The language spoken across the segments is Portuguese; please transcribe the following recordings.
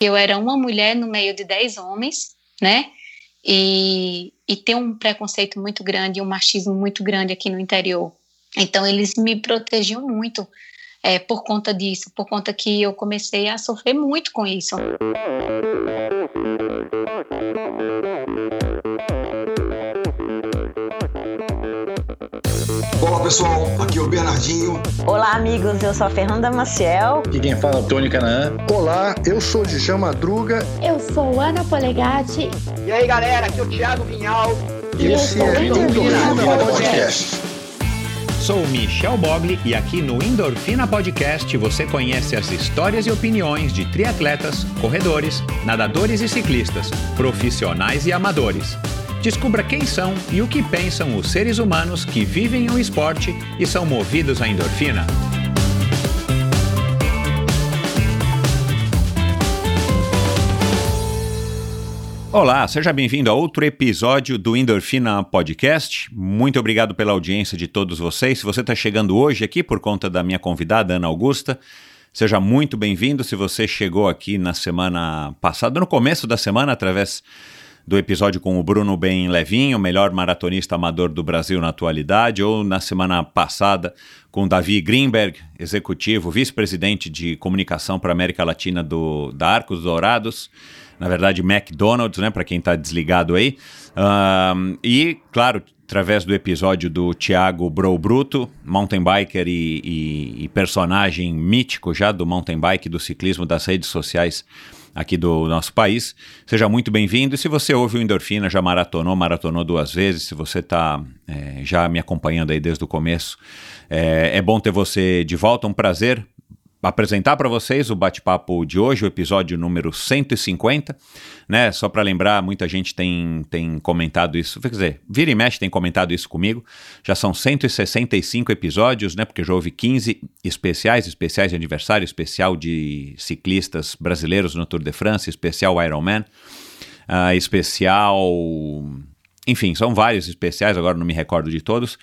Eu era uma mulher no meio de dez homens, né? E, e um preconceito muito grande, um machismo muito grande aqui no interior. Então, eles me protegiam muito é, por conta disso, por conta que eu comecei a sofrer muito com isso. Olá pessoal, aqui é o Bernardinho. Olá amigos, eu sou a Fernanda Maciel. Aqui quem fala é o Tony Canaã. Olá, eu sou Djalma Madruga. Eu sou Ana Polegatti. E aí galera, aqui é o Thiago Vinhal. E esse é o Endorfina Podcast. Sou Michel Bogli e aqui no Endorfina Podcast você conhece as histórias e opiniões de triatletas, corredores, nadadores e ciclistas, profissionais e amadores. Descubra quem são e o que pensam os seres humanos que vivem o esporte e são movidos à endorfina. Olá, seja bem-vindo a outro episódio do Endorfina Podcast. Muito obrigado pela audiência de todos vocês. Se você está chegando hoje aqui por conta da minha convidada, Ana Augusta, seja muito bem-vindo. Se você chegou aqui na semana passada, no começo da semana, através do episódio com o Bruno Bem Levinho, melhor maratonista amador do Brasil na atualidade, ou na semana passada com Davi Greenberg, executivo, vice-presidente de comunicação para a América Latina do, da Arcos Dourados, na verdade McDonald's, né, para quem está desligado aí. Um, e, claro, através do episódio do Thiago Bro Bruto, mountain biker e, e, e personagem mítico já do mountain bike, do ciclismo, das redes sociais aqui do nosso país. Seja muito bem-vindo. E se você ouve o Endorfina, já maratonou, maratonou duas vezes, se você está é, já me acompanhando aí desde o começo, é, é bom ter você de volta. Um prazer apresentar para vocês o bate-papo de hoje, o episódio número 150, né? Só para lembrar, muita gente tem, tem comentado isso, quer dizer, vira e mexe tem comentado isso comigo. Já são 165 episódios, né? Porque já houve 15 especiais, especiais de aniversário, especial de ciclistas brasileiros no Tour de France, especial Ironman, uh, especial enfim, são vários especiais, agora não me recordo de todos,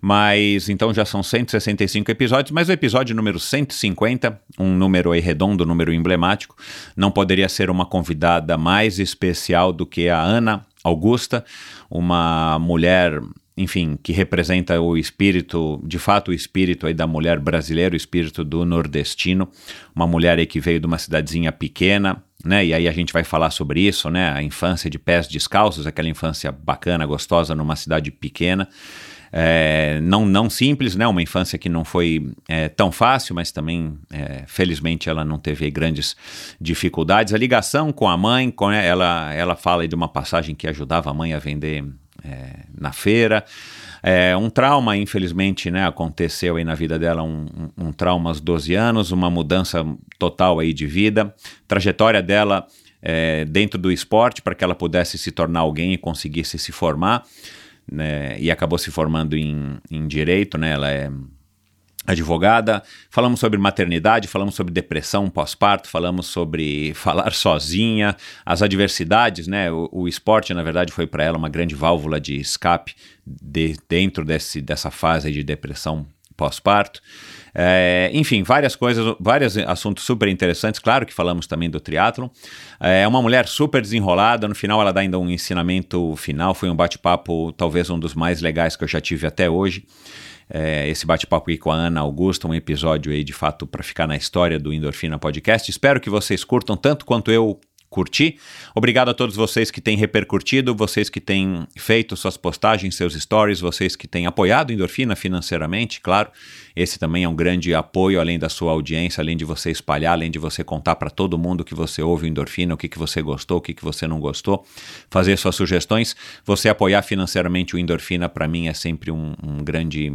mas então já são 165 episódios, mas o episódio número 150, um número aí redondo, um número emblemático, não poderia ser uma convidada mais especial do que a Ana Augusta, uma mulher enfim, que representa o espírito, de fato o espírito aí da mulher brasileira, o espírito do nordestino, uma mulher aí que veio de uma cidadezinha pequena, né? E aí a gente vai falar sobre isso, né? A infância de pés descalços, aquela infância bacana, gostosa numa cidade pequena. É, não, não simples, né? Uma infância que não foi é, tão fácil, mas também, é, felizmente, ela não teve grandes dificuldades. A ligação com a mãe, com ela, ela fala de uma passagem que ajudava a mãe a vender é, na feira. É, um trauma, infelizmente, né, aconteceu aí na vida dela, um, um, um, trauma aos 12 anos, uma mudança total aí de vida, trajetória dela é, dentro do esporte para que ela pudesse se tornar alguém e conseguisse se formar, né, e acabou se formando em, em direito, né, ela é advogada, falamos sobre maternidade, falamos sobre depressão pós-parto, falamos sobre falar sozinha, as adversidades, né? O, o esporte, na verdade, foi para ela uma grande válvula de escape de, dentro desse, dessa fase de depressão pós-parto. É, enfim, várias coisas, vários assuntos super interessantes. Claro que falamos também do triatlon. É uma mulher super desenrolada. No final, ela dá ainda um ensinamento final. Foi um bate-papo, talvez um dos mais legais que eu já tive até hoje é, esse bate-papo aqui com a Ana Augusta, um episódio aí de fato para ficar na história do Endorfina Podcast. Espero que vocês curtam tanto quanto eu curti. Obrigado a todos vocês que têm repercutido, vocês que têm feito suas postagens, seus stories, vocês que têm apoiado Endorfina financeiramente, claro. Esse também é um grande apoio, além da sua audiência, além de você espalhar, além de você contar para todo mundo que você ouve o Endorfina, o que, que você gostou, o que, que você não gostou, fazer suas sugestões. Você apoiar financeiramente o Endorfina, para mim, é sempre um, um, grande,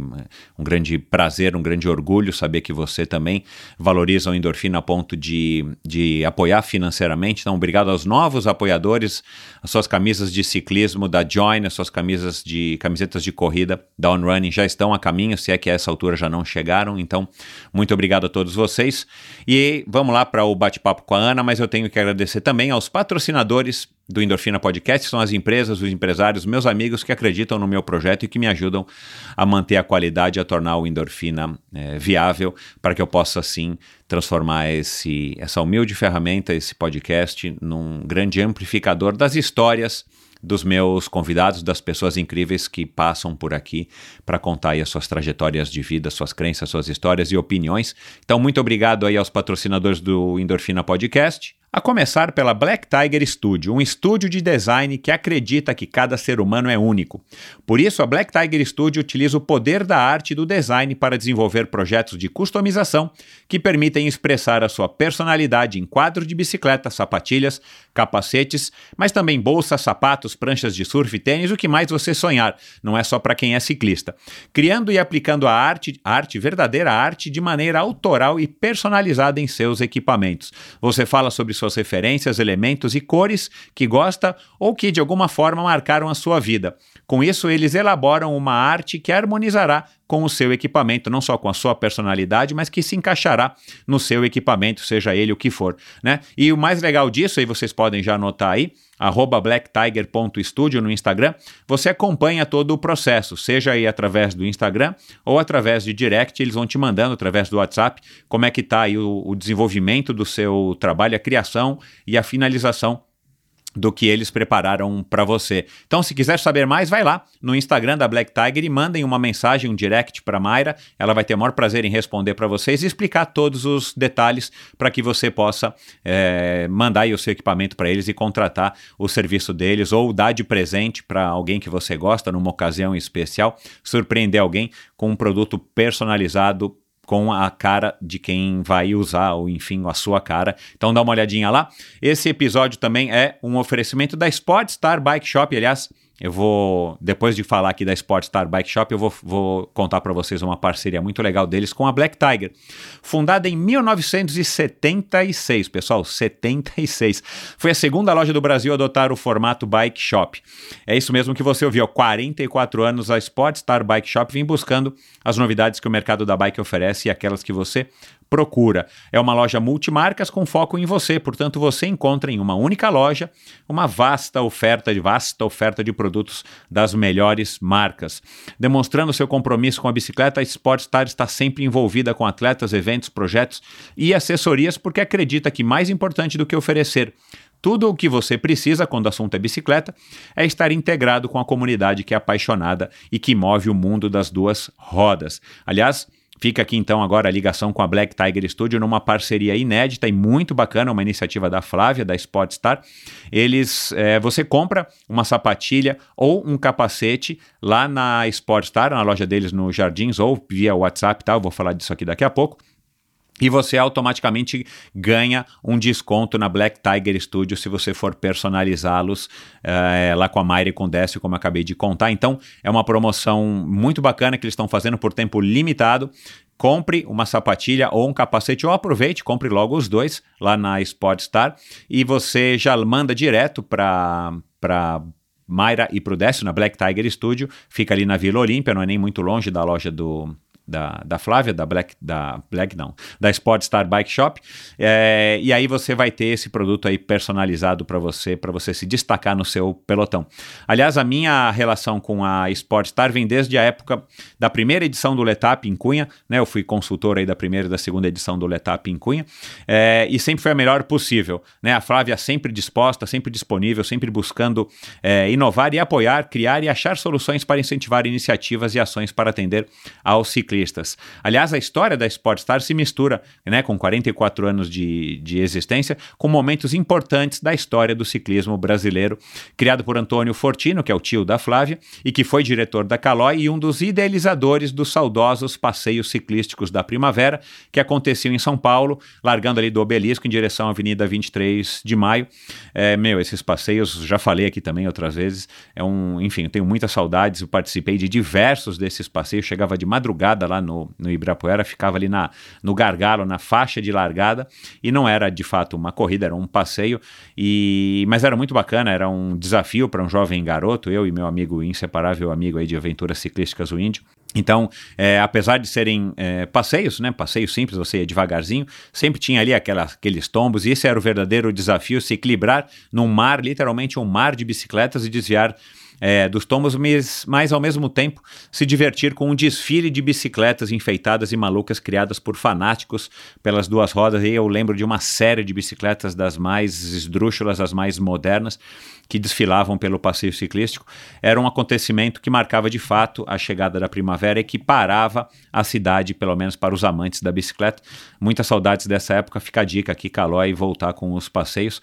um grande prazer, um grande orgulho saber que você também valoriza o Endorfina a ponto de, de apoiar financeiramente. Então, obrigado aos novos apoiadores, as suas camisas de ciclismo da Join, as suas camisas de camisetas de corrida da On Running já estão a caminho, se é que a essa altura já não chegaram. Então, muito obrigado a todos vocês. E vamos lá para o bate-papo com a Ana, mas eu tenho que agradecer também aos patrocinadores do Endorfina Podcast são as empresas, os empresários, meus amigos que acreditam no meu projeto e que me ajudam a manter a qualidade, a tornar o Endorfina é, viável, para que eu possa, assim, transformar esse, essa humilde ferramenta, esse podcast, num grande amplificador das histórias dos meus convidados, das pessoas incríveis que passam por aqui para contar aí as suas trajetórias de vida, suas crenças, suas histórias e opiniões. Então, muito obrigado aí aos patrocinadores do Endorfina Podcast. A começar pela Black Tiger Studio, um estúdio de design que acredita que cada ser humano é único. Por isso, a Black Tiger Studio utiliza o poder da arte e do design para desenvolver projetos de customização que permitem expressar a sua personalidade em quadros de bicicleta, sapatilhas, capacetes, mas também bolsas, sapatos, pranchas de surf tênis, o que mais você sonhar. Não é só para quem é ciclista. Criando e aplicando a arte, a arte, verdadeira arte, de maneira autoral e personalizada em seus equipamentos. Você fala sobre suas referências, elementos e cores que gosta ou que de alguma forma marcaram a sua vida. Com isso, eles elaboram uma arte que harmonizará com o seu equipamento, não só com a sua personalidade, mas que se encaixará no seu equipamento, seja ele o que for. Né? E o mais legal disso, aí vocês podem já anotar aí, blacktiger.studio no Instagram, você acompanha todo o processo, seja aí através do Instagram ou através de direct, eles vão te mandando através do WhatsApp como é que está aí o, o desenvolvimento do seu trabalho, a criação e a finalização do que eles prepararam para você. Então, se quiser saber mais, vai lá no Instagram da Black Tiger e mandem uma mensagem, um direct para Mayra. Ela vai ter o maior prazer em responder para vocês e explicar todos os detalhes para que você possa é, mandar o seu equipamento para eles e contratar o serviço deles ou dar de presente para alguém que você gosta numa ocasião especial, surpreender alguém com um produto personalizado com a cara de quem vai usar, ou enfim, a sua cara. Então dá uma olhadinha lá. Esse episódio também é um oferecimento da Sportstar Bike Shop, aliás. Eu vou, depois de falar aqui da Sportstar Bike Shop, eu vou, vou contar para vocês uma parceria muito legal deles com a Black Tiger. Fundada em 1976, pessoal, 76. Foi a segunda loja do Brasil a adotar o formato Bike Shop. É isso mesmo que você ouviu. Há 44 anos, a Sportstar Bike Shop vem buscando as novidades que o mercado da bike oferece e aquelas que você procura. É uma loja multimarcas com foco em você, portanto você encontra em uma única loja uma vasta oferta de vasta oferta de produtos das melhores marcas. Demonstrando seu compromisso com a bicicleta, a Sportstar está sempre envolvida com atletas, eventos, projetos e assessorias porque acredita que mais importante do que oferecer tudo o que você precisa quando o assunto é bicicleta é estar integrado com a comunidade que é apaixonada e que move o mundo das duas rodas. Aliás, Fica aqui então agora a ligação com a Black Tiger Studio numa parceria inédita e muito bacana, uma iniciativa da Flávia, da Sportstar. Eles, é, você compra uma sapatilha ou um capacete lá na Sportstar, na loja deles no Jardins ou via WhatsApp, tá? Eu vou falar disso aqui daqui a pouco e você automaticamente ganha um desconto na Black Tiger Studio se você for personalizá-los é, lá com a Mayra e com o Décio, como eu acabei de contar. Então, é uma promoção muito bacana que eles estão fazendo por tempo limitado. Compre uma sapatilha ou um capacete, ou aproveite, compre logo os dois lá na Sportstar e você já manda direto para Mayra e para o Décio na Black Tiger Studio. Fica ali na Vila Olímpia, não é nem muito longe da loja do, da, da Flávia, da Black, da Black não, da Sportstar Bike Shop, é, e aí você vai ter esse produto aí personalizado para você, para você se destacar no seu pelotão. Aliás, a minha relação com a Sportstar vem desde a época da primeira edição do Letap em Cunha, né? Eu fui consultor aí da primeira e da segunda edição do Letap em Cunha, é, e sempre foi a melhor possível, né? A Flávia sempre disposta, sempre disponível, sempre buscando é, inovar e apoiar, criar e achar soluções para incentivar iniciativas e ações para atender ao ciclismo Aliás, a história da Sportstar se mistura, né, com 44 anos de, de existência, com momentos importantes da história do ciclismo brasileiro, criado por Antônio Fortino, que é o tio da Flávia, e que foi diretor da Calói e um dos idealizadores dos saudosos passeios ciclísticos da primavera, que aconteciam em São Paulo, largando ali do Obelisco em direção à Avenida 23 de Maio. É, meu, esses passeios, já falei aqui também outras vezes, é um, enfim, eu tenho muitas saudades, eu participei de diversos desses passeios, chegava de madrugada lá no, no Ibirapuera, ficava ali na, no gargalo, na faixa de largada, e não era de fato uma corrida, era um passeio, e mas era muito bacana, era um desafio para um jovem garoto, eu e meu amigo, inseparável amigo aí de aventuras ciclísticas, o Índio, Então, é, apesar de serem é, passeios, né, passeio simples, você ia devagarzinho, sempre tinha ali aquela, aqueles tombos, e esse era o verdadeiro desafio, se equilibrar num mar, literalmente um mar de bicicletas e desviar é, dos tombos, mas, mas ao mesmo tempo se divertir com um desfile de bicicletas enfeitadas e malucas criadas por fanáticos pelas duas rodas. E eu lembro de uma série de bicicletas das mais esdrúxulas, as mais modernas, que desfilavam pelo passeio ciclístico. Era um acontecimento que marcava de fato a chegada da primavera e que parava a cidade, pelo menos para os amantes da bicicleta. Muitas saudades dessa época, fica a dica aqui, Calói, voltar com os passeios.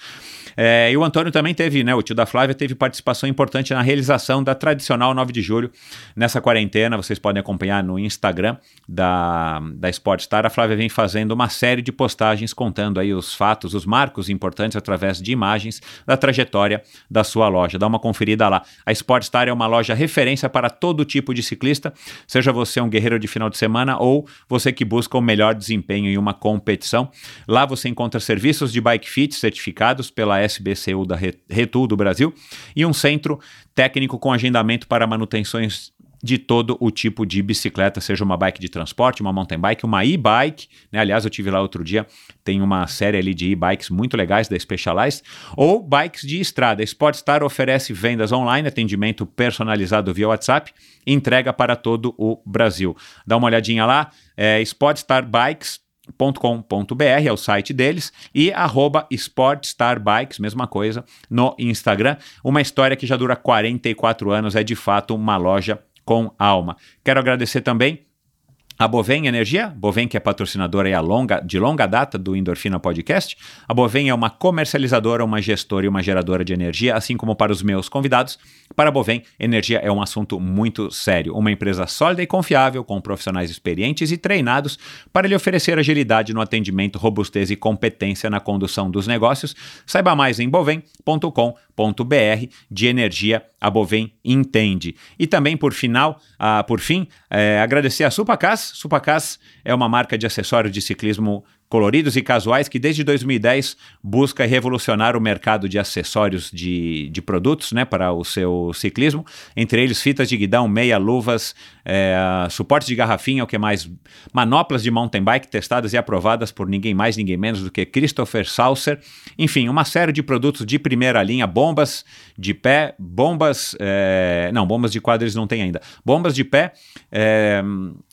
É, e o Antônio também teve, né? O tio da Flávia teve participação importante na realização da tradicional 9 de julho nessa quarentena. Vocês podem acompanhar no Instagram da, da Sportstar. A Flávia vem fazendo uma série de postagens contando aí os fatos, os marcos importantes através de imagens da trajetória da sua loja. Dá uma conferida lá. A Sportstar é uma loja referência para todo tipo de ciclista, seja você um guerreiro de final de semana ou você que busca o melhor desempenho em uma competição. Lá você encontra serviços de bike fit certificados pela SBCU da Retul do Brasil e um centro técnico com agendamento para manutenções de todo o tipo de bicicleta, seja uma bike de transporte, uma mountain bike, uma e-bike, né? Aliás, eu tive lá outro dia, tem uma série ali de e-bikes muito legais da Specialized, ou bikes de estrada. A Sportstar oferece vendas online, atendimento personalizado via WhatsApp, entrega para todo o Brasil. Dá uma olhadinha lá, é Sportstar Bikes .com.br é o site deles e arroba Sportstarbikes, mesma coisa, no Instagram. Uma história que já dura 44 anos, é de fato uma loja com alma. Quero agradecer também a Bovem Energia, Bovem que é patrocinadora e longa, de longa data do Endorfina Podcast. A Bovem é uma comercializadora, uma gestora e uma geradora de energia, assim como para os meus convidados. Para a Bovem, energia é um assunto muito sério. Uma empresa sólida e confiável, com profissionais experientes e treinados para lhe oferecer agilidade no atendimento, robustez e competência na condução dos negócios. Saiba mais em bovem.com.br de energia. A Bovem entende. E também, por final, uh, por fim, é, agradecer a Supacas Supacas é uma marca de acessórios de ciclismo coloridos e casuais que desde 2010 busca revolucionar o mercado de acessórios de, de produtos né, para o seu ciclismo, entre eles fitas de guidão, meia, luvas, é, suporte de garrafinha, o que mais, manoplas de mountain bike testadas e aprovadas por ninguém mais, ninguém menos do que Christopher Saucer, enfim, uma série de produtos de primeira linha, bombas de pé, bombas, é, não, bombas de quadros não tem ainda, bombas de pé, é,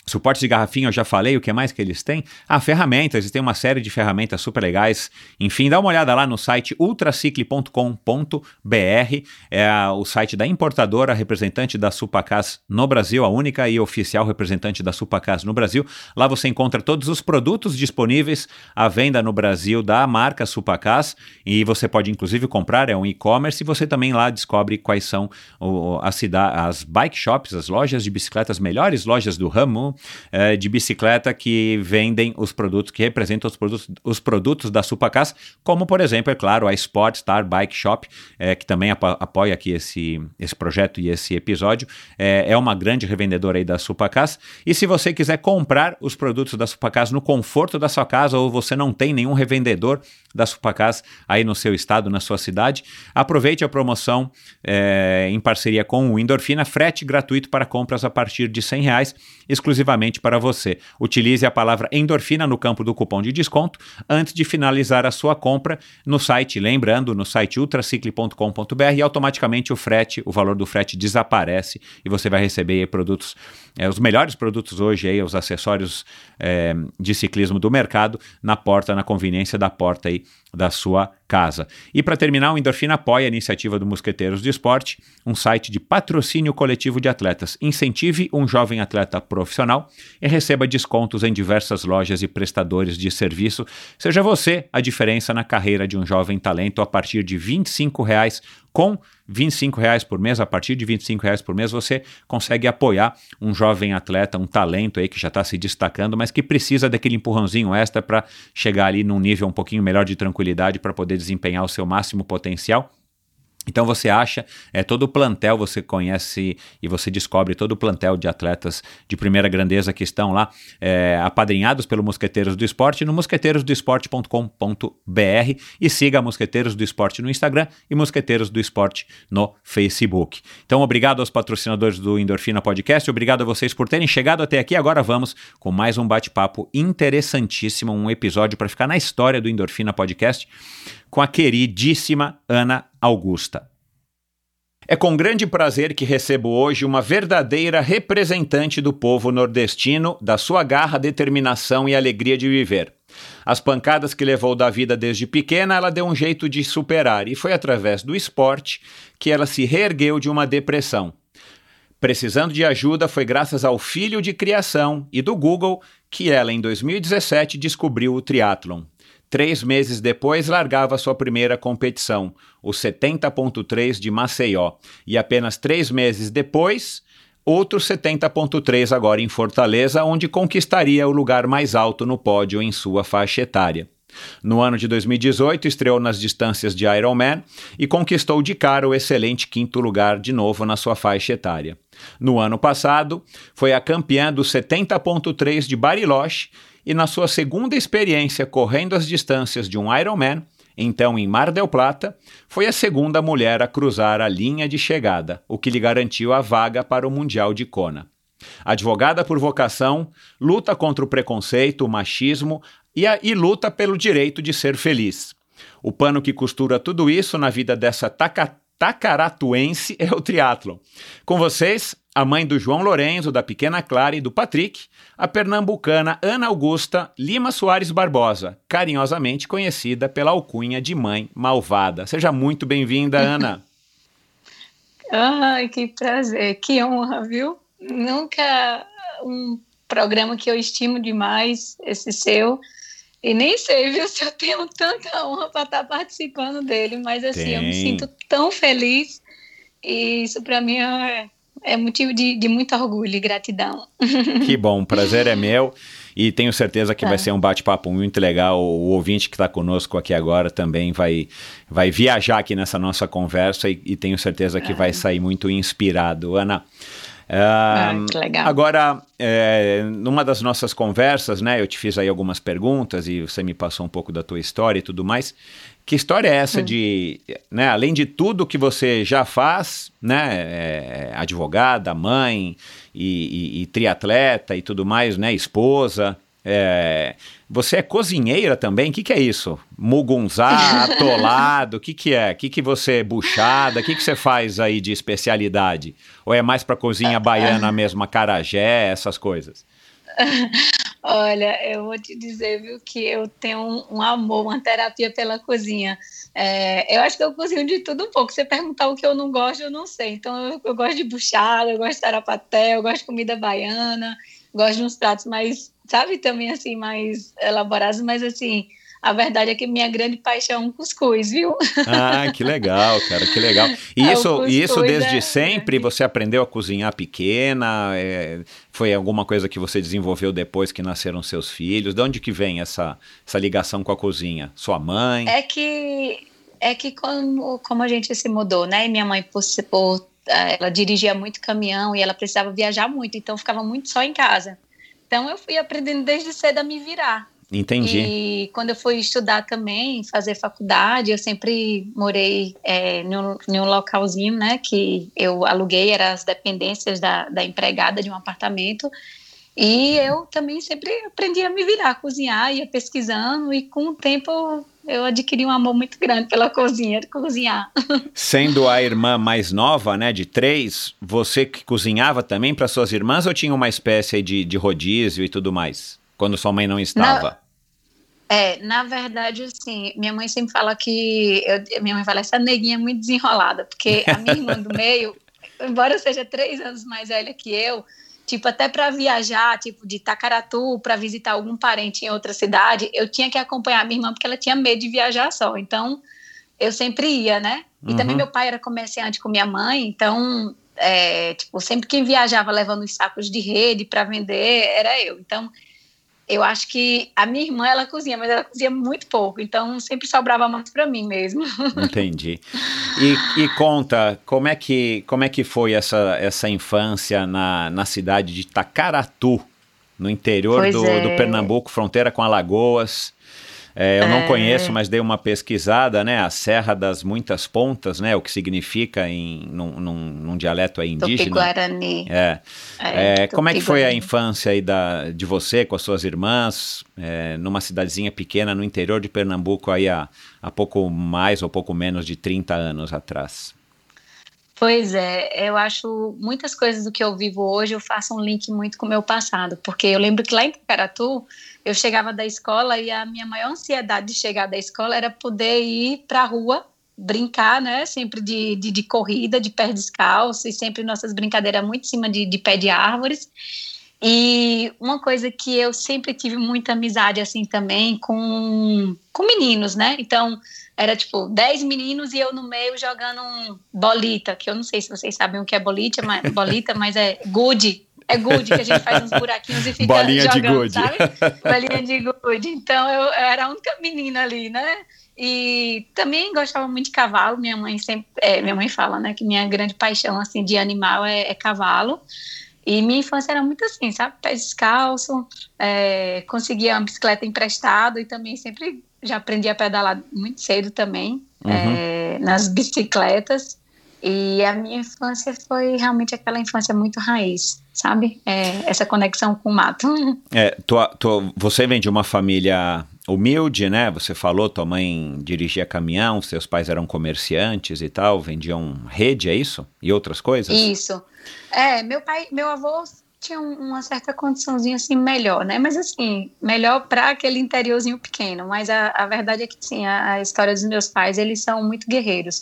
Suporte de garrafinha, eu já falei, o que mais que eles têm? Ah, ferramentas, eles têm uma série de ferramentas super legais. Enfim, dá uma olhada lá no site ultracicle.com.br, é o site da importadora representante da Supacas no Brasil, a única e oficial representante da Supacas no Brasil. Lá você encontra todos os produtos disponíveis à venda no Brasil da marca Supacas e você pode inclusive comprar, é um e-commerce, e você também lá descobre quais são o, as, as bike shops, as lojas de bicicletas, melhores lojas do ramo, é, de bicicleta que vendem os produtos, que representam os produtos, os produtos da Supacas, como por exemplo, é claro, a Sport Star Bike Shop, é, que também apoia aqui esse, esse projeto e esse episódio, é, é uma grande revendedora aí da Supacas. E se você quiser comprar os produtos da Supacas no conforto da sua casa ou você não tem nenhum revendedor da Supacas aí no seu estado, na sua cidade, aproveite a promoção é, em parceria com o Endorfina, frete gratuito para compras a partir de 100 reais, exclusivamente exclusivamente para você. Utilize a palavra endorfina no campo do cupom de desconto antes de finalizar a sua compra no site, lembrando, no site ultracicle.com.br e automaticamente o frete, o valor do frete desaparece e você vai receber produtos, é, os melhores produtos hoje, aí, os acessórios é, de ciclismo do mercado na porta, na conveniência da porta aí da sua casa. E para terminar, o Endorfina apoia a iniciativa do Mosqueteiros do Esporte, um site de patrocínio coletivo de atletas. Incentive um jovem atleta profissional e receba descontos em diversas lojas e prestadores de serviço. Seja você a diferença na carreira de um jovem talento a partir de 25 reais com 25 reais por mês, a partir de 25 reais por mês, você consegue apoiar um jovem atleta, um talento aí que já está se destacando, mas que precisa daquele empurrãozinho extra para chegar ali num nível um pouquinho melhor de tranquilidade para poder desempenhar o seu máximo potencial. Então você acha é, todo o plantel, você conhece e você descobre todo o plantel de atletas de primeira grandeza que estão lá é, apadrinhados pelo Mosqueteiros do Esporte no mosqueteirosdoesporte.com.br e siga Mosqueteiros do Esporte no Instagram e Mosqueteiros do Esporte no Facebook. Então obrigado aos patrocinadores do Endorfina Podcast, obrigado a vocês por terem chegado até aqui. Agora vamos com mais um bate-papo interessantíssimo, um episódio para ficar na história do Endorfina Podcast com a queridíssima Ana Augusta. É com grande prazer que recebo hoje uma verdadeira representante do povo nordestino, da sua garra, determinação e alegria de viver. As pancadas que levou da vida desde pequena, ela deu um jeito de superar, e foi através do esporte que ela se reergueu de uma depressão. Precisando de ajuda, foi graças ao filho de criação e do Google que ela, em 2017, descobriu o triatlon. Três meses depois, largava sua primeira competição, o 70.3 de Maceió, e apenas três meses depois, outro 70.3 agora em Fortaleza, onde conquistaria o lugar mais alto no pódio em sua faixa etária. No ano de 2018, estreou nas distâncias de Ironman e conquistou de cara o excelente quinto lugar de novo na sua faixa etária. No ano passado, foi a campeã do 70.3 de Bariloche e na sua segunda experiência correndo as distâncias de um Ironman, então em Mar del Plata, foi a segunda mulher a cruzar a linha de chegada, o que lhe garantiu a vaga para o Mundial de Kona. Advogada por vocação, luta contra o preconceito, o machismo e, a, e luta pelo direito de ser feliz. O pano que costura tudo isso na vida dessa taca, tacaratuense é o triatlo. Com vocês, a mãe do João Lorenzo, da pequena Clara e do Patrick, a pernambucana Ana Augusta Lima Soares Barbosa, carinhosamente conhecida pela alcunha de mãe malvada. Seja muito bem-vinda, Ana. Ai, que prazer, que honra, viu? Nunca um programa que eu estimo demais, esse seu. E nem sei, viu, se eu tenho tanta honra para estar participando dele, mas assim, Tem. eu me sinto tão feliz. E isso para mim é é motivo de, de muito orgulho e gratidão. Que bom, o prazer é meu e tenho certeza que tá. vai ser um bate-papo muito legal. O, ouvinte que está conosco aqui agora também vai, vai viajar aqui nessa nossa conversa e, e tenho certeza que vai sair muito inspirado. Ana, ah, que legal. Agora, é, numa das nossas conversas, né, eu te fiz aí algumas perguntas e você me passou um pouco da tua história e tudo mais. Que história é essa hum. de, né, além de tudo que você já faz, né, é, advogada, mãe e, e, e, triatleta e tudo mais, né, esposa, é, você é cozinheira também? O que, que é isso? Mugunzá, atolado, o que, que é? O que, que você, buchada, o que, que você faz aí de especialidade? Ou é mais para cozinha baiana mesmo, carajé, essas coisas? Olha, eu vou te dizer, viu, que eu tenho um, amor, uma terapia pela cozinha. É, eu acho que eu cozinho de tudo um pouco. Você perguntar o que eu não gosto, eu não sei. Então, eu, eu gosto de buchada, eu gosto de tarapaté, eu gosto de comida baiana, gosto de uns pratos mais, sabe, também assim, mais elaborados, mas assim, a verdade é que minha grande paixão é um cuscuz, viu? Ah, que legal, cara, que legal. E é, isso, isso desde é, sempre você aprendeu a cozinhar pequena? É, foi alguma coisa que você desenvolveu depois que nasceram seus filhos? De onde que vem essa, essa ligação com a cozinha? Sua mãe? É que é que como, como a gente se mudou, né? E minha mãe por, por ela dirigia muito caminhão e ela precisava viajar muito, então ficava muito só em casa. Então eu fui aprendendo desde cedo a me virar. Entendi. E quando eu fui estudar também, fazer faculdade, eu sempre morei é, num, num localzinho, né, que eu aluguei, era as dependências da, da empregada de um apartamento. E eu também sempre aprendi a me virar, a cozinhar, ia pesquisando, e com o tempo eu adquiri um amor muito grande pela cozinha, de cozinhar. Sendo a irmã mais nova, né, de três, você que cozinhava também para suas irmãs ou tinha uma espécie de, de rodízio e tudo mais? Quando sua mãe não estava? É, na verdade, assim, minha mãe sempre fala que. Eu, minha mãe fala, essa neguinha é muito desenrolada, porque a minha irmã do meio, embora seja três anos mais velha que eu, tipo, até para viajar, tipo, de Tacaratu para visitar algum parente em outra cidade, eu tinha que acompanhar a minha irmã porque ela tinha medo de viajar só. Então, eu sempre ia, né? E uhum. também meu pai era comerciante com minha mãe, então, é, tipo, sempre quem viajava levando os sacos de rede para vender era eu. Então, eu acho que a minha irmã ela cozinha, mas ela cozinha muito pouco, então sempre sobrava mais para mim mesmo. Entendi. E, e, conta, como é que, como é que foi essa, essa infância na, na cidade de Tacaratu, no interior do, é. do Pernambuco, fronteira com Alagoas? É, eu não é. conheço, mas dei uma pesquisada, né? A Serra das Muitas Pontas, né? O que significa em num, num, num dialeto aí indígena. Tupi-Guarani. É. é, é como é que foi a infância aí da, de você com as suas irmãs, é, numa cidadezinha pequena no interior de Pernambuco aí há, há pouco mais ou pouco menos de 30 anos atrás? Pois é, eu acho muitas coisas do que eu vivo hoje eu faço um link muito com o meu passado, porque eu lembro que lá em Caratu eu chegava da escola e a minha maior ansiedade de chegar da escola era poder ir para a rua brincar, né? Sempre de, de, de, corrida, de pé descalço, e sempre nossas brincadeiras muito em cima de, de pé de árvores. E uma coisa que eu sempre tive muita amizade assim também com, com meninos, né? Então, era tipo 10 meninos e eu no meio jogando um bolita, que eu não sei se vocês sabem o que é bolita, mas, bolita, mas é good. É good, que a gente faz uns buraquinhos e fica Bolinha jogando, de good. sabe? Bolinha de good. Então eu, eu era a única menina ali, né? E também gostava muito de cavalo. Minha mãe sempre, é, minha mãe fala, né, que minha grande paixão assim de animal é, é cavalo. E minha infância era muito assim, sabe? Pé descalço, é, conseguia uma bicicleta emprestada e também sempre já aprendi a pedalar muito cedo também, uhum. é, nas bicicletas. E a minha infância foi realmente aquela infância muito raiz, sabe? É, essa conexão com o mato. É, tua, tua, você vem de uma família humilde, né? Você falou, tua mãe dirigia caminhão, seus pais eram comerciantes e tal, vendiam rede, é isso? E outras coisas? Isso. É, meu pai, meu avô tinha uma certa condiçãozinha assim melhor, né? Mas assim, melhor para aquele interiorzinho pequeno. Mas a, a verdade é que sim, a, a, história dos meus pais, eles são muito guerreiros.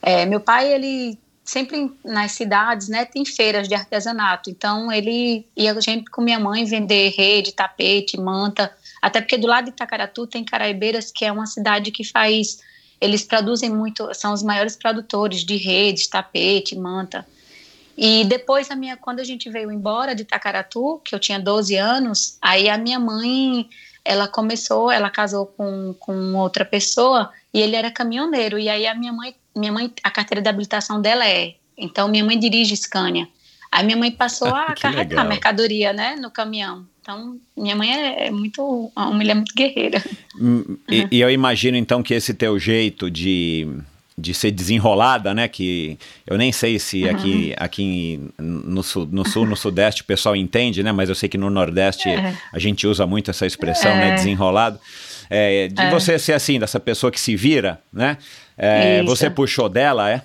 É, meu pai, ele sempre nas cidades, né, tem feiras de artesanato. Então ele ia sempre com minha mãe vender rede, tapete, manta. Até porque do lado de Itacaratu tem Caraibeiras, que é uma cidade que faz eles produzem muito, são os maiores produtores de redes, tapete, manta. E depois, a minha, quando a gente veio embora de Tacaratu, que eu tinha 12 anos, aí a minha mãe, ela começou, ela casou com, com outra pessoa e ele era caminhoneiro. E aí a minha mãe, minha mãe, a carteira de habilitação dela é. Então minha mãe dirige Scania. Aí minha mãe passou a carregar a mercadoria, né, no caminhão. Então, minha mãe é, é muito, uma mulher muito guerreira. Hum, e, e eu imagino então que esse teu jeito de de ser desenrolada, né? Que eu nem sei se aqui, uhum. aqui no sul, no sul, no sudeste o pessoal entende, né? Mas eu sei que no nordeste é. a gente usa muito essa expressão, né, é. né? Desenrolado. É, de é. você ser assim, dessa pessoa que se vira, né? É, você puxou dela, é?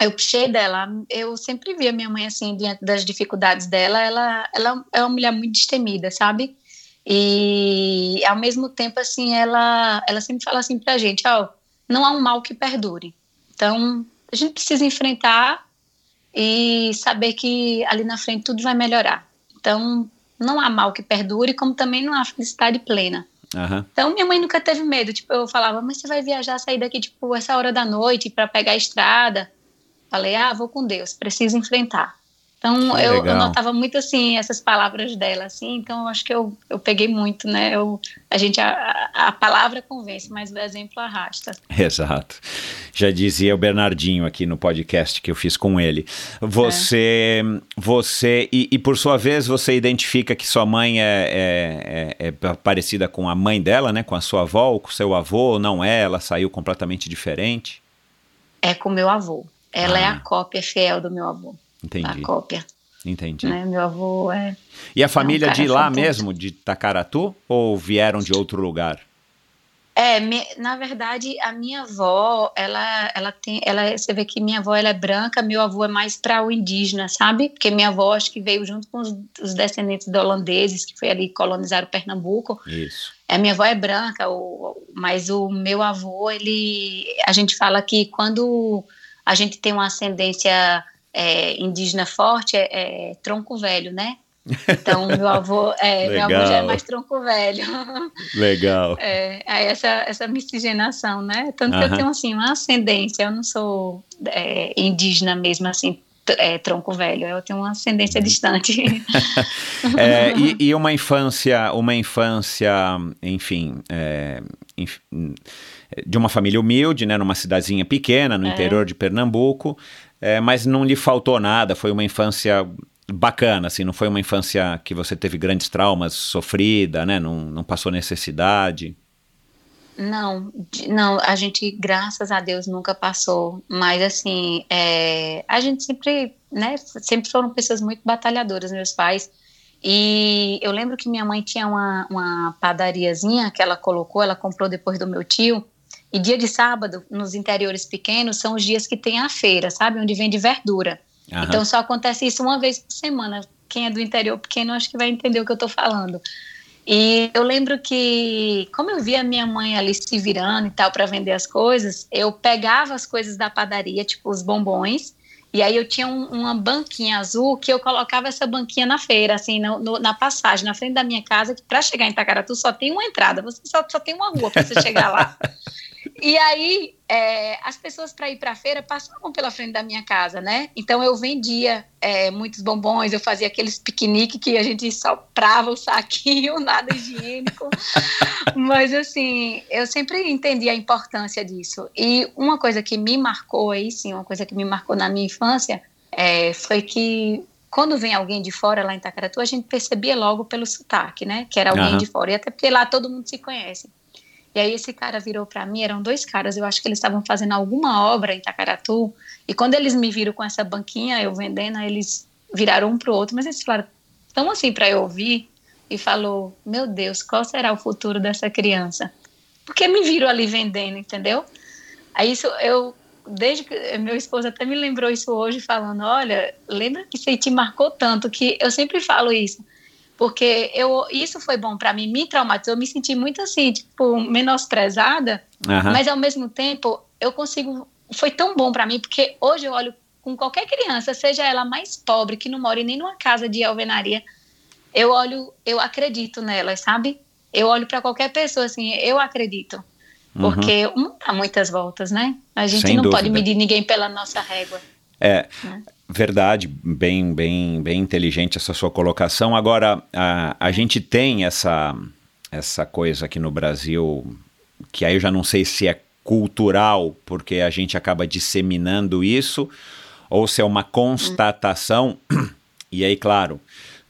Eu puxei dela. Eu sempre vi a minha mãe assim, diante das dificuldades dela. Ela, ela é uma mulher muito destemida, sabe? E ao mesmo tempo, assim, ela, ela sempre fala assim pra gente, ó, oh, não há um mal que perdure. Então, a gente precisa enfrentar e saber que ali na frente tudo vai melhorar. Então, não há mal que perdure, como também não há felicidade plena. Uhum. Então, minha mãe nunca teve medo. Tipo, eu falava, mas você vai viajar, sair daqui, tipo, essa hora da noite para pegar a estrada? Falei, ah, vou com Deus, preciso enfrentar. Então eu, eu, notava muito assim essas palavras dela, assim. Então eu acho que eu, eu peguei muito, né? Eu, a gente a, a palavra convence, mas o exemplo arrasta. Exato. Já dizia o Bernardinho aqui no podcast que eu fiz com ele. Você, é. você e, e, por sua vez você identifica que sua mãe é, é, é, é parecida com a mãe dela, né? Com a sua avó ou com seu avô? Ou não é? Ela saiu completamente diferente? É com meu avô. Ela ah. é a ah. cópia fiel do meu avô. Entendi. A cópia. Entendi. Né? Meu avô é. E a família é um de lá fantástico. mesmo, de Tacaratu, ou vieram de outro lugar? É, me, na verdade, a minha avó, ela, ela tem, ela, você vê que minha avó ela é branca, meu avô é mais para o indígena, sabe? Porque minha avó acho que veio junto com os, os descendentes de holandeses que foi ali colonizar o Pernambuco. Isso. A minha avó é branca, o, mas o meu avô, ele, a gente fala que quando a gente tem uma ascendência é, indígena forte é, é, tronco velho, né? Então, meu avô, é, meu avô já é mais tronco velho. Legal. É, essa, essa miscigenação, né? Tanto que eu tenho, assim, uma ascendência, eu não sou é, indígena mesmo, assim, é, tronco velho, eu tenho uma ascendência uhum. distante. é, e, e, uma infância, uma infância, enfim, é, enfim de uma família humilde, né, numa cidadezinha pequena, no É. interior de Pernambuco, é, mas não lhe faltou nada, foi uma infância bacana, assim, não foi uma infância que você teve grandes traumas, sofrida, né, não, não passou necessidade. Não, não, a gente, graças a Deus, nunca passou. Mas assim, é, a gente sempre, né, sempre foram pessoas muito batalhadoras, meus pais. E eu lembro que minha mãe tinha uma, uma padariazinha que ela colocou, ela comprou depois do meu tio. E dia de sábado, nos interiores pequenos, são os dias que tem a feira, sabe? Onde vende verdura. Aham. Então só acontece isso uma vez por semana. Quem é do interior pequeno acho que vai entender o que eu tô falando. E eu lembro que, como eu via minha mãe ali se virando e tal para vender as coisas, eu pegava as coisas da padaria, tipo os bombons, e aí eu tinha um- uma banquinha azul que eu colocava essa banquinha na feira, assim, no- no- na passagem, na frente da minha casa, que para chegar em Itacaratu só tem uma entrada, você só, só tem uma rua para você chegar lá. E aí, é, as pessoas para ir para a feira passavam pela frente da minha casa, né? Então eu vendia é, muitos bombons, eu fazia aqueles piqueniques que a gente soprava o saquinho, nada higiênico. Mas assim, eu sempre entendi a importância disso. E uma coisa que me marcou aí, sim, uma coisa que me marcou na minha infância, é, foi que quando vem alguém de fora lá em Itacaratu, a gente percebia logo pelo sotaque, né? Que era alguém Aham. de fora. E até porque lá todo mundo se conhece. E aí esse cara virou para mim, eram dois caras, eu acho que eles estavam fazendo alguma obra em Itacaratu, e quando eles me viram com essa banquinha, eu vendendo, eles viraram um pro outro, mas eles falaram tão assim para eu ouvir, e falou, meu Deus, qual será o futuro dessa criança? Porque me viram ali vendendo, entendeu? Aí isso eu, desde que meu esposo até me lembrou isso hoje, falando, olha, lembra que aí te marcou tanto, que eu sempre falo isso, porque eu, isso foi bom para mim, me traumatizou, eu me senti muito assim, tipo, menosprezada, Aham. mas ao mesmo tempo eu consigo, foi tão bom para mim, porque hoje eu olho com qualquer criança, seja ela mais pobre, que não mora nem numa casa de alvenaria, eu olho, eu acredito nelas, sabe? Eu olho para qualquer pessoa assim, eu acredito. Uhum. Porque não dá muitas voltas, né? A gente Sem não pode dúvida. medir ninguém pela nossa régua. É, né? Verdade, bem, bem, bem inteligente essa sua colocação. Agora, a, a gente tem essa, essa coisa aqui no Brasil, que aí eu já não sei se é cultural, porque a gente acaba disseminando isso, ou se é uma constatação. E aí, claro,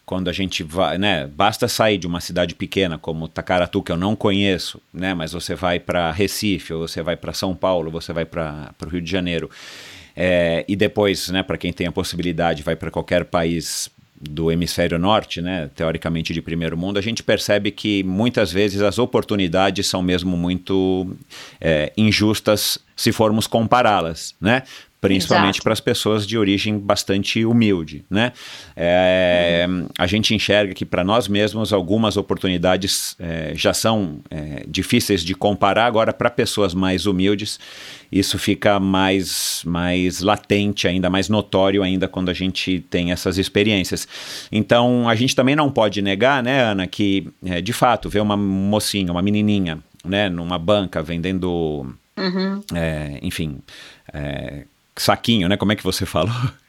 quando a gente vai, né, basta sair de uma cidade pequena como Tacaratu, que eu não conheço, né, mas você vai para Recife, ou você vai para São Paulo, você vai para o Rio de Janeiro, é, e depois, né, para quem tem a possibilidade, vai para qualquer país do hemisfério norte, né, teoricamente de primeiro mundo, a gente percebe que muitas vezes as oportunidades são mesmo muito é, injustas se formos compará-las, né? Principalmente para as pessoas de origem bastante humilde, né? É, A gente enxerga que para nós mesmos algumas oportunidades é, já são é, difíceis de comparar. Agora, para pessoas mais humildes, isso fica mais, mais latente, ainda mais notório ainda quando a gente tem essas experiências. Então, a gente também não pode negar, né, Ana, que é, de fato ver uma mocinha, uma menininha, né, numa banca vendendo, Uhum. é, enfim, é, saquinho, né? Como é que você falou?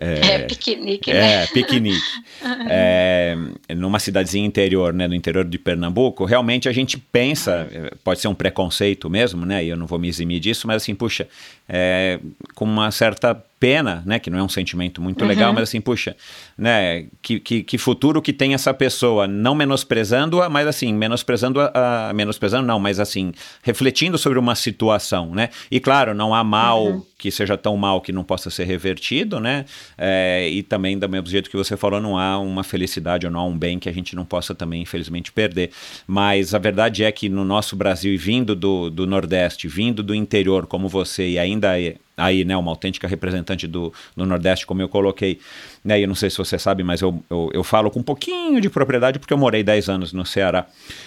É, piquenique, né? É, piquenique. É, numa cidadezinha interior, né, no interior de Pernambuco, realmente a gente pensa, eh, pode ser um preconceito mesmo, né, e eu não vou me eximir disso, mas assim, puxa, é, com uma certa pena, né, que não é um sentimento muito legal, mas assim, puxa, né, que, que, que futuro que tem essa pessoa, não menosprezando-a, mas assim, menosprezando a, menosprezando não, mas assim, refletindo sobre uma situação, né, e claro, não há mal que seja tão mal que não possa ser revertido, né, é, e também do mesmo jeito que você falou, não há uma felicidade ou não há um bem que a gente não possa também, infelizmente, perder, mas a verdade é que no nosso Brasil, e vindo do, do Nordeste, vindo do interior como você, e ainda é- aí, né, uma autêntica representante do, do Nordeste, como eu coloquei, né, e eu não sei se você sabe, mas eu, eu, eu falo com um pouquinho de propriedade porque eu morei 10 anos no Ceará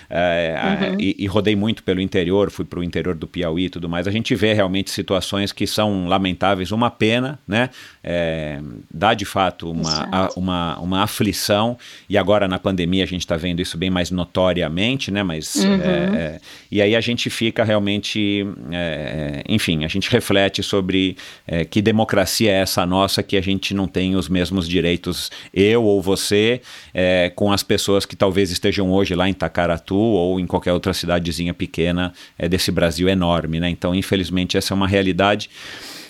é, a- e, e rodei muito pelo interior, fui para o interior do Piauí e tudo mais. A gente vê realmente situações que são lamentáveis, uma pena, né? É, dá de fato uma, a- Exato. uma, uma aflição, e agora na pandemia a gente está vendo isso bem mais notoriamente, né? Mas Uhum. é, é, e aí a gente fica realmente, é, enfim, a gente reflete sobre é, que democracia é essa nossa que a gente não tem os mesmos direitos, eu ou você, é, com as pessoas que talvez estejam hoje lá em Tacaratu ou em qualquer outra cidadezinha pequena é, desse Brasil enorme, né? Então, infelizmente, essa é uma realidade.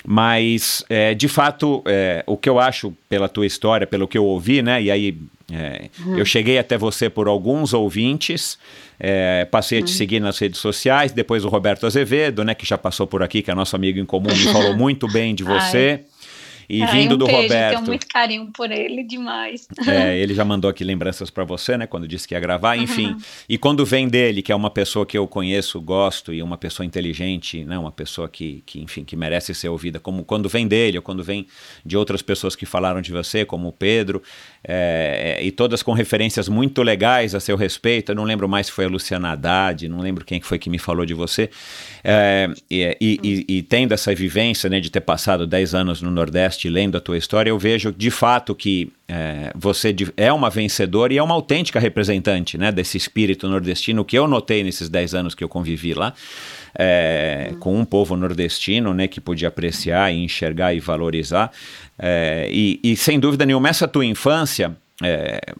Mas, é, de fato, é, o que eu acho pela tua história, pelo que eu ouvi, né? E aí é, uhum. eu cheguei até você por alguns ouvintes, é, passei a te uhum. seguir nas redes sociais, depois o Roberto Azevedo, né? Que já passou por aqui, que é nosso amigo em comum, me falou muito bem de você. Ai. E vindo um do beijo, Roberto. Tenho muito carinho por ele demais. É, ele já mandou aqui lembranças para você, né? Quando disse que ia gravar, enfim. Uhum. E quando vem dele, que é uma pessoa que eu conheço, gosto, e uma pessoa inteligente, né? Uma pessoa que, que, enfim, que merece ser ouvida, como quando vem dele, ou quando vem de outras pessoas que falaram de você, como o Pedro, é, e todas com referências muito legais a seu respeito. Eu não lembro mais se foi a Luciana Haddad, não lembro quem foi que me falou de você. É, e, e, e, tendo essa vivência, né? De ter passado 10 anos no Nordeste lendo a tua história, eu vejo de fato que é, você é uma vencedora e é uma autêntica representante né, desse espírito nordestino que eu notei nesses 10 anos que eu convivi lá. É, com um povo nordestino né, que podia apreciar enxergar e valorizar. É, e, e, sem dúvida nenhuma, essa tua infância, é,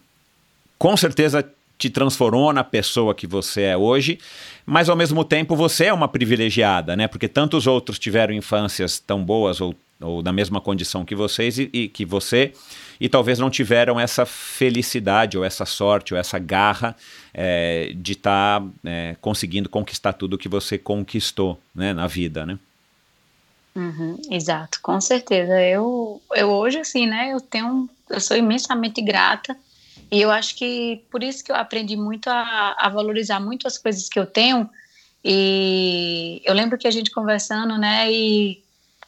com certeza te transformou na pessoa que você é hoje, mas ao mesmo tempo você é uma privilegiada, né? Porque tantos outros tiveram infâncias tão boas ou ou da mesma condição que vocês e, e, que você e talvez não tiveram essa felicidade ou essa sorte ou essa garra é, de estar tá, é, conseguindo conquistar tudo que você conquistou né, na vida, né? Uhum, exato, com certeza. Eu, eu hoje assim, né? Eu tenho, eu sou imensamente grata e eu acho que por isso que eu aprendi muito a, a valorizar muito as coisas que eu tenho. E eu lembro que a gente conversando, né? E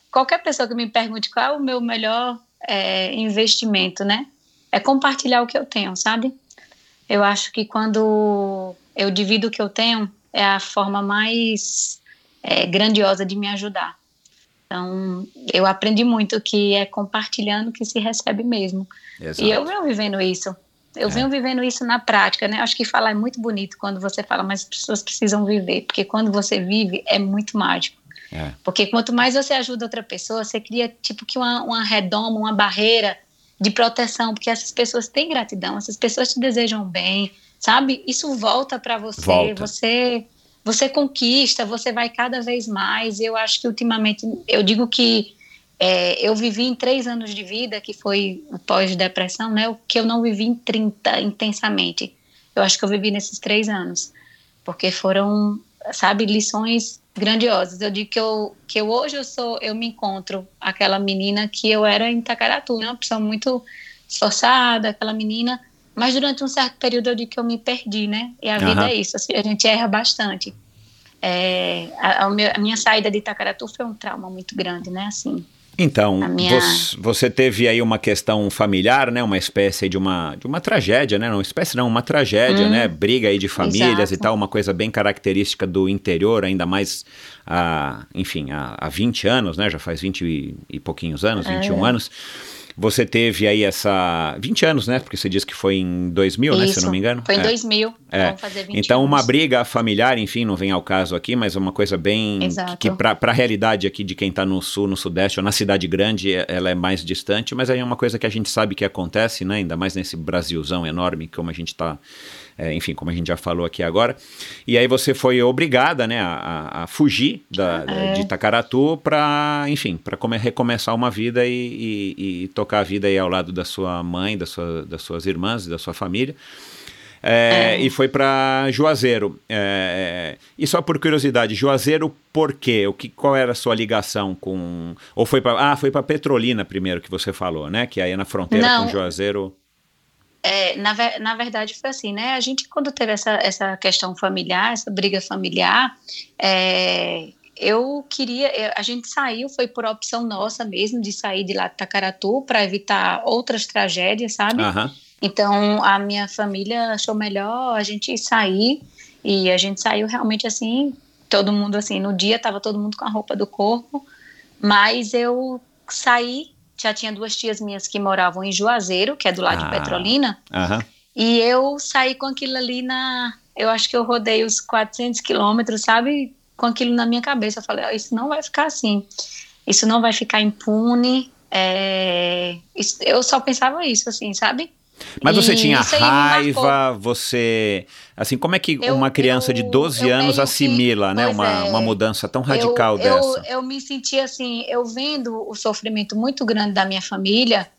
qualquer pessoa que me pergunte qual é o meu melhor é, investimento, né? É compartilhar o que eu tenho, sabe? Eu acho que quando eu divido o que eu tenho, é a forma mais é, grandiosa de me ajudar. Então, eu aprendi muito que é compartilhando que se recebe mesmo. Exato. E eu venho vivendo isso. Eu é. venho vivendo isso na prática, né? Acho que falar é muito bonito quando você fala, mas as pessoas precisam viver, porque quando você vive é muito mágico. É. Porque quanto mais você ajuda outra pessoa, você cria tipo que uma, uma redoma, uma barreira de proteção, porque essas pessoas têm gratidão, essas pessoas te desejam bem, sabe? Isso volta para você, volta. você você conquista, você vai cada vez mais. Eu acho que ultimamente, eu digo que é, eu vivi em três anos de vida, que foi pós-depressão, né? O que eu não vivi em 30 intensamente. Eu acho que eu vivi nesses três anos, porque foram, sabe, lições grandiosas. Eu digo que eu, que eu hoje eu sou, eu me encontro aquela menina que eu era em Itacaratu, né? uma pessoa muito esforçada, aquela menina, mas durante um certo período eu digo que eu me perdi, né? E a uhum. vida é isso, assim, a gente erra bastante. É, a, a, minha saída de Itacaratu foi um trauma muito grande, né? Assim, então, minha... você teve aí uma questão familiar, né? Uma espécie de uma, de uma tragédia, né? Uma espécie não, uma tragédia, hum, né? Briga aí de famílias exato. e tal, uma coisa bem característica do interior, ainda mais, há, enfim, há, há 20 anos, né? Já faz 20 e, e pouquinhos anos, 21 é. anos. Você teve aí essa. 20 anos, né? Porque você disse que foi em 2000, Isso, né? Se eu não me engano. Foi em é. 2000. É. Vamos fazer 20 então, anos. uma briga familiar, enfim, não vem ao caso aqui, mas é uma coisa bem. Exato. Que, que para a realidade aqui de quem está no sul, no sudeste ou na cidade grande, é, ela é mais distante, mas aí é uma coisa que a gente sabe que acontece, né? Ainda mais nesse Brasilzão enorme como a gente está é, enfim, como a gente já falou aqui agora. E aí você foi obrigada, né, a, a fugir da, é. de Itacaratu para, enfim, para recomeçar uma vida e, e, e, tocar a vida aí ao lado da sua mãe, da sua, das suas irmãs, da sua família. É, é. E foi para Juazeiro. É, e só por curiosidade, Juazeiro por quê? O que, qual era a sua ligação com. Ou foi para. Ah, foi para Petrolina primeiro que você falou, né? Que aí é na fronteira Não. com Juazeiro. É, na, na verdade foi assim, né? A gente quando teve essa, essa questão familiar, essa briga familiar, é, eu queria, a gente saiu, foi por opção nossa mesmo de sair de lá de Tacaratu para evitar outras tragédias, sabe? Uhum. Então a minha família achou melhor a gente sair e a gente saiu realmente assim, todo mundo assim, no dia tava todo mundo com a roupa do corpo, mas eu saí já tinha duas tias minhas que moravam em Juazeiro, que é do lado ah, de Petrolina, uh -huh. e eu saí com aquilo ali na. Eu acho que eu rodei os 400 quilômetros, sabe? Com aquilo na minha cabeça. Eu falei, oh, isso não vai ficar assim. isso não vai ficar impune. É, isso, eu só pensava isso, assim, sabe? Mas você E tinha raiva, você. Assim, como é que Eu- uma criança de eu- 12 eu anos meio que- assimila, né? Uma, é. uma mudança tão radical eu, dessa? Eu, eu me senti assim, eu vendo o sofrimento muito grande da minha família,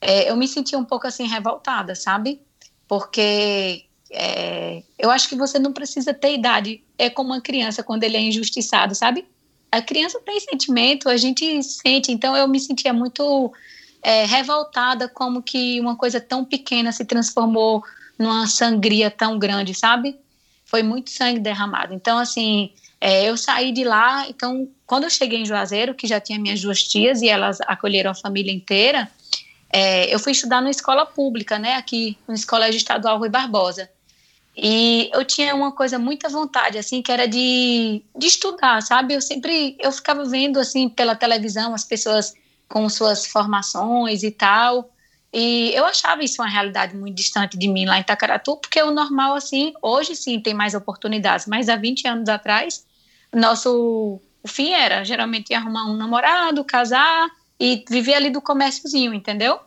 é, eu me senti um pouco assim revoltada, sabe? Porque é, eu acho que você não precisa ter idade. É como uma criança quando ele é injustiçado, sabe? A criança tem sentimento, a gente sente. Então eu me sentia muito é, revoltada como que uma coisa tão pequena se transformou numa sangria tão grande, sabe? Foi muito sangue derramado. Então, assim, é, eu saí de lá. Então, quando eu cheguei em Juazeiro, que já tinha minhas duas tias e elas acolheram a família inteira, é, eu fui estudar numa escola pública, né? Aqui, no Colégio Estadual Rui Barbosa. E eu tinha uma coisa muita vontade, assim, que era de, de estudar, sabe? Eu sempre, eu ficava vendo, assim, pela televisão, as pessoas com suas formações e tal. E eu achava isso uma realidade muito distante de mim lá em Itacaratu, porque o normal, assim, hoje sim tem mais oportunidades, mas há 20 anos atrás, nosso o fim era geralmente arrumar um namorado, casar e viver ali do comérciozinho, entendeu?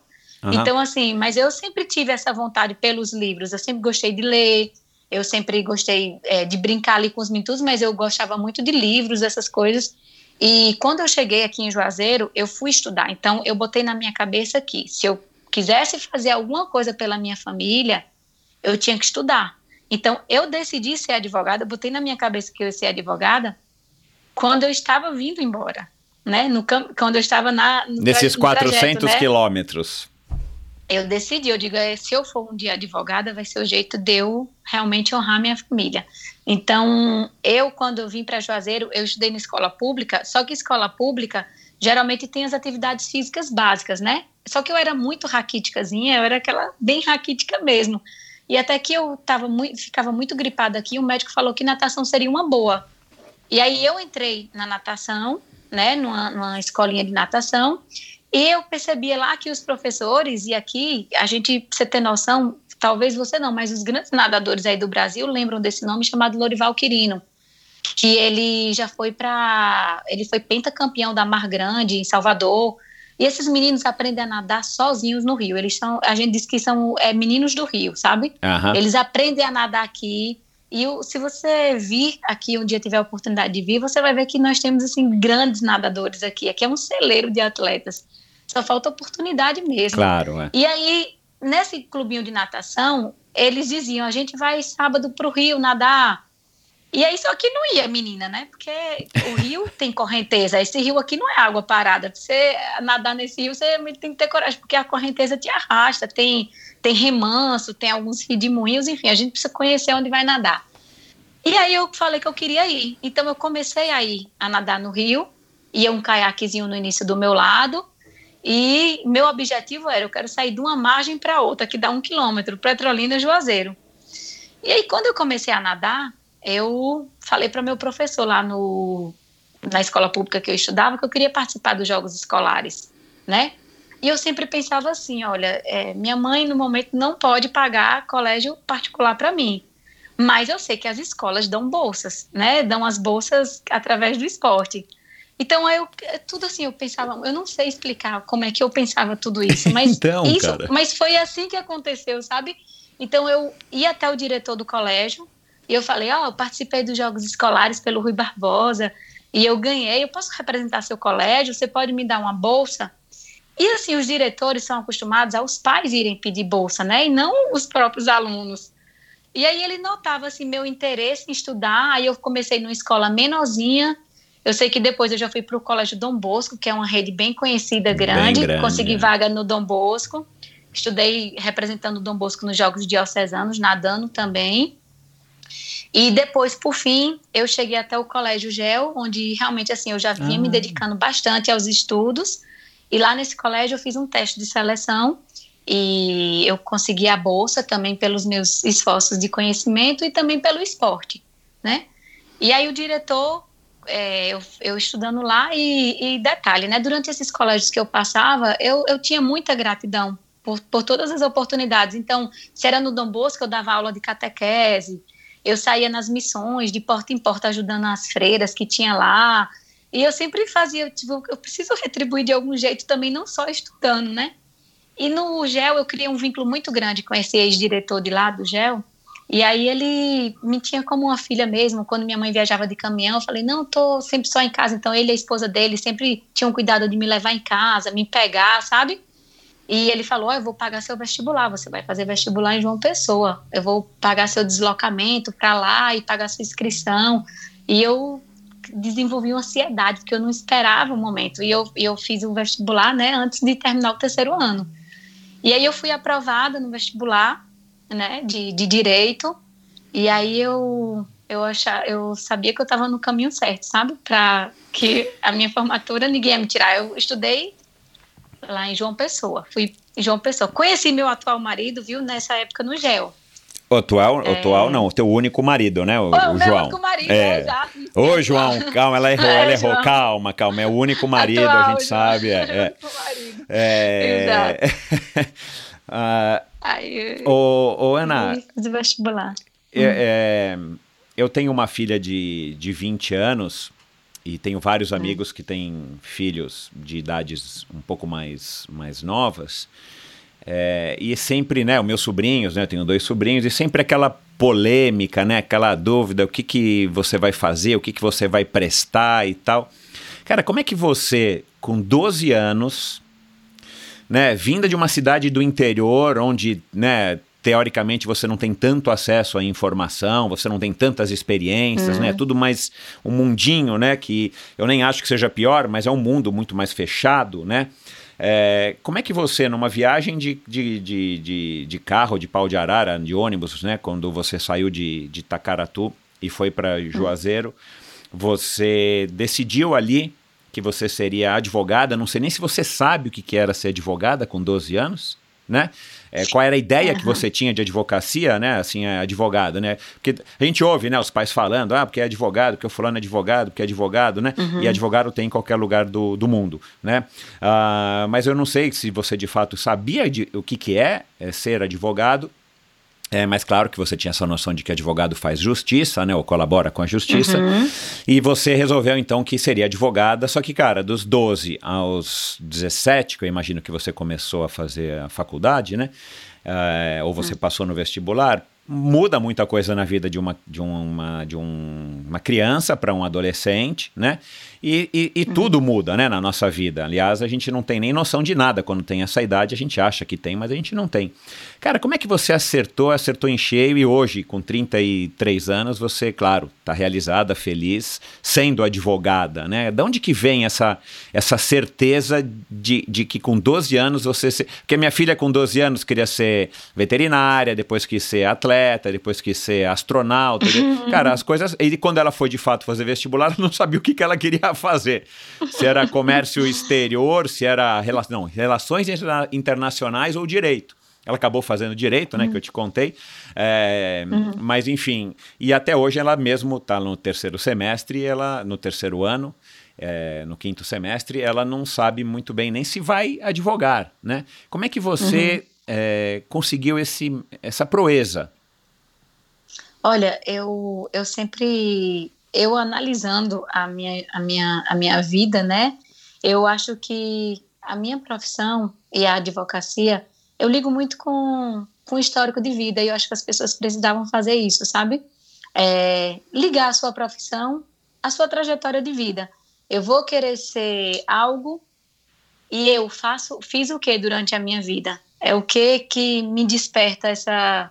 Aham. Então, assim, mas eu sempre tive essa vontade pelos livros, eu sempre gostei de ler, eu sempre gostei é, de brincar ali com os meninos, mas eu gostava muito de livros, essas coisas. E quando eu cheguei aqui em Juazeiro, eu fui estudar. Então, eu botei na minha cabeça que se eu quisesse fazer alguma coisa pela minha família, eu tinha que estudar. Então, eu decidi ser advogada, botei na minha cabeça que eu ia ser advogada quando eu estava vindo embora, né? No, quando eu estava na, Nesses no trajeto, 400 né? quilômetros. eu decidi, eu digo, é, se eu for um dia advogada, vai ser o jeito de eu realmente honrar minha família. Então, eu, quando eu vim para Juazeiro, eu estudei na escola pública, só que escola pública geralmente tem as atividades físicas básicas, né? Só que eu era muito raquíticazinha, eu era aquela bem raquítica mesmo. E até que eu tava muito, ficava muito gripada aqui, o médico falou que natação seria uma boa. E aí eu entrei na natação, né, numa, numa escolinha de natação, e eu percebia lá que os professores, e aqui, a gente, pra você ter noção, talvez você não, mas os grandes nadadores aí do Brasil lembram desse nome chamado Lorival Quirino, que ele já foi para. Ele foi pentacampeão da Mar Grande, em Salvador. E esses meninos aprendem a nadar sozinhos no rio. Eles são, a gente diz que são é, meninos do rio, sabe? Aham. Eles aprendem a nadar aqui. E o- se você vir aqui um dia tiver a oportunidade de vir, você vai ver que nós temos assim grandes nadadores aqui. Aqui é um celeiro de atletas. Só falta oportunidade mesmo. Claro, é. E aí, nesse clubinho de natação, eles diziam: a gente vai sábado pro rio nadar. E aí, só que não ia, menina, né? Porque o rio tem correnteza. Esse rio aqui não é água parada. Você nadar nesse rio, você tem que ter coragem, porque a correnteza te arrasta. Tem, tem remanso, tem alguns redemoinhos, enfim, a gente precisa conhecer onde vai nadar. E aí eu falei que eu queria ir. Então eu comecei a ir a nadar no rio, ia um caiaquezinho no início do meu lado, e meu objetivo era, eu quero sair de uma margem para outra, que dá um quilômetro, Petrolina, Juazeiro. E aí, quando eu comecei a nadar, eu falei para meu professor lá no, na escola pública que eu estudava que eu queria participar dos jogos escolares, né? E eu sempre pensava assim, olha, é, minha mãe no momento não pode pagar colégio particular para mim, mas eu sei que as escolas dão bolsas, né? Dão as bolsas através do esporte. Então eu tudo assim eu pensava, eu não sei explicar como é que eu pensava tudo isso, mas Então, isso, cara. mas foi assim que aconteceu, sabe? Então eu ia até o diretor do colégio e eu falei, ó, eu participei dos jogos escolares pelo Rui Barbosa e eu ganhei, eu posso representar seu colégio, você pode me dar uma bolsa? E assim, os diretores são acostumados aos pais irem pedir bolsa, né? E não os próprios alunos. E aí ele notava assim meu interesse em estudar, aí eu comecei numa escola menorzinha. Eu sei que depois eu já fui para o Colégio Dom Bosco, que é uma rede bem conhecida, grande. grande, Consegui é. vaga no Dom Bosco. Estudei representando o Dom Bosco nos Jogos Diocesanos, nadando também. E depois, por fim, eu cheguei até o Colégio GEL, onde realmente assim eu já vinha me Ah. dedicando bastante aos estudos. E lá nesse colégio eu fiz um teste de seleção e eu consegui a bolsa também pelos meus esforços de conhecimento e também pelo esporte, né? E aí o diretor, é, eu, eu estudando lá e, e detalhe, né? Durante esses colégios que eu passava, eu, eu tinha muita gratidão por, por todas as oportunidades. Então, se era no Dom Bosco, eu dava aula de catequese, eu saía nas missões, de porta em porta, ajudando as freiras que tinha lá. E eu sempre fazia, tipo, eu preciso retribuir de algum jeito também, não só estudando, né? E no GEL eu criei um vínculo muito grande com esse ex-diretor de lá do GEL. E aí ele me tinha como uma filha mesmo. Quando minha mãe viajava de caminhão, eu falei, não, tô sempre só em casa. Então ele e a esposa dele sempre tinham cuidado de me levar em casa, me pegar, sabe? E ele falou, oh, eu vou pagar seu vestibular, você vai fazer vestibular em João Pessoa. Eu vou pagar seu deslocamento para lá e pagar sua inscrição. E eu desenvolvi uma ansiedade, porque eu não esperava o momento. E eu, eu fiz o vestibular, né, antes de terminar o terceiro ano. E aí eu fui aprovada no vestibular, né, de, de direito. E aí eu eu achar, eu sabia que eu estava no caminho certo, sabe? Para que a minha formatura ninguém ia me tirar. Eu estudei lá em João Pessoa. Fui em João Pessoa. Conheci meu atual marido, viu, nessa época no GEL. O atual, é... atual não, o teu único marido, né, o, o, o João. único marido, é. exato. Ô, João, calma, ela errou, é, ela errou, João. calma, calma, é o único marido, atual, a gente João. sabe. É, é. é... Exato. ah, Ai, ô, ô, Ana, de vestibular. É, é, eu tenho uma filha de, de 20 anos e tenho vários hum. amigos que têm filhos de idades um pouco mais, mais novas. É, e sempre, né, os meus sobrinhos, né, eu tenho dois sobrinhos, e sempre aquela polêmica, né, aquela dúvida, o que, que você vai fazer, o que, que você vai prestar e tal. Cara, como é que você, com 12 anos, né, vinda de uma cidade do interior, onde, né, teoricamente você não tem tanto acesso à informação, você não tem tantas experiências, né? uhum. né? Tudo mais um mundinho, né? Que eu nem acho que seja pior, mas é um mundo muito mais fechado, né? É, como é que você, numa viagem de, de, de, de, de carro, de pau de arara, de ônibus, né, quando você saiu de, de Tacaratu e foi para Juazeiro, você decidiu ali que você seria advogada? Não sei nem se você sabe o que era ser advogada com 12 anos, né? É, qual era a ideia que você tinha de advocacia, né? Assim, é, advogado, né? Porque a gente ouve, né, os pais falando, ah, porque é advogado, porque o fulano é advogado, porque é advogado, né? Uhum. E advogado tem em qualquer lugar do, do mundo, né? Ah, mas eu não sei se você de fato sabia de, o que, que é, é ser advogado é, mas claro que você tinha essa noção de que advogado faz justiça, né, ou colabora com a justiça, uhum. e você resolveu então que seria advogada, só que, cara, dos 12 aos 17, que eu imagino que você começou a fazer a faculdade, né, é, ou você uhum. passou no vestibular, muda muita coisa na vida de uma, de uma, de um, uma criança para um adolescente, né? E, e, e uhum. tudo muda, né, na nossa vida. Aliás, a gente não tem nem noção de nada quando tem essa idade. A gente acha que tem, mas a gente não tem. Cara, como é que você acertou, acertou em cheio e hoje, com 33 anos, você, claro, está realizada, feliz, sendo advogada, né? De onde que vem essa, essa certeza de, de que com 12 anos você... Se... Porque minha filha com 12 anos queria ser veterinária, depois quis ser atleta, depois quis ser astronauta. Cara, as coisas... E quando ela foi de fato fazer vestibular, ela não sabia o que, que ela queria fazer. Se era comércio exterior, se era rela não, relações internacionais ou direito. Ela acabou fazendo direito, né, uhum. que eu te contei. É, uhum. Mas, enfim, e até hoje ela mesmo está no terceiro semestre, ela no terceiro ano, é, no quinto semestre, ela não sabe muito bem nem se vai advogar, né? Como é que você uhum. é, conseguiu esse, essa proeza? Olha, eu, eu sempre eu analisando a minha, a minha, a minha vida, né, eu acho que a minha profissão e a advocacia, eu ligo muito com, com o histórico de vida e eu acho que as pessoas precisavam fazer isso, sabe? É, ligar a sua profissão à sua trajetória de vida. Eu vou querer ser algo e eu faço, fiz o que durante a minha vida? É o que que me desperta essa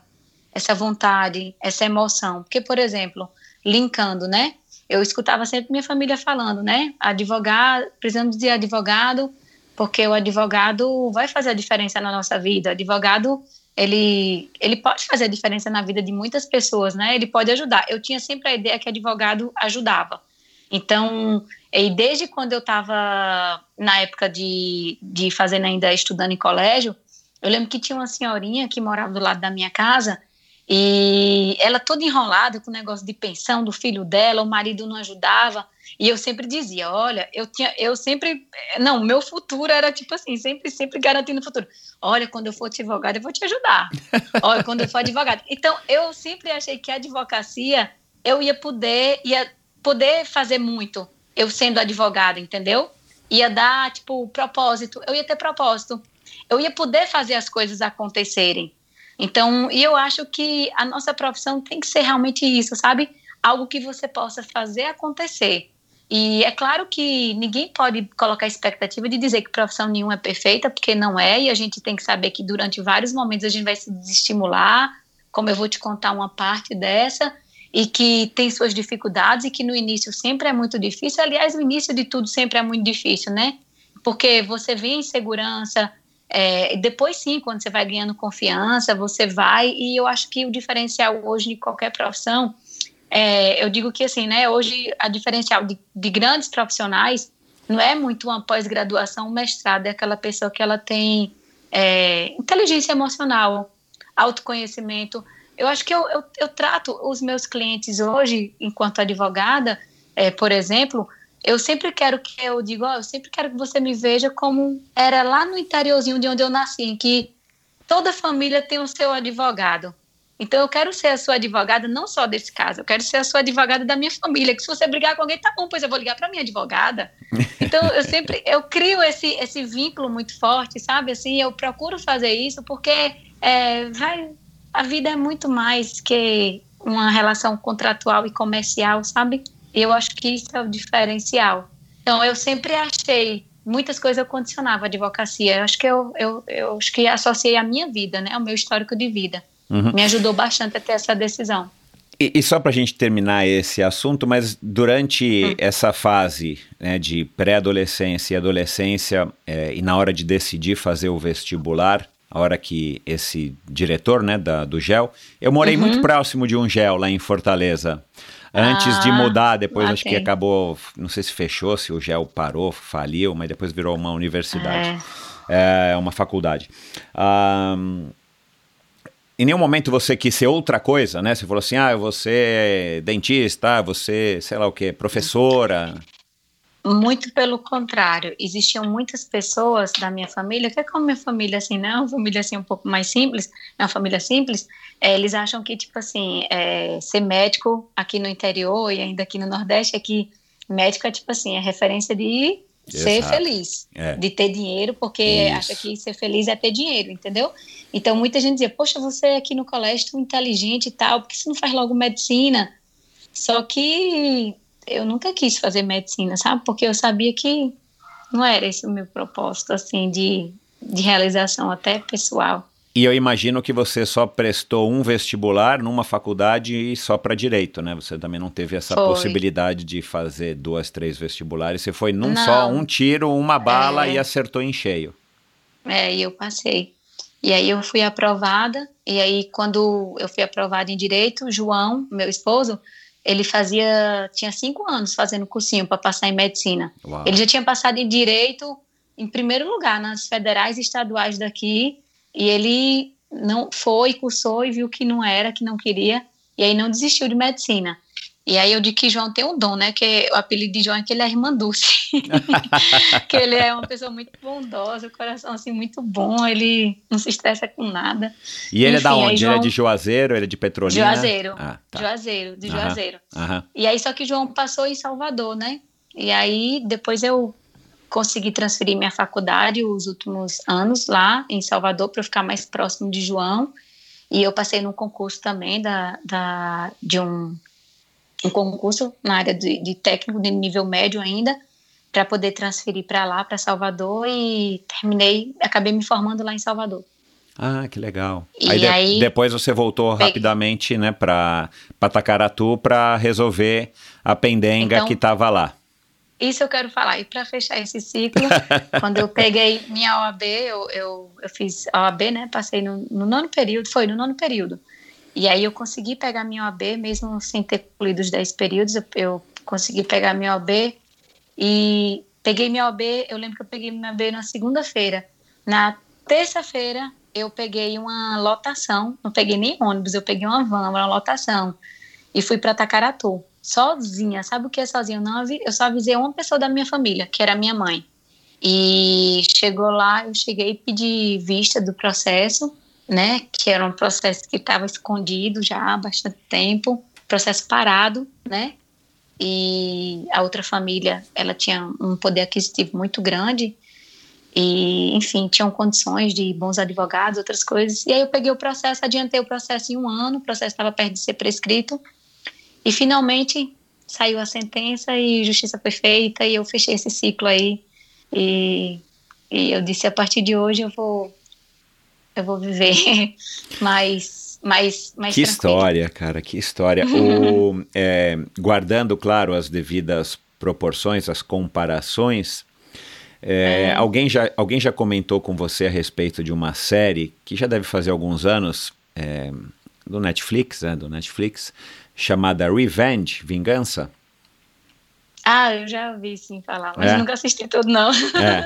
essa vontade, essa emoção? Porque, por exemplo, linkando, né? Eu escutava sempre minha família falando, né? Advogado, precisamos de advogado, porque o advogado vai fazer a diferença na nossa vida. O advogado, ele, ele pode fazer a diferença na vida de muitas pessoas, né? Ele pode ajudar. Eu tinha sempre a ideia que advogado ajudava. Então, e desde quando eu estava na época de, de fazendo ainda estudando em colégio, eu lembro que tinha uma senhorinha que morava do lado da minha casa e ela toda enrolada com o negócio de pensão do filho dela, o marido não ajudava. E eu sempre dizia, olha, eu tinha, eu sempre, não, meu futuro era tipo assim, sempre, sempre garantindo o futuro. Olha, quando eu for advogada, eu vou te ajudar. Olha, quando eu for advogada. Então, eu sempre achei que a advocacia eu ia poder, ia poder fazer muito. eu sendo advogada, entendeu? Ia dar, tipo, propósito. Eu ia ter propósito. Eu ia poder fazer as coisas acontecerem. Então, e eu acho que a nossa profissão tem que ser realmente isso, sabe? Algo que você possa fazer acontecer. E é claro que ninguém pode colocar expectativa de dizer que profissão nenhuma é perfeita, porque não é, e a gente tem que saber que durante vários momentos a gente vai se desestimular, como eu vou te contar uma parte dessa, e que tem suas dificuldades e que no início sempre é muito difícil. Aliás, o início de tudo sempre é muito difícil, né? Porque você vê insegurança, é, depois sim, quando você vai ganhando confiança, você vai, e eu acho que o diferencial hoje de qualquer profissão é, eu digo que assim, né, hoje a diferencial de, de grandes profissionais não é muito uma pós-graduação, um mestrado, é aquela pessoa que ela tem é, inteligência emocional, autoconhecimento. Eu acho que eu, eu, eu, trato os meus clientes hoje, enquanto advogada, é, por exemplo, eu sempre quero que eu digo, ó, eu sempre quero que você me veja como era lá no interiorzinho de onde eu nasci, em que toda família tem o seu advogado. Então eu quero ser a sua advogada não só desse caso, eu quero ser a sua advogada da minha família. Que se você brigar com alguém, tá bom, pois eu vou ligar para minha advogada. Então eu sempre eu crio esse esse vínculo muito forte, sabe? Assim, eu procuro fazer isso porque é, vai, a vida é muito mais que uma relação contratual e comercial, sabe? Eu acho que isso é o diferencial. Então eu sempre achei muitas coisas eu condicionava a advocacia. Eu acho que eu, eu, eu acho que associei a minha vida, né, o meu histórico de vida. Uhum. Me ajudou bastante a ter essa decisão. E, e só para a gente terminar esse assunto, mas durante hum. essa fase né, de pré-adolescência e adolescência, é, e na hora de decidir fazer o vestibular, a hora que esse diretor né, da, do GEL, eu morei uhum. muito próximo de um GEL lá em Fortaleza. Antes ah, de mudar, depois acho que acabou, não sei se fechou, se o GEL parou, faliu, mas depois virou uma universidade, é, é uma faculdade. Um, em nenhum momento você quis ser outra coisa, né? Você falou assim, ah, você é dentista, você, sei lá o quê, professora. Muito pelo contrário, existiam muitas pessoas da minha família, que é como minha família, assim, não, né? uma família assim um pouco mais simples, é uma família simples, é, eles acham que, tipo assim, é, ser médico aqui no interior e ainda aqui no Nordeste, é que médico é, tipo assim, é referência de ser feliz, é. de ter dinheiro, porque Isso. acha que ser feliz é ter dinheiro, entendeu? Então muita gente dizia, poxa, você é aqui no colégio tão inteligente e tal, por que você não faz logo medicina? Só que eu nunca quis fazer medicina, sabe? Porque eu sabia que não era esse o meu propósito, assim, de, de realização até pessoal. E eu imagino que você só prestou um vestibular numa faculdade e só para direito, né? Você também não teve essa foi. possibilidade de fazer duas, três vestibulares. Você foi num não. só, um tiro, uma bala é. e acertou em cheio. É, e eu passei. E aí eu fui aprovada. E aí quando eu fui aprovada em direito, João, meu esposo, ele fazia tinha cinco anos fazendo cursinho para passar em medicina. Uau. Ele já tinha passado em direito em primeiro lugar nas federais e estaduais daqui e ele não foi, cursou e viu que não era, que não queria, e aí não desistiu de medicina. E aí eu digo que João tem um dom, né? Que o apelido de João é que ele é irmã Dulce. que ele é uma pessoa muito bondosa, o coração assim muito bom, ele não se estressa com nada. E ele Enfim, é da onde? João... Ele é de Juazeiro, ele é de Petrolina? Juazeiro. Ah, tá. Juazeiro, de Juazeiro. E aí só que João passou em Salvador, né? E aí depois eu consegui transferir minha faculdade os últimos anos lá em Salvador para ficar mais próximo de João. E eu passei num concurso também da, da, de um, um concurso na área de, de técnico de nível médio ainda, para poder transferir para lá, para Salvador, e terminei, acabei me formando lá em Salvador. Ah, que legal. Aí, de, aí, depois você voltou rapidamente, né, para Tacaratu para resolver a pendenga então, que estava lá. Isso eu quero falar. E para fechar esse ciclo, quando eu peguei minha OAB, eu, eu, eu fiz a OAB, né? Passei no, no, nono período, foi no nono período. E aí eu consegui pegar minha OAB, mesmo sem ter concluído os dez períodos, eu, eu consegui pegar minha OAB e peguei minha OAB, eu lembro que eu peguei minha OAB na segunda-feira. Na terça-feira, eu peguei uma lotação, não peguei nem ônibus, eu peguei uma van, uma lotação, e fui para Tacaratu sozinha. Sabe o que é sozinha? Eu, não, eu só avisei uma pessoa da minha família, que era minha mãe. E chegou lá, eu cheguei e pedi vista do processo, né? Que era um processo que estava escondido já há bastante tempo, processo parado, né? e a outra família, ela tinha um poder aquisitivo muito grande e, enfim, tinham condições de bons advogados, outras coisas. E aí eu peguei o processo, adiantei o processo em um ano, o processo estava perto de ser prescrito e finalmente saiu a sentença e justiça foi feita e eu fechei esse ciclo aí e, e eu disse a partir de hoje eu vou eu vou viver mais mais mais que tranquilo. história cara que história o, é, guardando claro as devidas proporções as comparações é, é. Alguém, já, alguém já comentou com você a respeito de uma série que já deve fazer alguns anos é, do Netflix, né, do Netflix, chamada Revenge, Vingança. Ah, eu já ouvi sim falar, mas é. nunca assisti todo não. É,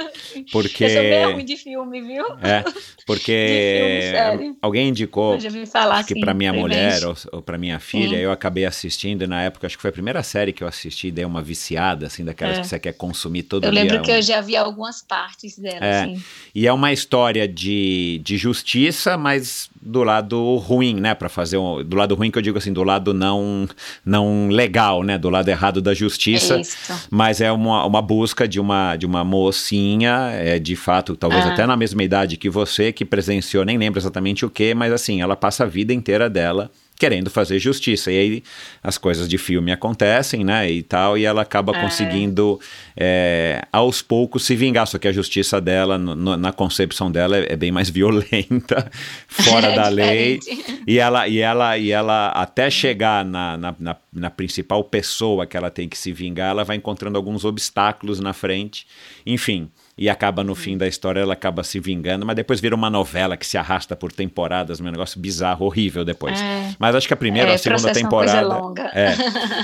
porque... Eu sou bem ruim de filme, viu? É, porque filme, alguém indicou falar, que para minha mulher ou, ou para minha filha, eu acabei assistindo na época, acho que foi a primeira série que eu assisti, dei uma viciada, assim, daquelas é. que você quer consumir todo eu dia. Eu lembro que eu já vi algumas partes dela, é, assim. E é uma história de, de justiça, mas do lado ruim, né, para fazer um, do lado ruim que eu digo assim, do lado não não legal, né, do lado errado da justiça. Isso. Mas é uma, uma busca de uma, de uma mocinha, é, de fato, talvez ah. até na mesma idade que você, que presenciou, nem lembro exatamente o que, mas assim, ela passa a vida inteira dela querendo fazer justiça. E aí as coisas de filme acontecem, né? E tal, e ela acaba é. conseguindo é, aos poucos se vingar. Só que a justiça dela, no, na concepção dela, é, é, bem mais violenta, fora da lei. E ela, e ela, e ela até chegar na, na, na, na principal pessoa que ela tem que se vingar, ela vai encontrando alguns obstáculos na frente. Enfim e acaba no fim da história, ela acaba se vingando, mas depois vira uma novela que se arrasta por temporadas, um negócio bizarro, horrível depois. É. Mas acho que a primeira ou é, a segunda temporada. É, longa. é,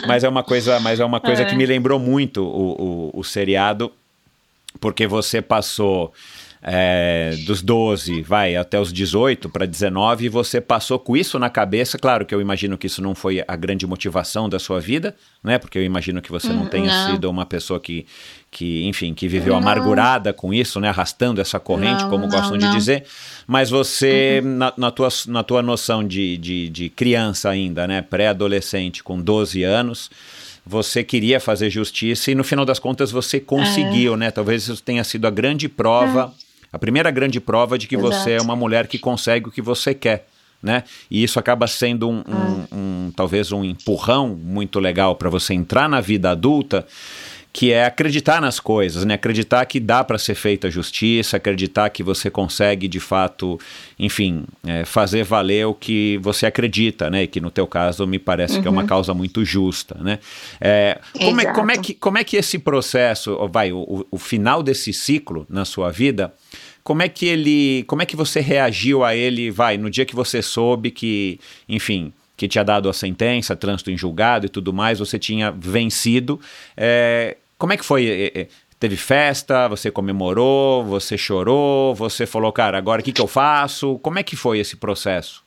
mas é uma coisa, mas é uma coisa que é. me lembrou muito o, o, o seriado, porque você passou é, dos 12, vai, até os 18 para 19, e você passou com isso na cabeça. Claro que eu imagino que isso não foi a grande motivação da sua vida, né? Porque eu imagino que você não hum, tenha não. sido uma pessoa que, que, enfim, que viveu não. amargurada com isso, né? Arrastando essa corrente, não, como gostam de dizer. Mas você, uhum. na, na, tua, na tua noção de, de, de criança ainda, né? Pré-adolescente, com 12 anos você queria fazer justiça e no final das contas você conseguiu, é. né? Talvez isso tenha sido a grande prova é a primeira grande prova de que Exato. você é uma mulher que consegue o que você quer. Né? E isso acaba sendo um, um, um talvez um empurrão muito legal para você entrar na vida adulta, que é acreditar nas coisas, né? Acreditar que dá para ser feita justiça, acreditar que você consegue de fato, enfim, é, fazer valer o que você acredita, né? E que no teu caso me parece uhum. que é uma uhum. causa muito justa, né? É, como, é, como, é que, como é que esse processo, vai, o, o final desse ciclo na sua vida como é que ele, como é que você reagiu a ele, vai, no dia que você soube que, enfim, que tinha dado a sentença, trânsito em julgado e tudo mais, você tinha vencido. É, como é que foi? É, é, teve festa, você comemorou, você chorou, você falou, cara, agora o que, que eu faço? Como é que foi esse processo?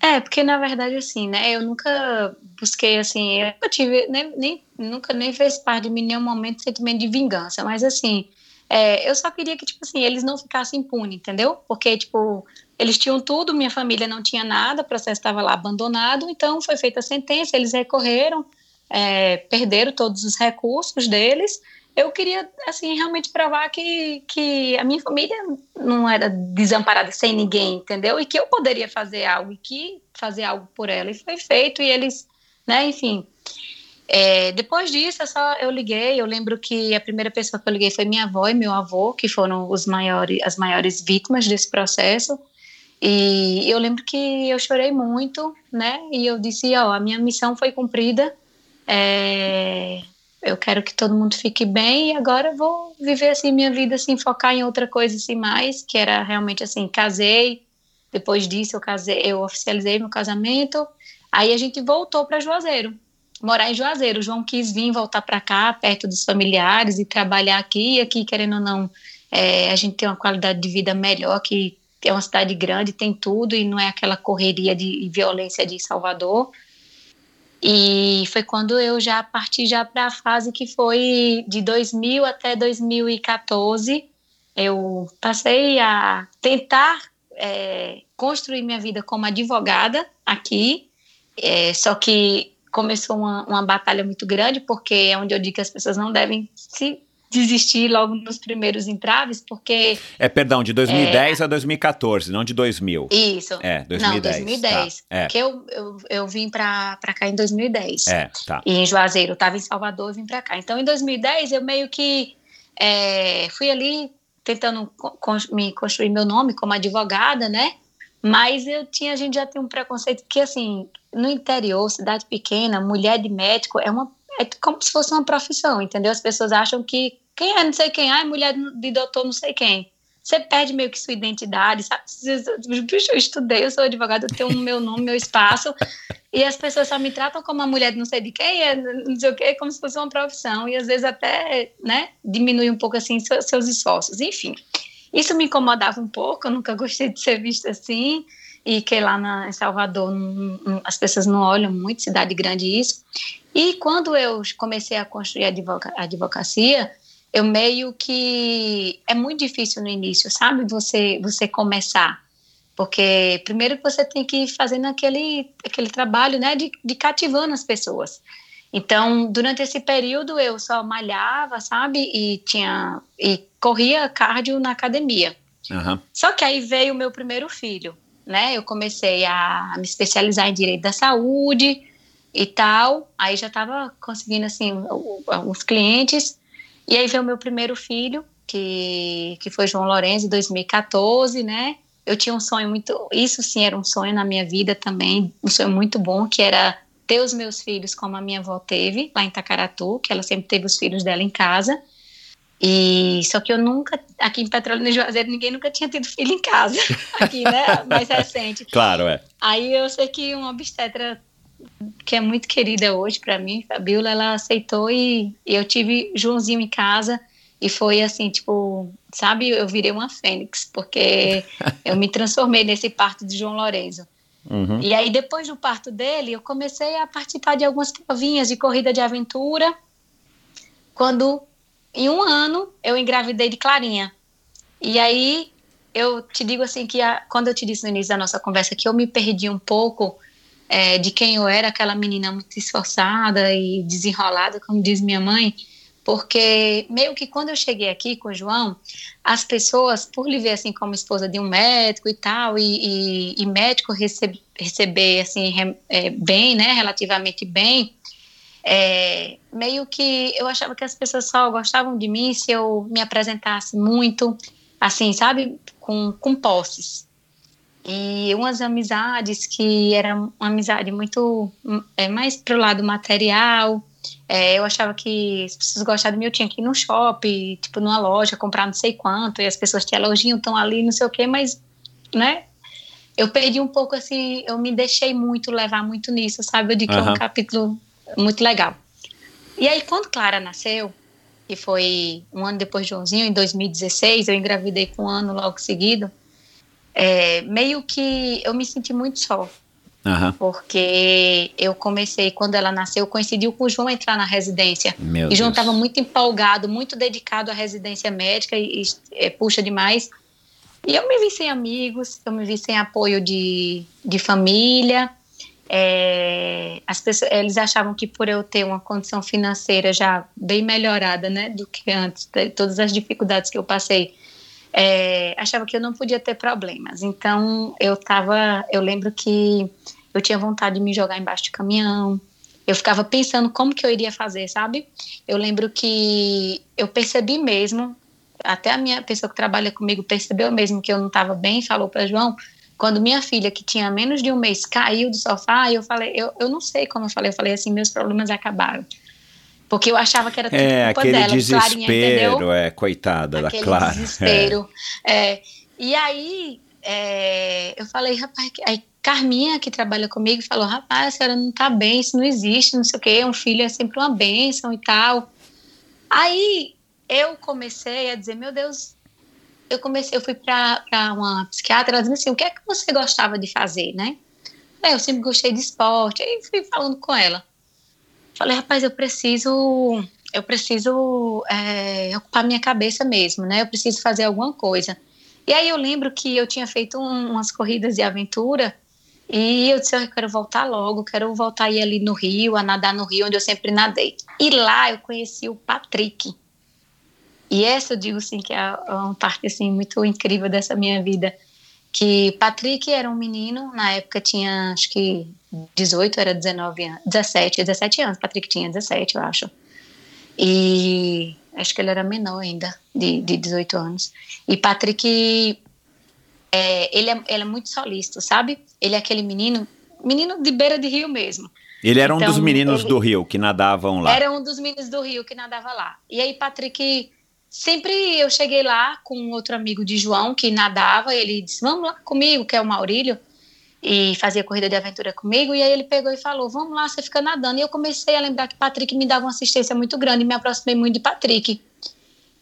É, porque na verdade, assim, né, eu nunca busquei, assim, eu nunca tive, nem, nem, nunca nem fez parte de mim nenhum momento sentimento de vingança, mas assim, é, eu só queria que, tipo assim, eles não ficassem impunes, entendeu? Porque, tipo, eles tinham tudo, minha família não tinha nada, o processo estava lá abandonado, então foi feita a sentença, eles recorreram, é, perderam todos os recursos deles. Eu queria, assim, realmente provar que, que a minha família não era desamparada sem ninguém, entendeu? E que eu poderia fazer algo, e que fazer algo por ela. E foi feito, e eles, né, enfim, é, depois disso, eu só eu liguei. Eu lembro que a primeira pessoa que eu liguei foi minha avó e meu avô, que foram os maiores, as maiores vítimas desse processo. E eu lembro que eu chorei muito, né? E eu disse: Ó, a minha missão foi cumprida. É, eu quero que todo mundo fique bem e agora vou viver assim minha vida, assim, focar em outra coisa assim mais, que era realmente assim, casei. Depois disso eu casei, eu oficializei meu casamento. Aí a gente voltou para Juazeiro morar em Juazeiro. O João quis vir voltar para cá, perto dos familiares e trabalhar aqui. E aqui, querendo ou não, é, a gente tem uma qualidade de vida melhor, que é uma cidade grande, tem tudo e não é aquela correria de violência de Salvador. E foi quando eu já parti já para a fase que foi de 2000 até 2014. Eu passei a tentar é, construir minha vida como advogada aqui, é, só que começou uma, uma batalha muito grande, porque é onde eu digo que as pessoas não devem se desistir logo nos primeiros entraves, porque... É, perdão, de 2010 é, a 2014, não de 2000. Isso. É, 2010. Não, 2010. Tá, é. Porque eu, eu, eu vim para cá em 2010. É, tá. E em Juazeiro, eu estava em Salvador, eu vim para cá. Então, em 2010, eu meio que é, fui ali tentando me construir meu nome como advogada, né? Mas eu tinha, a gente já tem um preconceito que, assim, no interior, cidade pequena, mulher de médico é uma é como se fosse uma profissão, entendeu? As pessoas acham que quem é não sei quem, ah, é mulher de doutor não sei quem. Você perde meio que sua identidade, sabe? Eu estudei, eu sou advogada, eu tenho meu nome, meu espaço, e as pessoas só me tratam como uma mulher de não sei de quem, é, não sei o quê, como se fosse uma profissão, e às vezes até, né, diminui um pouco, assim, seus esforços. Enfim, isso me incomodava um pouco, eu nunca gostei de ser vista assim, e que lá na, em Salvador não, não, as pessoas não olham muito, cidade grande isso. E quando eu comecei a construir a, advoca, advocacia, eu meio que é muito difícil no início, sabe? Você você começar, porque primeiro você tem que ir fazendo aquele aquele trabalho, né, de, de cativando as pessoas. Então, durante esse período eu só malhava, sabe? E tinha e corria cardio na academia. Uhum. Só que aí veio o meu primeiro filho né? Eu comecei a me especializar em direito da saúde e tal. Aí já estava conseguindo assim alguns clientes. E aí veio o meu primeiro filho, que, que foi João Lourenço, em 2014, né? Eu tinha um sonho muito, isso sim era um sonho na minha vida também, um sonho muito bom, que era ter os meus filhos como a minha avó teve, lá em Tacaratu, que ela sempre teve os filhos dela em casa. E só que eu nunca, aqui em Petrolina e Juazeiro, ninguém nunca tinha tido filho em casa, aqui, né? Mais recente. Claro, é. Aí eu sei que uma obstetra que é muito querida hoje para mim, Fabiola, ela aceitou e, e, eu tive Joãozinho em casa e foi assim, tipo, sabe, eu virei uma fênix, porque eu me transformei nesse parto de João Lourenço. Uhum. E aí depois do parto dele, eu comecei a participar de algumas provinhas de corrida de aventura. Quando em um ano eu engravidei de Clarinha. E aí eu te digo assim que a, quando eu te disse no início da nossa conversa que eu me perdi um pouco é, de quem eu era, aquela menina muito esforçada e desenrolada, como diz minha mãe, porque meio que quando eu cheguei aqui com o João, as pessoas, por lhe ver assim como esposa de um médico e tal, e, e, e médico recebe, receber assim é, bem, né, relativamente bem, é, meio que eu achava que as pessoas só gostavam de mim se eu me apresentasse muito, assim, sabe, com, com posses. E umas amizades que eram uma amizade muito é, mais pro lado material. É, eu achava que as pessoas gostavam de mim, eu tinha que ir no shopping, tipo, numa loja, comprar não sei quanto, e as pessoas te elogiam, estão ali, não sei o quê, mas, né, eu perdi um pouco, assim, eu me deixei muito levar muito nisso, sabe? Eu digo uhum. que é um capítulo muito legal. E aí, quando Clara nasceu, que foi um ano depois de Joãozinho, em 2016, eu engravidei com um ano logo seguido, é, meio que eu me senti muito só. Uhum. Porque eu comecei, quando ela nasceu, coincidiu com o João entrar na residência. Meu e João estava muito empolgado, muito dedicado à residência médica e, e é, puxa demais. E eu me vi sem amigos, eu me vi sem apoio de, de família. É, as pessoas, eles achavam que por eu ter uma condição financeira já bem melhorada, né, do que antes, de todas as dificuldades que eu passei, é, achava que eu não podia ter problemas. Então eu tava, eu lembro que eu tinha vontade de me jogar embaixo de caminhão. Eu ficava pensando como que eu iria fazer, sabe? Eu lembro que eu percebi mesmo, até a minha pessoa que trabalha comigo percebeu mesmo que eu não estava bem, falou para João, quando minha filha, que tinha menos de um mês, caiu do sofá, eu falei, eu, eu não sei como eu falei, eu falei assim, meus problemas acabaram. Porque eu achava que era tudo é, culpa aquele dela, desespero, Clarinha, é, coitada aquele da Clara. desespero. É. É, e aí, é, eu falei, rapaz, aí Carminha, que trabalha comigo, falou, rapaz, a senhora não tá bem, isso não existe, não sei o quê, um filho é sempre uma bênção e tal. Aí, eu comecei a dizer, meu Deus, eu comecei, eu fui para uma psiquiatra, ela disse assim, o que é que você gostava de fazer, né? Eu sempre gostei de esporte, aí fui falando com ela. Falei, rapaz, eu preciso, eu preciso é, ocupar minha cabeça mesmo, né? Eu preciso fazer alguma coisa. E aí eu lembro que eu tinha feito um, umas corridas de aventura E eu disse, eu quero voltar logo, quero voltar aí ali no Rio, a nadar no Rio, onde eu sempre nadei. E lá eu conheci o Patrick. E essa eu digo assim que é uma parte assim muito incrível dessa minha vida, que Patrick era um menino, na época tinha acho que 18, era 19 anos, 17, 17 anos, Patrick tinha 17, eu acho. E acho que ele era menor ainda, de, de 18 anos. E Patrick, é, ele, é, ele é muito solícito, sabe? Ele é aquele menino, menino de beira de rio mesmo. Ele era então, um dos então, meninos ele, do Rio que nadavam lá. Era um dos meninos do Rio que nadava lá. E aí, Patrick, sempre eu cheguei lá com outro amigo de João que nadava, e ele disse: Vamos lá comigo, que é o Maurílio e fazia corrida de aventura comigo, e aí ele pegou e falou, vamos lá, você fica nadando, e eu comecei a lembrar que Patrick me dava uma assistência muito grande, me aproximei muito de Patrick,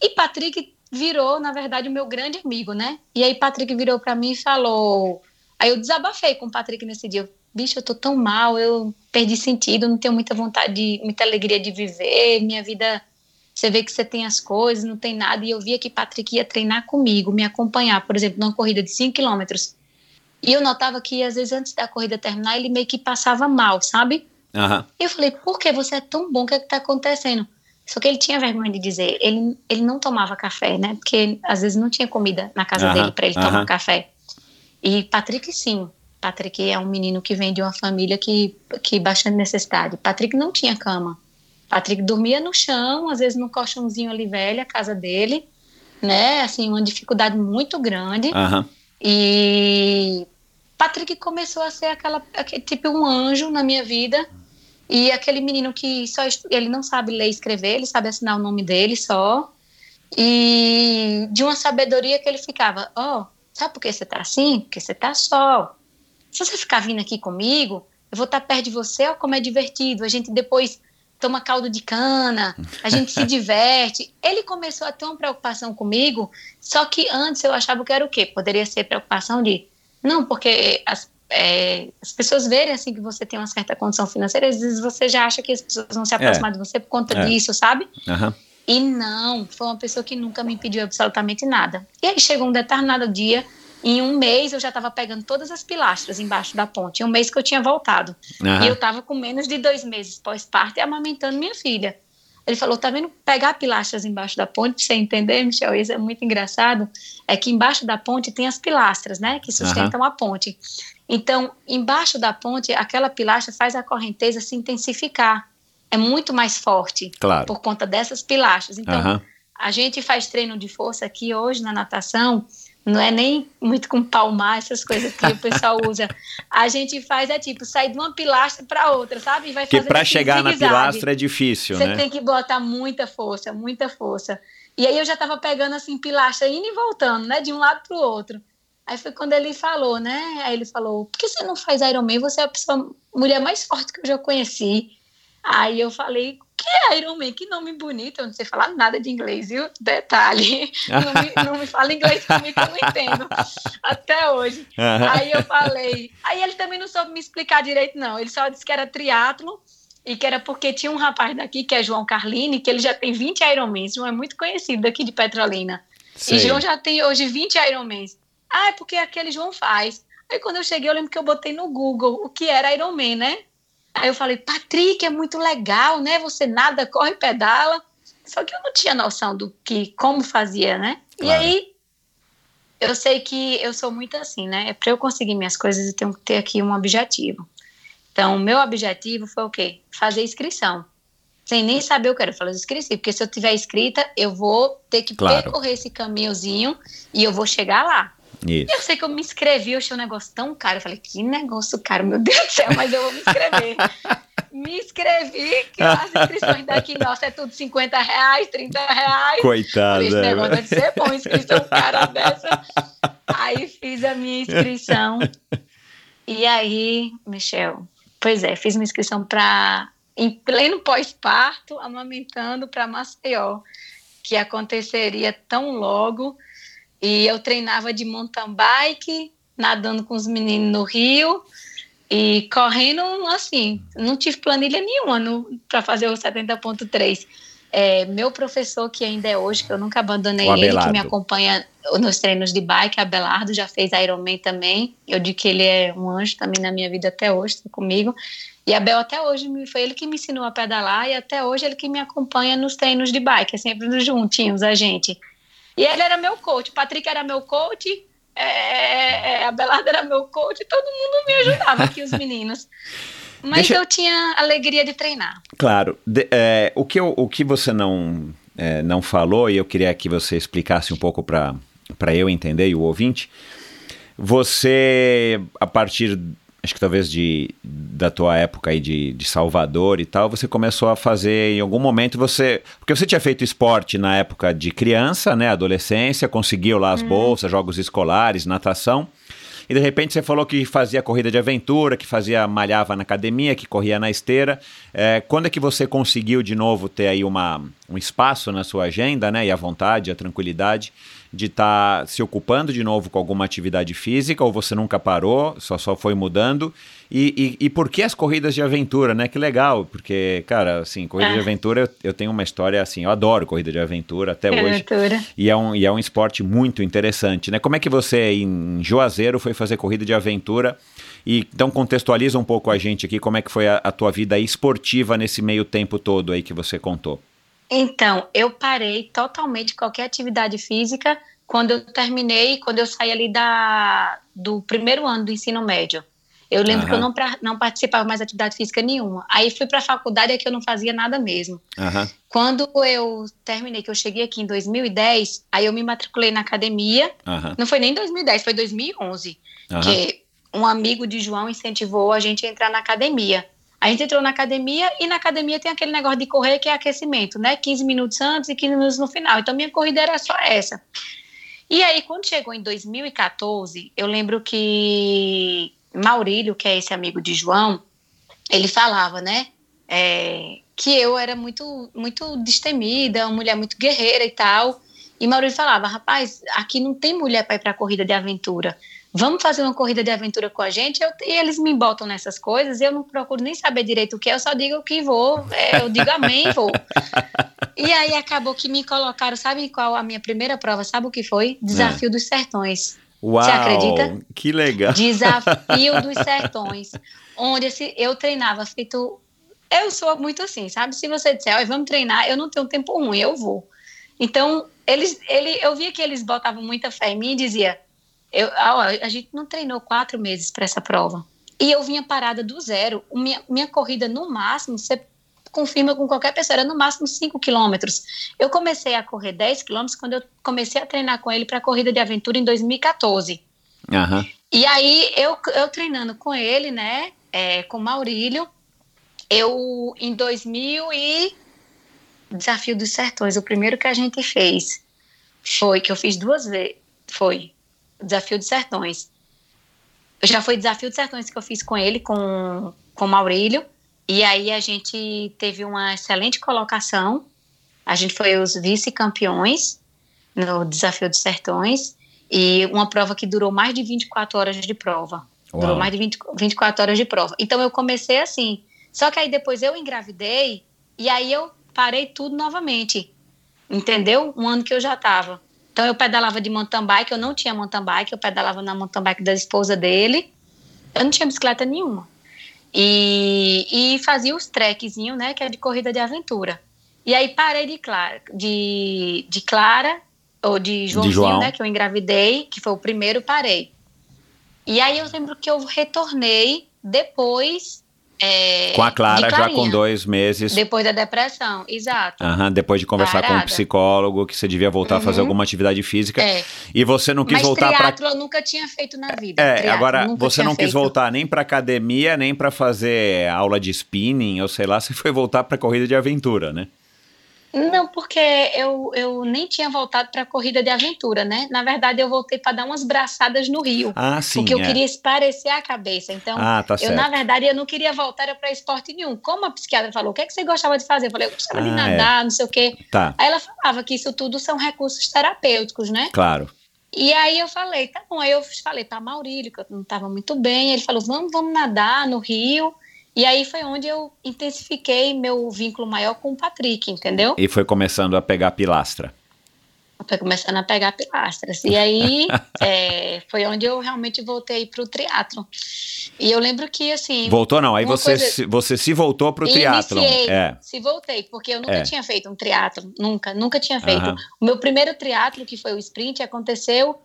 e Patrick virou, na verdade, o meu grande amigo, né, e aí Patrick virou para mim e falou, aí eu desabafei com o Patrick nesse dia, bicho, eu tô tão mal, eu perdi sentido, não tenho muita vontade, de, muita alegria de viver, minha vida, você vê que você tem as coisas, não tem nada, e eu via que Patrick ia treinar comigo, me acompanhar, por exemplo, numa corrida de 5 quilômetros, e eu notava que, às vezes, antes da corrida terminar, ele meio que passava mal, sabe? Uhum. E eu falei, por que você é tão bom? O que é que tá acontecendo? Só que ele tinha vergonha de dizer. Ele, ele não tomava café, né? Porque às vezes não tinha comida na casa uhum. dele para ele tomar café. E Patrick, sim. Patrick é um menino que vem de uma família que, que bastante necessidade. Patrick não tinha cama. Patrick dormia no chão, às vezes no colchãozinho ali velho, a casa dele, né? Assim, uma dificuldade muito grande. Uhum. E Patrick começou a ser aquela, aquele, tipo um anjo na minha vida. E aquele menino que só ele não sabe ler e escrever, ele sabe assinar o nome dele só. E de uma sabedoria que ele ficava, ó, oh, sabe por que você tá assim? Porque você tá só. Se você ficar vindo aqui comigo, eu vou estar tá perto de você, ó, como é divertido. A gente depois toma caldo de cana, a gente se diverte. Ele começou a ter uma preocupação comigo, só que antes eu achava que era o quê? Poderia ser preocupação de, não, porque as, é, as pessoas verem assim que você tem uma certa condição financeira, às vezes você já acha que as pessoas vão se aproximar é. de você por conta é. disso, sabe? Uhum. E não, foi uma pessoa que nunca me pediu absolutamente nada. E aí chegou um determinado dia em um mês eu já estava pegando todas as pilastras embaixo da ponte. Em um mês que eu tinha voltado. Uhum. E eu estava com menos de dois meses pós-parto e amamentando minha filha. Ele falou: tá vendo? Pegar pilastras embaixo da ponte, pra você entender, Michel, isso é muito engraçado. É que embaixo da ponte tem as pilastras, né? Que sustentam uhum. a ponte. Então, embaixo da ponte, aquela pilastra faz a correnteza se intensificar. É muito mais forte claro. por conta dessas pilastras. Então, uhum. a gente faz treino de força aqui hoje na natação não é nem muito com palmar, essas coisas que o pessoal usa. A gente faz é tipo, sair de uma pilastra para outra, sabe? E vai que para chegar na pilastra é difícil, Você né? tem que botar muita força, muita força. E aí eu já tava pegando assim pilastra indo e voltando, né, de um lado pro outro. Aí foi quando ele falou, né? Aí ele falou: "Por que você não faz Ironman? Você é a pessoa, mulher mais forte que eu já conheci". Aí eu falei: que é Iron Man? Que nome bonito. Eu não sei falar nada de inglês, viu? Detalhe. Não me, não me fala inglês comigo que eu não entendo. Até hoje. Aí eu falei. Aí ele também não soube me explicar direito, não. Ele só disse que era triatlo e que era porque tinha um rapaz daqui, que é João Carlini, que ele já tem 20 Ironmans. João é muito conhecido daqui de Petrolina. Sei. E João já tem hoje 20 Ironmans. Ah, é porque aquele João faz. Aí quando eu cheguei, eu lembro que eu botei no Google o que era Ironman, né? Aí eu falei, Patrick, é muito legal, né? Você nada, corre, pedala. Só que eu não tinha noção do que, como fazia, né? Claro. E aí, eu sei que eu sou muito assim, né? Para eu conseguir minhas coisas, eu tenho que ter aqui um objetivo. Então, o meu objetivo foi o quê? Fazer inscrição. Sem nem saber o que era, eu falei, inscrição, porque se eu tiver inscrita, eu vou ter que claro. percorrer esse caminhozinho e eu vou chegar lá. Isso. Eu sei que eu me inscrevi, eu achei um negócio tão caro. Eu falei, que negócio caro, meu Deus do céu, mas eu vou me inscrever. me inscrevi, que as inscrições daqui, nossa, é tudo 50 reais, 30 reais. Coitada. Esse negócio deve ser bom, inscrição cara dessa. Aí fiz a minha inscrição. E aí, Michel, pois é, fiz uma inscrição para, em pleno pós-parto, amamentando para Maceió, que aconteceria tão logo. E eu treinava de mountain bike, nadando com os meninos no rio e correndo assim. Não tive planilha nenhuma para fazer o 70.3. É, meu professor, que ainda é hoje, que eu nunca abandonei ele, que me acompanha nos treinos de bike, Abelardo, já fez Ironman também. Eu digo que ele é um anjo também na minha vida até hoje, está comigo. E Abel até hoje foi ele que me ensinou a pedalar e até hoje ele que me acompanha nos treinos de bike, é sempre juntinhos a gente. E ele era meu coach, o Patrick era meu coach, é, é, a Belarda era meu coach, todo mundo me ajudava aqui, os meninos. Mas Deixa- eu tinha alegria de treinar. Claro. De- é, o, que eu- o que você não, é, não falou, e eu queria que você explicasse um pouco para eu entender e o ouvinte, você, a partir, acho que talvez de, da tua época aí de, de Salvador e tal, você começou a fazer, em algum momento você... Porque você tinha feito esporte na época de criança, né, adolescência, conseguiu lá as bolsas, jogos escolares, natação... E de repente você falou que fazia corrida de aventura, que fazia malhava na academia, que corria na esteira. É, quando é que você conseguiu de novo ter aí uma, um espaço na sua agenda, né? E a vontade, a tranquilidade de estar se ocupando de novo com alguma atividade física, ou você nunca parou, só, só foi mudando? E, e, e por que as corridas de aventura, né? Que legal, porque, cara, assim, corrida de Ah. aventura, eu, eu tenho uma história assim, eu adoro corrida de aventura até hoje. Aventura. E é, um, e é um esporte muito interessante, né? Como é que você, em Juazeiro, foi fazer corrida de aventura? E, então, contextualiza um pouco a gente aqui, como é que foi a, a tua vida esportiva nesse meio tempo todo aí que você contou. Então, eu parei totalmente qualquer atividade física quando eu terminei, quando eu saí ali da, do primeiro ano do ensino médio. Eu lembro que eu não, pra- não participava mais de atividade física nenhuma. Aí fui para a faculdade é que eu não fazia nada mesmo. Aham, Quando eu terminei, que eu cheguei aqui em 2010, aí eu me matriculei na academia. aham, Não foi nem 2010, foi 2011. aham. que um amigo de João incentivou a gente a entrar na academia. A gente entrou na academia e na academia tem aquele negócio de correr que é aquecimento, né? 15 minutos antes e 15 minutos no final. Então minha corrida era só essa. E aí quando chegou em 2014, eu lembro que Maurílio, que é esse amigo de João, ele falava, né? é, que eu era muito muito destemida, uma mulher muito guerreira e tal. E Maurílio falava, rapaz, aqui não tem mulher para ir para corrida de aventura. Vamos fazer uma corrida de aventura com a gente? Eu- e eles me botam nessas coisas eu não procuro nem saber direito o que é, eu só digo que vou. é, eu digo amém, vou. E aí acabou que me colocaram, sabe qual a minha primeira prova? Sabe o que foi? Desafio dos Sertões. Uau, acredita? que legal. Desafio dos Sertões. Onde eu treinava feito. Eu sou muito assim, sabe? Se você disser, "Olha, vamos treinar, eu não tenho tempo ruim, eu vou. Então, eles, ele, eu via que eles botavam muita fé em mim e dizia, eu, ó, a gente não treinou quatro meses para essa prova. E eu vinha parada do zero. Minha, minha corrida, no máximo, você confirma com qualquer pessoa, era no máximo 5 quilômetros. Eu comecei a correr 10 quilômetros quando eu comecei a treinar com ele para a corrida de aventura em 2014. Aham, E aí, eu, eu treinando com ele, né, é, com o Maurílio, eu, em 2000 e... Desafio dos Sertões, o primeiro que a gente fez foi, que eu fiz duas vezes, foi Desafio dos Sertões. Já foi Desafio dos Sertões que eu fiz com ele, com, com o Maurílio, e aí a gente teve uma excelente colocação, a gente foi os vice-campeões no Desafio dos Sertões, e uma prova que durou mais de 24 horas de prova. Uau. Durou mais de 20, 24 horas de prova. Então eu comecei assim. Só que aí depois eu engravidei e aí eu parei tudo novamente. Entendeu? Um ano que eu já estava. Então eu pedalava de mountain bike, eu não tinha mountain bike, eu pedalava na mountain bike da esposa dele. Eu não tinha bicicleta nenhuma. E, e fazia os trekzinhos, né, que é de corrida de aventura. E aí parei de Clara, de, de Clara ou de Joãozinho, João. né, que eu engravidei, que foi o primeiro, parei. E aí eu lembro que eu retornei depois é, Com a Clara, já com dois meses. Depois da depressão, exato. Aham, depois de conversar com um Parada. psicólogo, que você devia voltar a fazer Uhum. alguma atividade física. É. E você não quis Mas voltar para eu nunca tinha feito na vida. É, triatlo, agora você não quis feito. voltar nem para academia, nem para fazer aula de spinning, ou sei lá, você foi voltar para corrida de aventura, né? Não, porque eu, eu nem tinha voltado para corrida de aventura, né? Na verdade, eu voltei para dar umas braçadas no Rio. Ah, sim. porque eu é. queria esparecer a cabeça. Então, Ah, tá eu, certo. na verdade, eu não queria voltar para esporte nenhum. Como a psiquiatra falou, o que, é que você gostava de fazer? Eu falei, eu gostava de Ah, nadar, não sei o quê. Tá, Aí ela falava que isso tudo são recursos terapêuticos, né? claro. E aí eu falei, tá bom. Aí eu falei para Maurílio, que eu não estava muito bem. Ele falou, vamos, vamos nadar no rio. E aí foi onde eu intensifiquei meu vínculo maior com o Patrick, entendeu? E foi começando a pegar pilastra. Foi começando a pegar pilastras. E aí é, foi onde eu realmente voltei para o triatlo. E eu lembro que, assim... Voltou não, aí você, coisa... se, você se voltou para o triatlo. É. Se voltei, porque eu nunca é. tinha feito um triatlo, nunca, nunca tinha feito. Uh -huh. O meu primeiro triatlo, que foi o sprint, aconteceu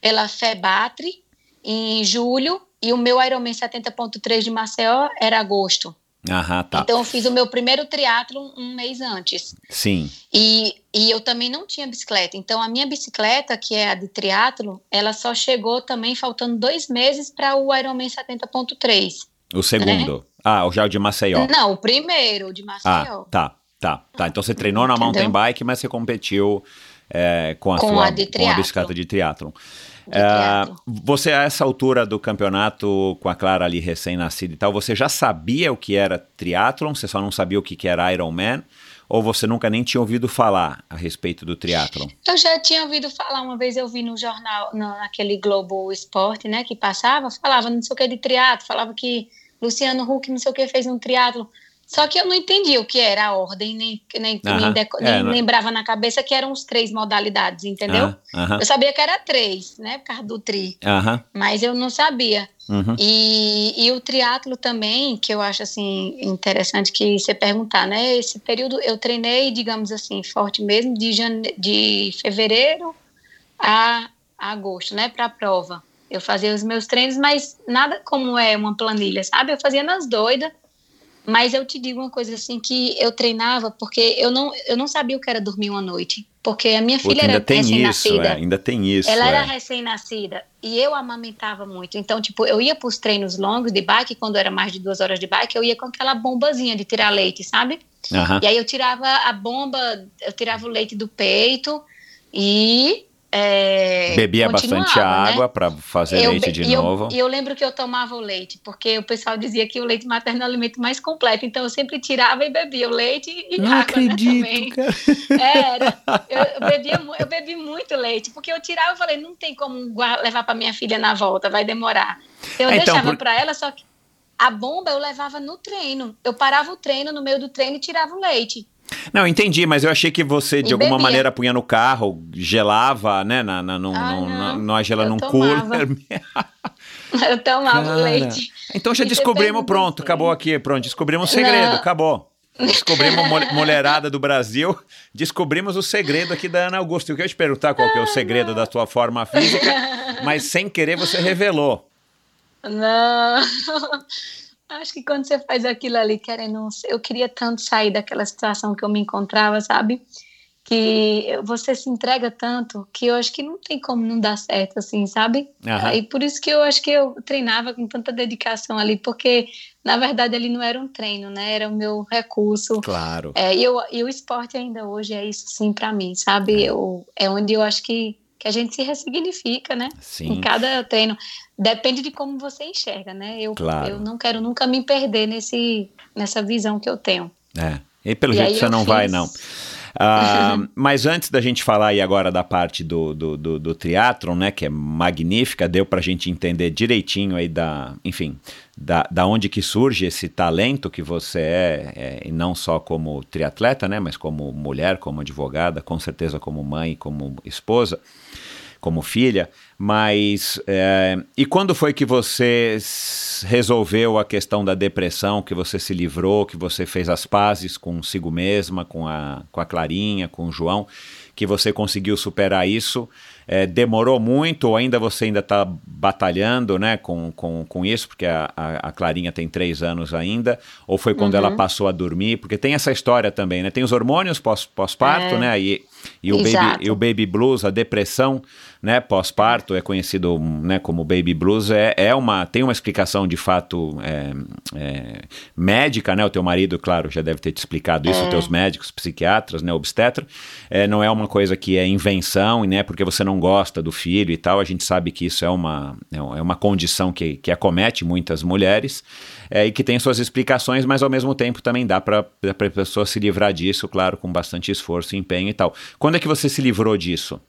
pela FEBATRE em julho, e o meu Ironman 70.3 de Maceió era agosto. Aham, tá. Então eu fiz o meu primeiro triatlo um mês antes. Sim. E, e eu também não tinha bicicleta. Então a minha bicicleta, que é a de triatlo, ela só chegou também faltando dois meses para o Ironman 70.3. O segundo. Né? Ah, já o de Maceió. Não, o primeiro, o de Maceió. Ah, tá, tá, tá. Então você treinou na Entendeu? mountain bike, mas você competiu é, com a com sua a com a bicicleta de triatlo. É, você, a essa altura do campeonato, com a Clara ali recém-nascida e tal, você já sabia o que era triatlon? Você só não sabia o que era Ironman? Ou você nunca nem tinha ouvido falar a respeito do triatlon? Eu já tinha ouvido falar, uma vez eu vi no jornal, naquele Globo Esporte, né, que passava, falava não sei o que de triatlo, falava que Luciano Huck não sei o que fez um triatlo. Só que eu não entendi o que era a ordem, nem, nem, nem, é, nem lembrava na cabeça que eram os três modalidades, entendeu? Eu sabia que era três, né, por causa do tri, mas eu não sabia. Uhum. E, e o triatlo também, que eu acho assim interessante que você perguntar, né? Esse período eu treinei, digamos assim, forte mesmo, de, jane... de fevereiro a agosto, né, para a prova. Eu fazia os meus treinos, mas nada como é uma planilha, sabe? Eu fazia nas doidas mas eu te digo uma coisa assim que eu treinava porque eu não, eu não sabia o que era dormir uma noite. Porque a minha filha era recém-nascida. É, ainda tem isso. Ela é. era recém-nascida e eu amamentava muito. Então, tipo, eu ia para os treinos longos de bike, quando era mais de duas horas de bike, eu ia com aquela bombazinha de tirar leite, sabe? Uhum. E aí eu tirava a bomba, eu tirava o leite do peito e é, Bebia bastante né? água para fazer eu, leite de e novo. E eu, eu, lembro que eu tomava o leite, porque o pessoal dizia que o leite materno é o alimento mais completo. Então eu sempre tirava e bebia o leite e Não água. acredito, né, cara. Era. Eu, eu, bebia, eu bebi muito leite, porque eu tirava e falei, não tem como levar para minha filha na volta, vai demorar. Eu então, deixava por... para ela, só que a bomba eu levava no treino. Eu parava o treino no meio do treino e tirava o leite. Não, entendi, mas eu achei que você de e alguma bebia. maneira punha no carro, gelava, né? Na, na, no, ah, no, não. numa gela num cooler. eu tomava Cara. leite. Então já e descobrimos, pronto, acabou aqui, pronto, descobrimos o segredo, não. acabou. Descobrimos mulherada do Brasil, descobrimos o segredo aqui da Ana Augusta. Eu queria te perguntar qual que é o segredo da tua forma física, mas sem querer você revelou. Não. Acho que quando você faz aquilo ali, querendo. Eu queria tanto sair daquela situação que eu me encontrava, sabe? Que você se entrega tanto que eu acho que não tem como não dar certo, assim, sabe? Uhum. E por isso que eu acho que eu treinava com tanta dedicação ali, porque na verdade ali não era um treino, né? Era o meu recurso. Claro. É, e, eu, e o esporte ainda hoje é isso, sim, para mim, sabe? É. Eu, é onde eu acho que que a gente se ressignifica, né? Sim. Em cada treino. Depende de como você enxerga, né? Eu, claro. eu não quero nunca me perder nesse, nessa visão que eu tenho. É. E pelo e jeito você não fiz... vai, não. Uh, mas antes da gente falar aí agora da parte do, do, do, do triatlon, né, que é magnífica, deu para a gente entender direitinho aí da, enfim, da, da onde que surge esse talento que você é, é, e não só como triatleta, né, mas como mulher, como advogada, com certeza como mãe, como esposa como filha, mas é, e quando foi que você resolveu a questão da depressão, que você se livrou, que você fez as pazes consigo mesma, com a, com a Clarinha, com o João, que você conseguiu superar isso? É, demorou muito ou ainda você ainda está batalhando né, com, com, com isso, porque a, a, a, Clarinha tem três anos ainda, ou foi quando uhum. ela passou a dormir? Porque tem essa história também, né? Tem os hormônios pós-parto, pós é. né? E, e, o baby, e o baby blues, a depressão né, pós-parto, é conhecido né, como baby blues, é, é uma, tem uma explicação de fato é, é, médica, né? O teu marido, claro, já deve ter te explicado isso, os teus médicos, psiquiatras, né, obstetra. É, não é uma coisa que é invenção, né? Porque você não gosta do filho e tal. A gente sabe que isso é uma, é uma condição que, que acomete muitas mulheres. É, e que tem suas explicações, mas ao mesmo tempo também dá para a pessoa se livrar disso, claro, com bastante esforço, empenho e tal. Quando é que você se livrou disso?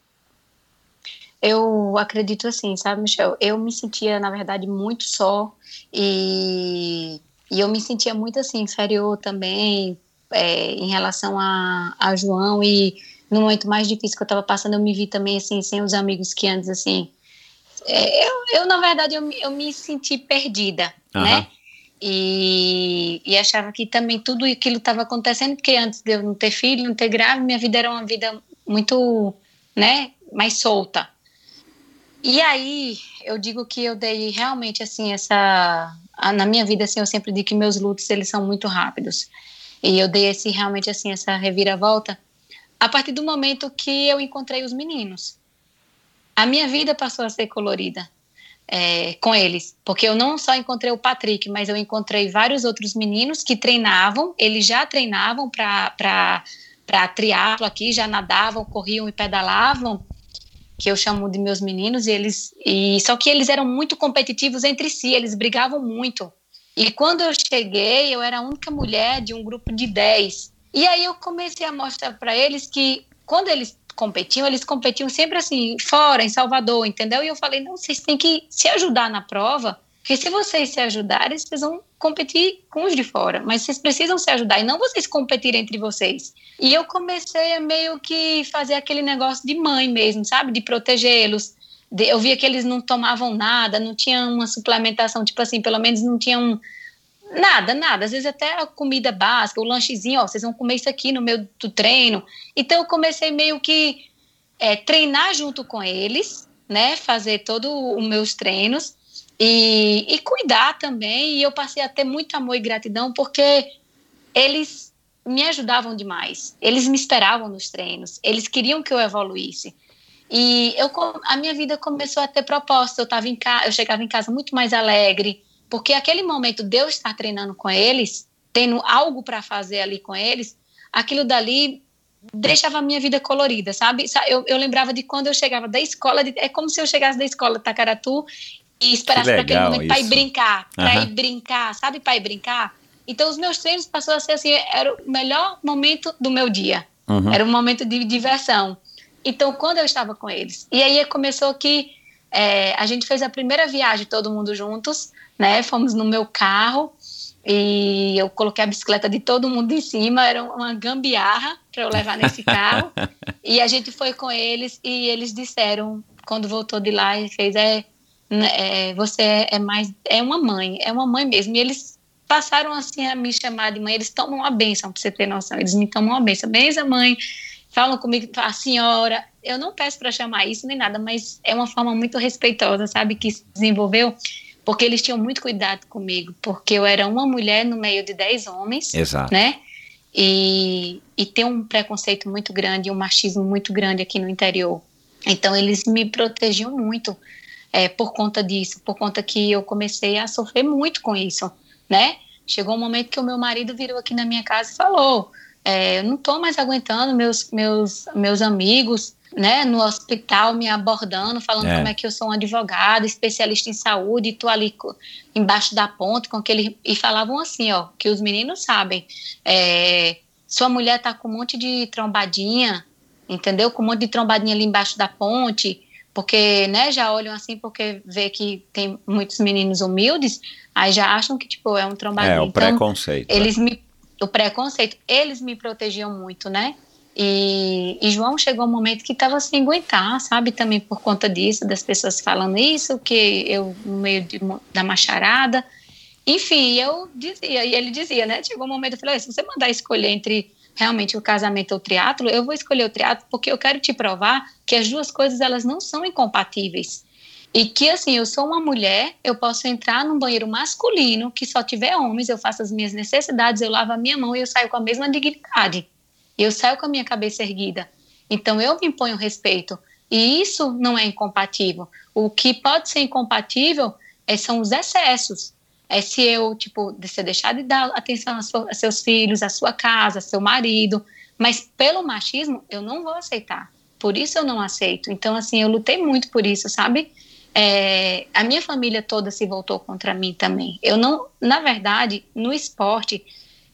Eu acredito assim, sabe, Michel? Eu me sentia, na verdade, muito só e E eu me sentia muito assim, inferior também é, em relação a, a João. E no momento mais difícil que eu estava passando, eu me vi também assim, sem os amigos que antes, assim. É, eu, eu, na verdade, eu, eu me senti perdida, uhum. né? E, e, achava que também tudo aquilo estava acontecendo, porque antes de eu não ter filho, não ter grávida, minha vida era uma vida muito, né, mais solta. E aí, eu digo que eu dei realmente, assim, essa... Na minha vida, assim, eu sempre digo que meus lutos, eles são muito rápidos. E eu dei esse, realmente, assim, essa reviravolta a partir do momento que eu encontrei os meninos. A minha vida passou a ser colorida é, com eles, porque eu não só encontrei o Patrick, mas eu encontrei vários outros meninos que treinavam, eles já treinavam para triatlo aqui, já nadavam, corriam e pedalavam, que eu chamo de meus meninos, e eles e só que eles eram muito competitivos entre si, eles brigavam muito. E quando eu cheguei, eu era a única mulher de um grupo de 10. E aí eu comecei a mostrar para eles que quando eles competiam, eles competiam sempre assim, fora, em Salvador, entendeu? E eu falei, não, vocês têm que se ajudar na prova, porque se vocês se ajudarem, vocês vão competir com os de fora, mas vocês precisam se ajudar e não vocês competirem entre vocês. E eu comecei a meio que fazer aquele negócio de mãe mesmo, sabe? De protegê-los. Eu via que eles não tomavam nada, não tinham uma suplementação, tipo assim, pelo menos não tinham Nada, nada. Às vezes até a comida básica, o lanchezinho, ó, vocês vão comer isso aqui no meio do treino. Então eu comecei meio que é, treinar junto com eles, né? Fazer todos os meus treinos e, e cuidar também. E eu passei a ter muito amor e gratidão porque eles me ajudavam demais. Eles me esperavam nos treinos. Eles queriam que eu evoluísse. E eu, a minha vida começou a ter propósito. Eu, tava em casa, eu chegava em casa muito mais alegre porque aquele momento de eu estar treinando com eles, tendo algo para fazer ali com eles, aquilo dali deixava a minha vida colorida, sabe? Eu, eu lembrava de quando eu chegava da escola, de, é como se eu chegasse da escola Tacaratu e esperasse para aquele momento para ir brincar, para uhum. ir brincar, sabe? Para ir brincar. Então, os meus treinos passou a ser assim, era o melhor momento do meu dia. Uhum. Era um momento de diversão. Então, quando eu estava com eles. E aí começou que é, a gente fez a primeira viagem todo mundo juntos né? Fomos no meu carro e eu coloquei a bicicleta de todo mundo em cima, era uma gambiarra para eu levar nesse carro. e a gente foi com eles e eles disseram, quando voltou de lá, e fez, é, né, é, você é mais, é uma mãe, é uma mãe mesmo. E eles passaram assim a me chamar de mãe, eles tomam uma benção, para você ter noção, eles me tomam uma benção. Benção, mãe, falam comigo, a senhora, eu não peço para chamar isso nem nada, mas é uma forma muito respeitosa, sabe, que se desenvolveu porque eles tinham muito cuidado comigo, porque eu era uma mulher no meio de dez homens, Exato. né? E, e tem um preconceito muito grande, um machismo muito grande aqui no interior. Então eles me protegiam muito é, por conta disso, por conta que eu comecei a sofrer muito com isso, né? Chegou um momento que o meu marido virou aqui na minha casa e falou: é, eu não estou mais aguentando meus meus meus amigos né, no hospital me abordando, falando é. como é que eu sou um advogado, especialista em saúde, e tô ali embaixo da ponte com aquele e falavam assim, ó, que os meninos sabem, é, sua mulher tá com um monte de trombadinha, entendeu? Com um monte de trombadinha ali embaixo da ponte, porque, né, já olham assim porque vê que tem muitos meninos humildes, aí já acham que tipo é um trombadinho. É o então, preconceito. Eles me o preconceito, eles me protegiam muito, né? E, e, João chegou um momento que estava sem aguentar, sabe? Também por conta disso, das pessoas falando isso, que eu, no meio de, da macharada. Enfim, eu dizia, e ele dizia, né? Chegou um momento, eu falei: se você mandar escolher entre realmente o casamento ou o triatlo, eu vou escolher o triatlo porque eu quero te provar que as duas coisas elas não são incompatíveis. E que assim, eu sou uma mulher, eu posso entrar num banheiro masculino que só tiver homens, eu faço as minhas necessidades, eu lavo a minha mão e eu saio com a mesma dignidade eu saio com a minha cabeça erguida. Então eu me imponho respeito. E isso não é incompatível. O que pode ser incompatível é, são os excessos. É se eu, tipo, se deixar de dar atenção a, a seus filhos, a sua casa, a seu marido. Mas pelo machismo, eu não vou aceitar. Por isso eu não aceito. Então, assim, eu lutei muito por isso, sabe? É, a minha família toda se voltou contra mim também. Eu não, na verdade, no esporte,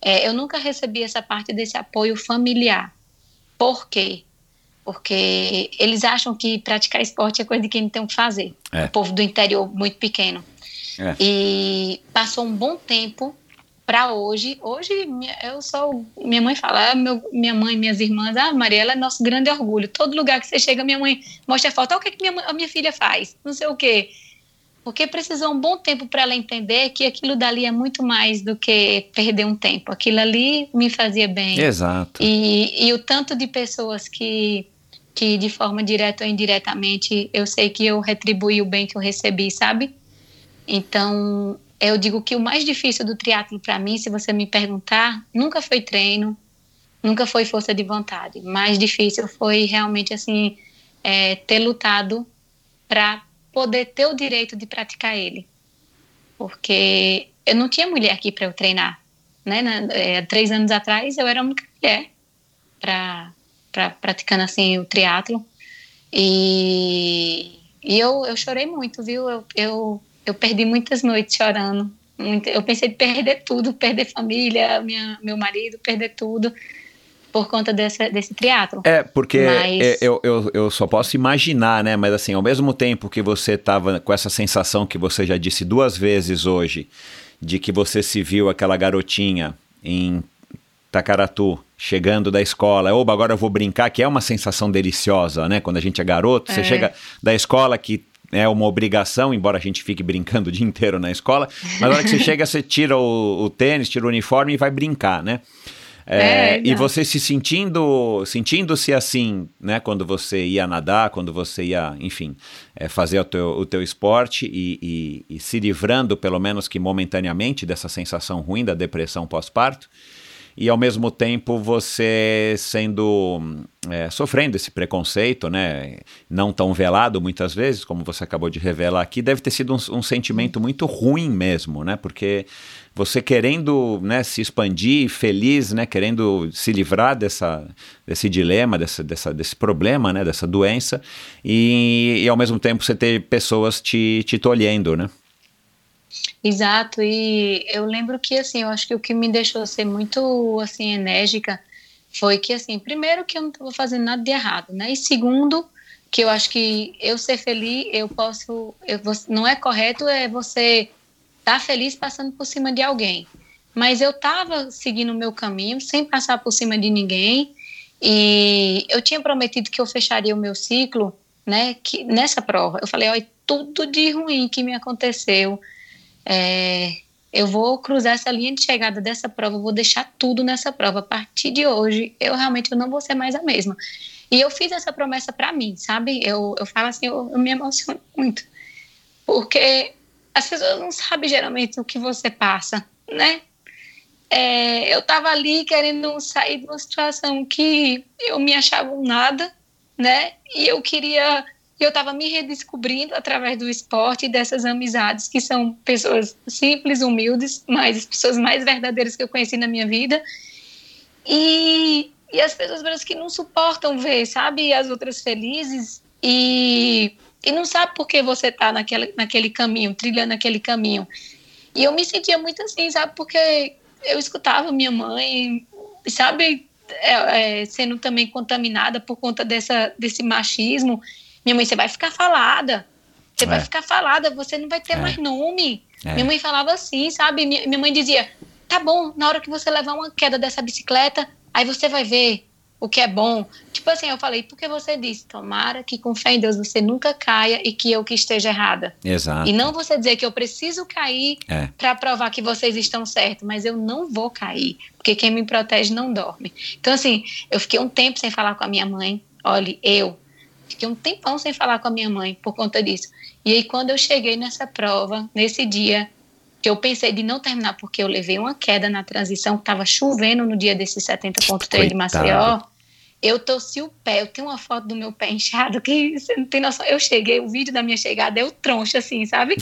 é, eu nunca recebi essa parte desse apoio familiar. Por quê? Porque eles acham que praticar esporte é coisa de quem não tem o que fazer. É. O povo do interior muito pequeno. É. E passou um bom tempo para hoje, hoje eu sou, minha mãe fala, ah, meu, minha mãe, minhas irmãs, ah, Mariela é nosso grande orgulho. Todo lugar que você chega, minha mãe mostra a foto, olha o que, que minha, a minha filha faz, não sei o quê. Porque precisou um bom tempo para ela entender que aquilo dali é muito mais do que perder um tempo. Aquilo ali me fazia bem. Exato. E, e o tanto de pessoas que, que, de forma direta ou indiretamente, eu sei que eu retribuí o bem que eu recebi, sabe? Então, eu digo que o mais difícil do triatlo para mim, se você me perguntar, nunca foi treino, nunca foi força de vontade. Mais difícil foi realmente assim é, ter lutado para poder ter o direito de praticar ele, porque eu não tinha mulher aqui para eu treinar, né? É, três anos atrás eu era a única mulher para pra, praticando assim o triatlo e, e eu, eu chorei muito, viu? Eu, eu eu perdi muitas noites chorando. Muito, eu pensei de perder tudo, perder família, minha, meu marido, perder tudo por conta dessa, desse triatlo. É, porque Mas... É, eu, eu, eu só posso imaginar, né? Mas assim, ao mesmo tempo que você estava com essa sensação que você já disse duas vezes hoje, de que você se viu aquela garotinha em Tacaratu, chegando da escola, oba, agora eu vou brincar, que é uma sensação deliciosa, né? Quando a gente é garoto, é. você chega da escola que é uma obrigação, embora a gente fique brincando o dia inteiro na escola, mas na hora que você chega, você tira o, o tênis, tira o uniforme e vai brincar, né? É, é, e você se sentindo, sentindo-se assim, né, quando você ia nadar, quando você ia, enfim, é, fazer o teu, o teu esporte e, e, e se livrando, pelo menos que momentaneamente, dessa sensação ruim da depressão pós-parto, e ao mesmo tempo você sendo é, sofrendo esse preconceito, né, não tão velado muitas vezes, como você acabou de revelar aqui, deve ter sido um, um sentimento muito ruim mesmo, né, porque você querendo né, se expandir, feliz, né, querendo se livrar dessa, desse dilema, dessa, dessa, desse problema, né, dessa doença, e, e ao mesmo tempo você ter pessoas te, te tolhendo, né? Exato, e eu lembro que, assim, eu acho que o que me deixou ser muito, assim, enérgica foi que, assim, primeiro que eu não estava fazendo nada de errado, né, e segundo, que eu acho que eu ser feliz, eu posso, eu, não é correto é você estar tá feliz passando por cima de alguém, mas eu estava seguindo o meu caminho, sem passar por cima de ninguém, e eu tinha prometido que eu fecharia o meu ciclo, né, que nessa prova, eu falei, olha, tudo de ruim que me aconteceu, é, eu vou cruzar essa linha de chegada dessa prova, vou deixar tudo nessa prova. A partir de hoje, eu realmente eu não vou ser mais a mesma. E eu fiz essa promessa para mim, sabe? Eu, eu falo assim, eu, eu me emociono muito. Porque as pessoas não sabem geralmente o que você passa, né? É, eu estava ali querendo sair de uma situação que eu me achava um nada, né? E eu queria eu estava me redescobrindo através do esporte e dessas amizades, que são pessoas simples, humildes, mas as pessoas mais verdadeiras que eu conheci na minha vida. E, e as pessoas que não suportam ver, sabe, as outras felizes. E, e não sabe por que você está naquele, naquele caminho, trilhando aquele caminho. E eu me sentia muito assim, sabe, porque eu escutava minha mãe, sabe, é, é, sendo também contaminada por conta dessa, desse machismo minha mãe, você vai ficar falada. Você é. vai ficar falada, você não vai ter é. mais nome. É. Minha mãe falava assim, sabe? Minha, minha mãe dizia: tá bom, na hora que você levar uma queda dessa bicicleta, aí você vai ver o que é bom. Tipo assim, eu falei, porque você disse, tomara que com fé em Deus você nunca caia e que eu que esteja errada. Exato. E não você dizer que eu preciso cair é. para provar que vocês estão certos, mas eu não vou cair, porque quem me protege não dorme. Então, assim, eu fiquei um tempo sem falar com a minha mãe. Olha, eu, Fiquei um tempão sem falar com a minha mãe por conta disso. E aí, quando eu cheguei nessa prova, nesse dia, que eu pensei de não terminar, porque eu levei uma queda na transição, estava chovendo no dia desse 70.3 de Maceió. Eu torci o pé, eu tenho uma foto do meu pé inchado que você não tem noção. Eu cheguei, o vídeo da minha chegada é o troncho, assim, sabe?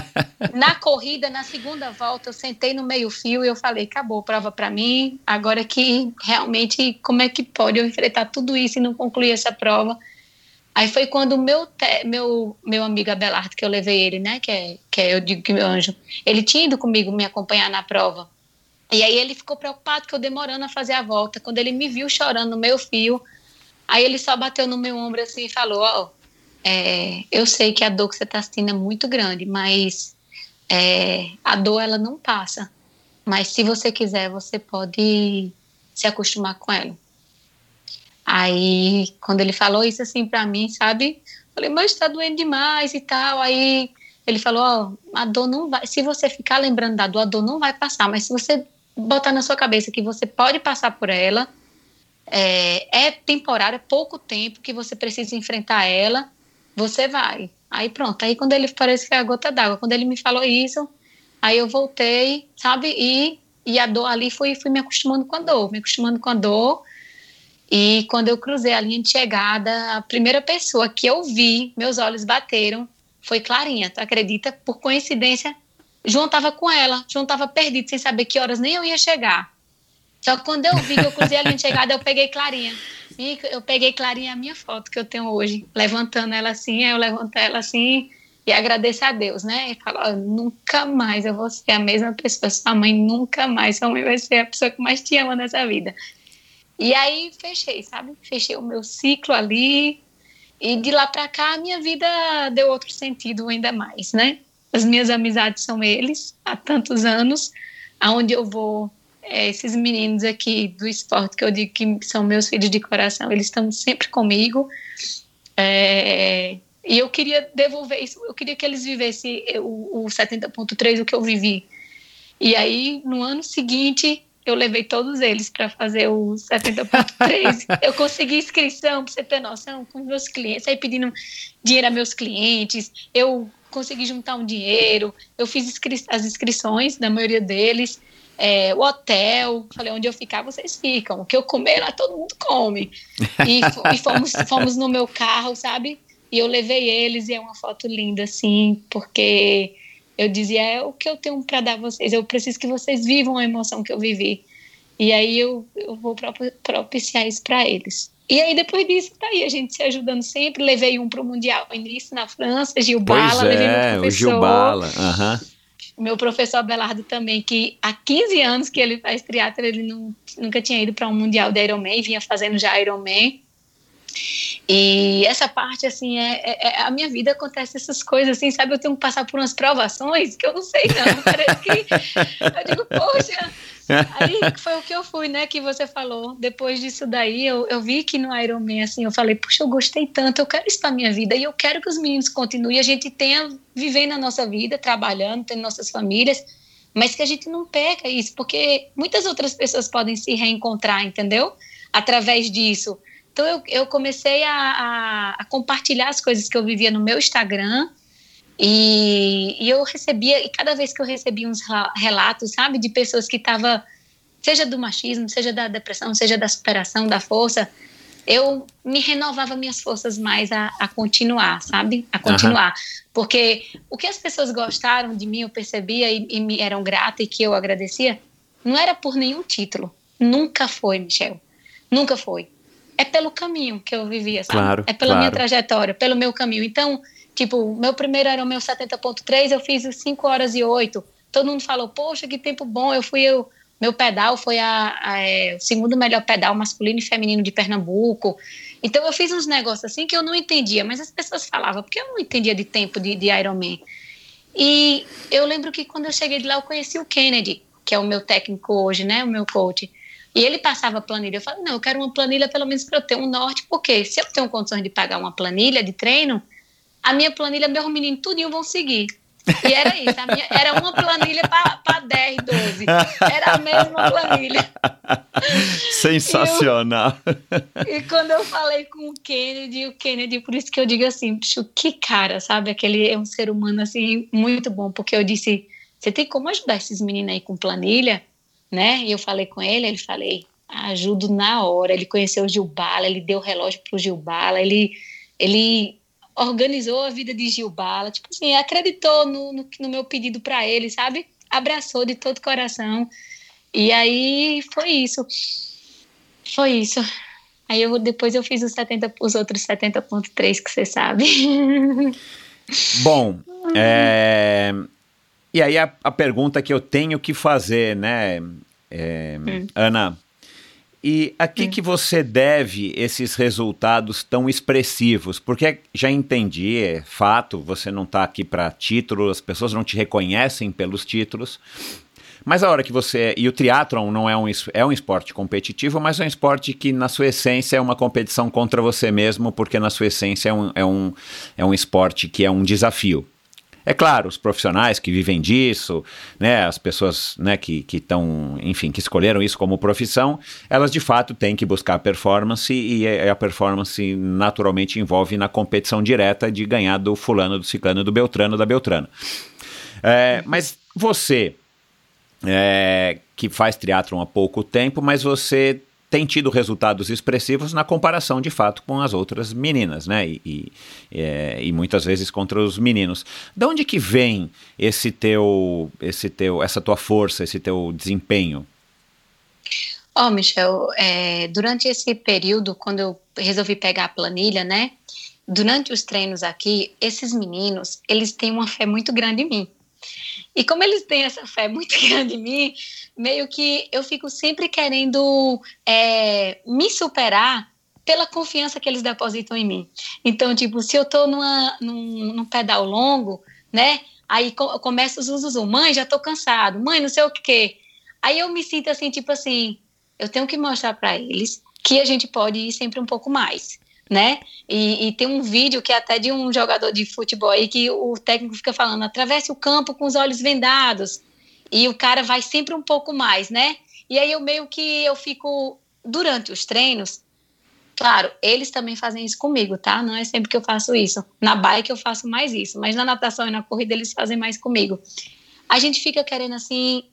na corrida, na segunda volta, eu sentei no meio-fio e eu falei: acabou, prova para mim. Agora que realmente, como é que pode eu enfrentar tudo isso e não concluir essa prova? Aí foi quando meu, te, meu, meu amigo Abelardo, que eu levei ele, né, que é, que é, eu digo que meu anjo, ele tinha ido comigo me acompanhar na prova. E aí ele ficou preocupado que eu demorando a fazer a volta. Quando ele me viu chorando no meu fio, aí ele só bateu no meu ombro assim e falou: Ó, oh, é, eu sei que a dor que você está sentindo é muito grande, mas é, a dor ela não passa. mas se você quiser, você pode se acostumar com ela. Aí, quando ele falou isso assim para mim, sabe? Falei, mas tá doendo demais e tal. Aí ele falou: Ó, oh, a dor não vai. Se você ficar lembrando da dor, a dor não vai passar. Mas se você botar na sua cabeça que você pode passar por ela, é, é é pouco tempo que você precisa enfrentar ela, você vai. Aí pronto. Aí quando ele parece que é a gota d'água. Quando ele me falou isso, aí eu voltei, sabe? E, e a dor ali fui, fui me acostumando com a dor, me acostumando com a dor. E quando eu cruzei a linha de chegada, a primeira pessoa que eu vi, meus olhos bateram, foi Clarinha, tu acredita? Por coincidência, João com ela, João perdido, sem saber que horas nem eu ia chegar. Só que quando eu vi que eu cruzei a linha de chegada, eu peguei Clarinha. E eu peguei Clarinha a minha foto que eu tenho hoje, levantando ela assim, eu levanto ela assim e agradeço a Deus, né? E falo, nunca mais eu vou ser a mesma pessoa, sua mãe nunca mais, sua mãe vai ser a pessoa que mais te ama nessa vida. E aí fechei, sabe? Fechei o meu ciclo ali, e de lá para cá, a minha vida deu outro sentido ainda mais, né? As minhas amizades são eles, há tantos anos, aonde eu vou, é, esses meninos aqui do esporte, que eu digo que são meus filhos de coração, eles estão sempre comigo. É, e eu queria devolver isso, eu queria que eles vivessem o, o 70.3, o que eu vivi. E aí, no ano seguinte, eu levei todos eles para fazer o 70.3. eu consegui inscrição, para você ter noção, com meus clientes, aí pedindo dinheiro a meus clientes, eu consegui juntar um dinheiro, eu fiz inscri as inscrições da maioria deles, é, o hotel, falei, onde eu ficar, vocês ficam, o que eu comer lá, todo mundo come. E, e fomos, fomos no meu carro, sabe? E eu levei eles e é uma foto linda, assim, porque eu dizia, é o que eu tenho para dar a vocês, eu preciso que vocês vivam a emoção que eu vivi. E aí eu, eu vou propiciar isso para eles. E aí depois disso, tá aí a gente se ajudando sempre. Levei um para o Mundial início na França, Gil Bala, pois levei é, meu o Gil Bala, Meu professor Abelardo também, que há 15 anos que ele faz teatro, ele não, nunca tinha ido para um Mundial de Ironman, vinha fazendo já Ironman. E essa parte, assim, é, é, é, a minha vida acontece essas coisas, assim, sabe? Eu tenho que passar por umas provações que eu não sei, não. Parece que eu digo, poxa. Aí foi o que eu fui, né? Que você falou. Depois disso daí, eu, eu vi que no Ironman, assim, eu falei, puxa, eu gostei tanto, eu quero isso pra minha vida. E eu quero que os meninos continuem, a gente tenha, vivendo a nossa vida, trabalhando, tendo nossas famílias, mas que a gente não perca isso, porque muitas outras pessoas podem se reencontrar, entendeu? Através disso. Então eu, eu comecei a, a, a, compartilhar as coisas que eu vivia no meu Instagram e, e eu recebia, e cada vez que eu recebia uns relatos, sabe, de pessoas que estavam, seja do machismo, seja da depressão, seja da superação, da força, eu me renovava minhas forças mais a, a continuar, sabe? A continuar. Uhum. Porque o que as pessoas gostaram de mim, eu percebia e, e me eram gratas e que eu agradecia, não era por nenhum título. Nunca foi, Michel. Nunca foi é pelo caminho que eu vivia, sabe? Claro, é pela claro. minha trajetória, pelo meu caminho. Então, tipo, meu primeiro era o meu 70.3, eu fiz 5 horas e 8. Todo mundo falou, poxa, que tempo bom. Eu fui, eu, meu pedal foi a, a é, o segundo melhor pedal masculino e feminino de Pernambuco. Então, eu fiz uns negócios assim que eu não entendia, mas as pessoas falavam, porque eu não entendia de tempo de, de Ironman. E eu lembro que quando eu cheguei de lá, eu conheci o Kennedy, que é o meu técnico hoje, né, o meu coach. E ele passava a planilha. Eu falei, não, eu quero uma planilha pelo menos para eu ter um norte, porque se eu tenho condições de pagar uma planilha de treino, a minha planilha, meus meninos tudinho vão seguir. E era isso, minha, era uma planilha para 10, 12. Era a mesma planilha. Sensacional. E, eu, e, quando eu falei com o Kennedy, o Kennedy, por isso que eu digo assim, que cara, sabe? Aquele é um ser humano assim, muito bom, porque eu disse: você tem como ajudar esses meninos aí com planilha? Né? E eu falei com ele, ele falei, ajudo na hora. Ele conheceu o Gilbala, ele deu o relógio pro Gilbala, ele, ele organizou a vida de Gilbala, tipo assim, acreditou no, no, no meu pedido para ele, sabe? Abraçou de todo coração. E aí foi isso. Foi isso. Aí eu, depois eu fiz os, 70, os outros 70.3 que você sabe. Bom, é, e aí a, a, pergunta que eu tenho que fazer, né, é, hum. Ana, e a que, hum. que você deve esses resultados tão expressivos? Porque já entendi, é fato, você não está aqui para título, as pessoas não te reconhecem pelos títulos, Mas a hora que você. E o triatlon não é um, é um esporte competitivo, mas é um esporte que, na sua essência, é uma competição contra você mesmo, porque na sua essência é um, é um, é um esporte que é um desafio. É claro, os profissionais que vivem disso, né, as pessoas né, que estão, enfim, que escolheram isso como profissão, elas de fato têm que buscar performance e a performance naturalmente envolve na competição direta de ganhar do fulano, do ciclano, do beltrano, da beltrana. É, mas você, é, que faz triatlon há pouco tempo, mas você tem tido resultados expressivos na comparação de fato com as outras meninas, né? E, e, é, e, muitas vezes contra os meninos. De onde que vem esse teu, esse teu, essa tua força, esse teu desempenho? Ó, oh, Michel, é, durante esse período, quando eu resolvi pegar a planilha, né? Durante os treinos aqui, esses meninos, eles têm uma fé muito grande em mim. E como eles têm essa fé muito grande em mim, meio que eu fico sempre querendo é, me superar pela confiança que eles depositam em mim. Então, tipo, se eu tô numa, num, num pedal longo, né? Aí começa os usos, mãe, já tô cansado, mãe, não sei o quê. Aí eu me sinto assim, tipo assim, eu tenho que mostrar para eles que a gente pode ir sempre um pouco mais né? E, e, tem um vídeo que é até de um jogador de futebol aí que o técnico fica falando: atravesse o campo com os olhos vendados. E o cara vai sempre um pouco mais, né? E aí eu meio que eu fico durante os treinos. Claro, eles também fazem isso comigo, tá? Não é sempre que eu faço isso. Na bike eu faço mais isso, mas na natação e na corrida eles fazem mais comigo. A gente fica querendo assim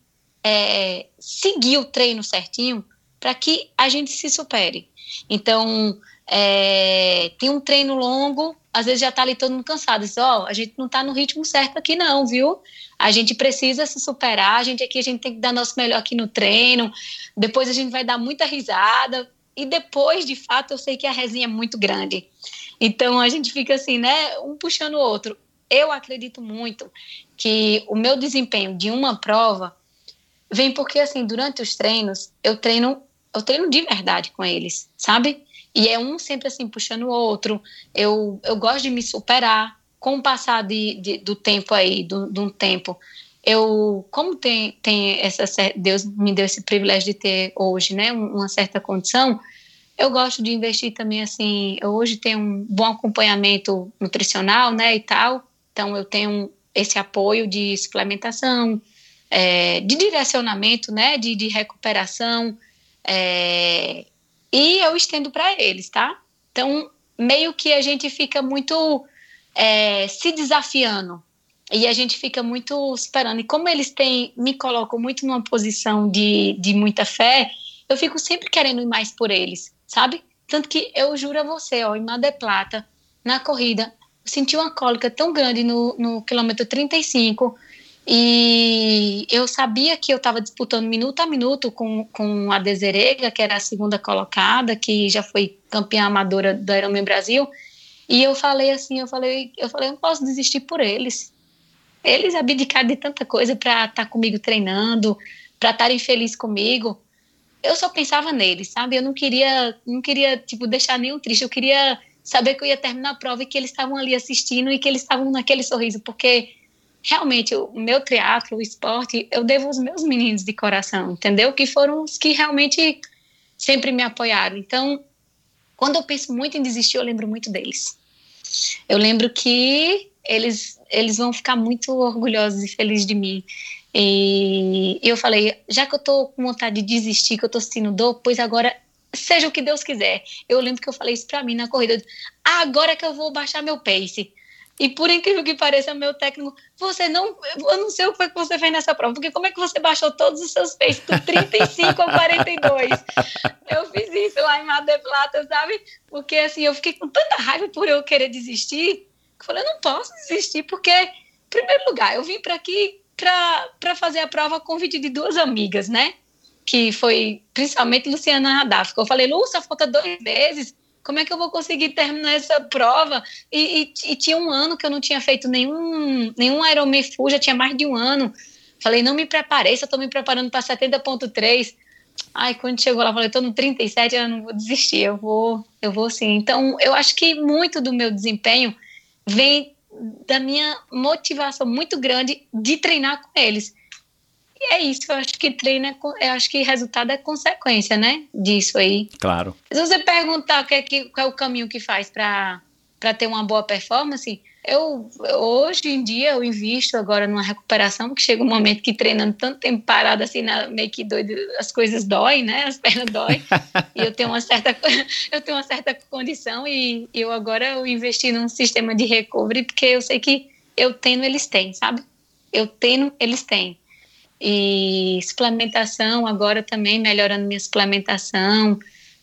é, seguir o treino certinho para que a gente se supere. Então, é, tem um treino longo, às vezes já está ali todo mundo cansado. Diz, ó, oh, a gente não está no ritmo certo aqui não, viu? A gente precisa se superar, a gente aqui, a gente tem que dar nosso melhor aqui no treino, depois a gente vai dar muita risada, e depois, de fato, eu sei que a resinha é muito grande. Então, a gente fica assim, né, um puxando o outro. Eu acredito muito que o meu desempenho de uma prova vem porque, assim, durante os treinos, eu treino, eu treino de verdade com eles, sabe? E é um sempre assim puxando o outro. Eu, eu gosto de me superar. Com o passar de, de do tempo aí, de um tempo, eu, como tem, tem essa, Deus me deu esse privilégio de ter hoje, né, uma certa condição, eu gosto de investir também assim. Eu hoje tenho um bom acompanhamento nutricional, né, e tal. Então eu tenho esse apoio de suplementação, é, de direcionamento, né, de, de recuperação. É, e eu estendo para eles, tá? Então, meio que a gente fica muito é, se desafiando e a gente fica muito esperando. E como eles têm, me colocam muito numa posição de, de muita fé, eu fico sempre querendo ir mais por eles, sabe? Tanto que eu juro a você, ó, em Mar del Plata, na corrida, eu senti uma cólica tão grande no, no quilômetro 35 e eu sabia que eu estava disputando minuto a minuto com, com a Deserega, que era a segunda colocada, que já foi campeã amadora do Ironman Brasil. E eu falei assim, eu falei, eu falei, eu não posso desistir por eles. Eles abdicaram de tanta coisa para estar tá comigo treinando, para estarem felizes comigo. Eu só pensava neles, sabe? Eu não queria, não queria tipo deixar nenhum triste. Eu queria saber que eu ia terminar a prova e que eles estavam ali assistindo e que eles estavam naquele sorriso, porque realmente o meu teatro, o esporte, eu devo aos meus meninos de coração, entendeu? Que foram os que realmente sempre me apoiaram. Então, quando eu penso muito em desistir, eu lembro muito deles. Eu lembro que eles eles vão ficar muito orgulhosos e felizes de mim. E eu falei, já que eu tô com vontade de desistir, que eu tô sentindo dor, pois agora seja o que Deus quiser. Eu lembro que eu falei isso para mim na corrida. Agora que eu vou baixar meu pace. E por incrível que pareça, meu técnico, você não, eu não sei o que foi que você fez nessa prova, porque como é que você baixou todos os seus peixes do 35 ao 42? Eu fiz isso lá em Mar del Plata, sabe? Porque assim, eu fiquei com tanta raiva por eu querer desistir, que eu falei, eu não posso desistir, porque, em primeiro lugar, eu vim para aqui para fazer a prova convite de duas amigas, né? Que foi principalmente Luciana Radaf. Eu falei, Lúcia, falta dois meses como é que eu vou conseguir terminar essa prova? E, e, e tinha um ano que eu não tinha feito nenhum, nenhum Ironman Full, já tinha mais de um ano. Falei, não me preparei, só estou me preparando para 70.3. Ai, quando chegou lá, falei, estou no 37, eu não vou desistir, eu vou, eu vou sim. Então, eu acho que muito do meu desempenho vem da minha motivação muito grande de treinar com eles. É isso, eu acho que treino é, eu acho que resultado é consequência, né? Disso aí. Claro. Se você perguntar que é que, qual é o caminho que faz para ter uma boa performance, eu hoje em dia eu invisto agora numa recuperação, porque chega um momento que treinando tanto tempo parado assim, na, meio que doido, as coisas doem, né? As pernas doem. e eu tenho uma certa eu tenho uma certa condição e eu agora eu investi num sistema de recovery, porque eu sei que eu tenho, eles têm, sabe? Eu tenho, eles têm. E suplementação, agora também melhorando minha suplementação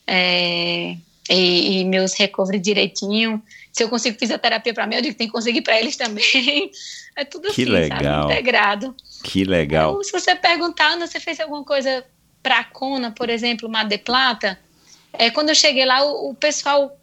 é, e, e meus recovery direitinho se eu consigo fisioterapia para mim, eu digo que tem que conseguir para eles também. É tudo que assim, legal. sabe? Integrado. Que legal. Então, se você perguntar, Ana, você fez alguma coisa para a Cona, por exemplo, Mar de Plata? É, quando eu cheguei lá, o, o, pessoal,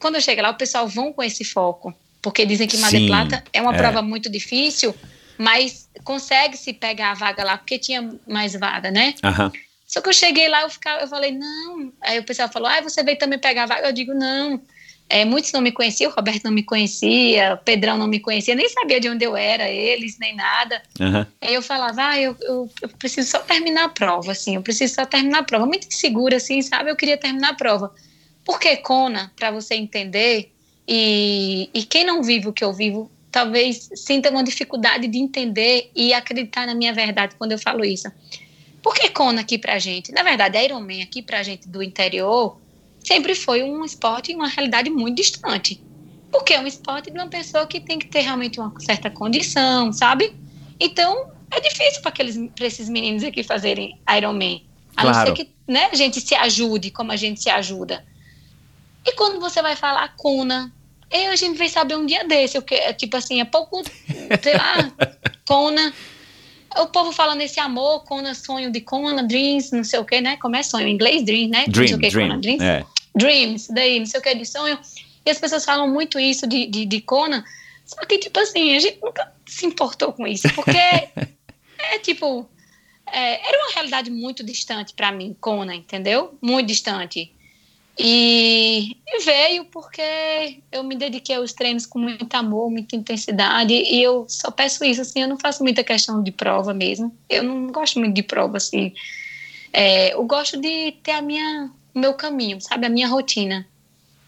quando eu cheguei lá, o pessoal vão com esse foco, porque dizem que Mar de Plata é uma é. prova muito difícil, mas consegue se pegar a vaga lá, porque tinha mais vaga, né? Uhum. Só que eu cheguei lá, eu, ficava, eu falei, não. Aí o pessoal falou, ah, você veio também pegar a vaga? Eu digo, não. É, muitos não me conheciam, o Roberto não me conhecia, o Pedrão não me conhecia, nem sabia de onde eu era, eles, nem nada. Uhum. Aí eu falava, ah, eu, eu, eu, preciso só terminar a prova, assim, eu preciso só terminar a prova. Muito insegura, assim, sabe? Eu queria terminar a prova. Porque Kona, para você entender, e, e quem não vive o que eu vivo, talvez sinta uma dificuldade de entender e acreditar na minha verdade quando eu falo isso. Por que Kona aqui pra gente? Na verdade, a Ironman aqui pra gente do interior sempre foi um esporte e uma realidade muito distante. Porque é um esporte de uma pessoa que tem que ter realmente uma certa condição, sabe? Então, é difícil para esses meninos aqui fazerem Ironman. A claro. não ser que né, a gente se ajude como a gente se ajuda. E quando você vai falar Kona, eu, a gente vai saber um dia desse, o que, é, tipo assim, é pouco, sei lá, Kona. O povo falando esse amor, Kona, sonho de Kona, dreams, não sei o que, né? Como é sonho? Em inglês, dreams, né? Dream, que, dream. Kona, dreams. É dreams, daí não sei o que de sonho. E as pessoas falam muito isso de, de, de Conan, só que, tipo assim, a gente nunca se importou com isso, porque é tipo. É, era uma realidade muito distante para mim, Conan, entendeu? Muito distante. E, veio porque eu me dediquei aos treinos com muito amor, muita intensidade, e eu só peço isso, assim, eu não faço muita questão de prova mesmo. Eu não gosto muito de prova, assim. É, eu gosto de ter a minha o meu caminho, sabe? A minha rotina.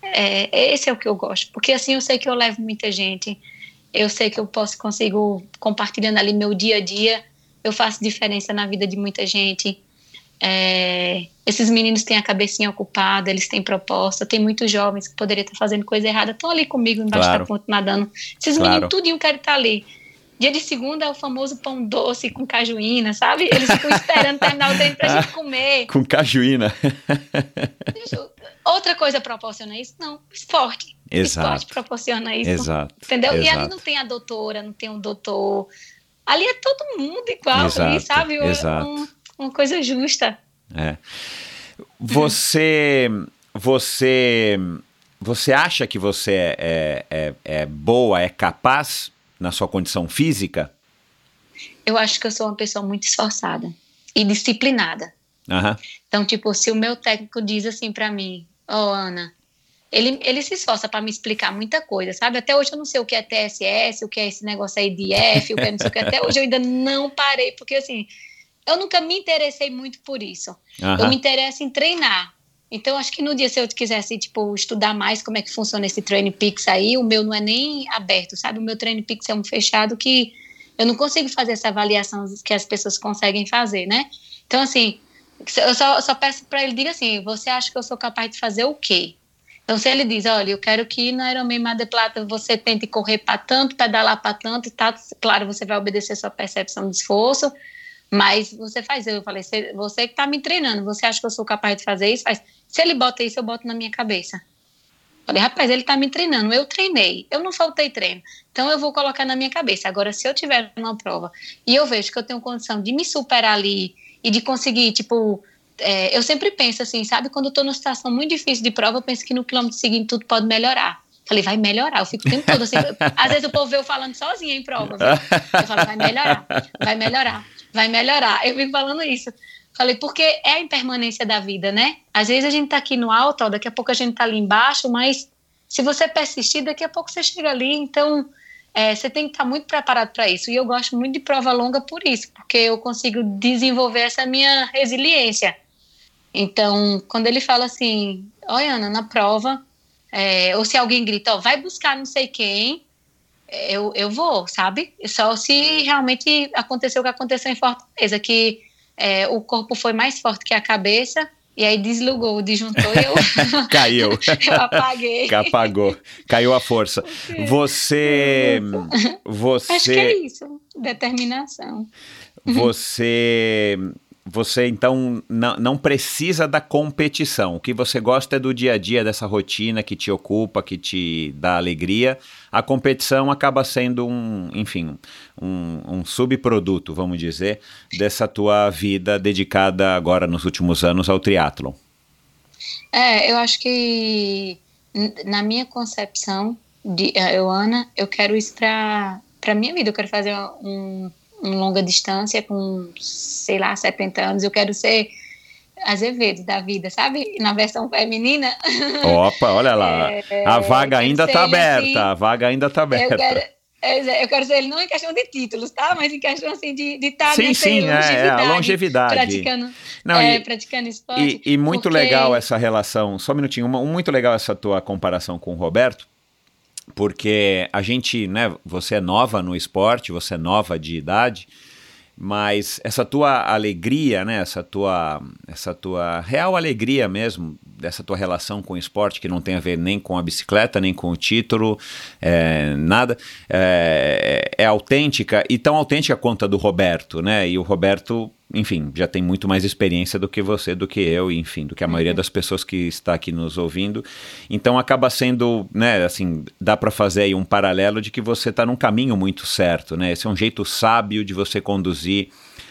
É, esse é o que eu gosto, porque assim eu sei que eu levo muita gente, eu sei que eu posso consigo compartilhando ali meu dia a dia, eu faço diferença na vida de muita gente. É, esses meninos têm a cabecinha ocupada, eles têm proposta, tem muitos jovens que poderiam estar fazendo coisa errada, estão ali comigo embaixo claro. da ponte nadando. Esses claro. meninos tudinho querem estar ali. Dia de segunda é o famoso pão doce com cajuína, sabe? Eles ficam esperando terminar o treino pra gente comer. Com cajuína. Outra coisa proporciona isso? Não, esporte. Exato. Esporte proporciona isso. Exato. Entendeu? Exato. E ali não tem a doutora, não tem um doutor. Ali é todo mundo igual, exato, ali, sabe? Exato. Um, uma coisa justa. É. Você. Você. Você acha que você é, é, é, é boa, é capaz na sua condição física? Eu acho que eu sou uma pessoa muito esforçada e disciplinada. Uhum. Então, tipo, se o meu técnico diz assim para mim, ó, oh, Ana, ele, ele se esforça para me explicar muita coisa, sabe? Até hoje eu não sei o que é TSS, o que é esse negócio aí de F, o que é não sei o que. Até hoje eu ainda não parei, porque assim, eu nunca me interessei muito por isso. Uhum. Eu me interesso em treinar. Então, acho que no dia, se eu quisesse, tipo, estudar mais como é que funciona esse Training Pix aí, o meu não é nem aberto, sabe? O meu Training Pix é um fechado que eu não consigo fazer essa avaliação que as pessoas conseguem fazer, né? Então, assim, eu só, só peço para ele, diga assim, você acha que eu sou capaz de fazer o quê? Então, se ele diz, olha, eu quero que no Ironman Mar de Plata você tente correr para tanto, pedalar para tanto, tá, claro, você vai obedecer sua percepção de esforço, mas você faz, eu falei, você que está me treinando, você acha que eu sou capaz de fazer isso? Faz. Se ele bota isso, eu boto na minha cabeça. Falei, rapaz, ele está me treinando, eu treinei, eu não faltei treino. Então eu vou colocar na minha cabeça. Agora, se eu tiver uma prova e eu vejo que eu tenho condição de me superar ali e de conseguir, tipo, é, eu sempre penso assim, sabe? Quando eu estou numa situação muito difícil de prova, eu penso que no quilômetro seguinte tudo pode melhorar. Falei, vai melhorar. Eu fico o tempo todo assim. às vezes o povo vê eu falando sozinha em prova. Viu? Eu falo, vai melhorar, vai melhorar, vai melhorar. Eu fico falando isso. Falei, porque é a impermanência da vida, né? Às vezes a gente tá aqui no alto, ó, daqui a pouco a gente tá ali embaixo, mas se você persistir, daqui a pouco você chega ali. Então, é, você tem que estar muito preparado para isso. E eu gosto muito de prova longa por isso, porque eu consigo desenvolver essa minha resiliência. Então, quando ele fala assim, olha, Ana, na prova, é, ou se alguém grita, ó, vai buscar não sei quem, eu, eu vou, sabe? Só se realmente aconteceu o que aconteceu em Fortaleza, que é, o corpo foi mais forte que a cabeça, e aí deslugou, disjuntou e eu. Caiu. eu apaguei. Apagou. Caiu a força. Você. Você. Acho que é isso. Determinação. Você você então não, precisa da competição. O que você gosta é do dia a dia, dessa rotina que te ocupa, que te dá alegria. A competição acaba sendo um, enfim, um, um subproduto, vamos dizer, dessa tua vida dedicada agora nos últimos anos ao triatlon. É, eu acho que na minha concepção de eu, Ana, eu quero isso para para minha vida. Eu quero fazer um em longa distância com, sei lá, 70 anos, eu quero ser Azevedo da vida, sabe? Na versão feminina. Opa, olha lá. É, a vaga ainda está aberta, assim, a vaga ainda está aberta. Eu quero, eu quero ser ele não em questão de títulos, tá? Mas em questão assim de estar tá sim, sim, é, é, a longevidade. Praticando, não, é, e, praticando esporte. E, e muito porque... legal essa relação, só um minutinho, uma, muito legal essa tua comparação com o Roberto, porque a gente, né, você é nova no esporte, você é nova de idade, mas essa tua alegria, né, essa tua, essa tua real alegria mesmo, dessa tua relação com o esporte, que não tem a ver nem com a bicicleta, nem com o título, é, nada, é, é autêntica e tão autêntica quanto a do Roberto, né, e o Roberto enfim, já tem muito mais experiência do que você, do que eu, enfim, do que a maioria uhum. das pessoas que está aqui nos ouvindo. Então acaba sendo, né, assim, dá para fazer aí um paralelo de que você está num caminho muito certo, né? Esse é um jeito sábio de você conduzir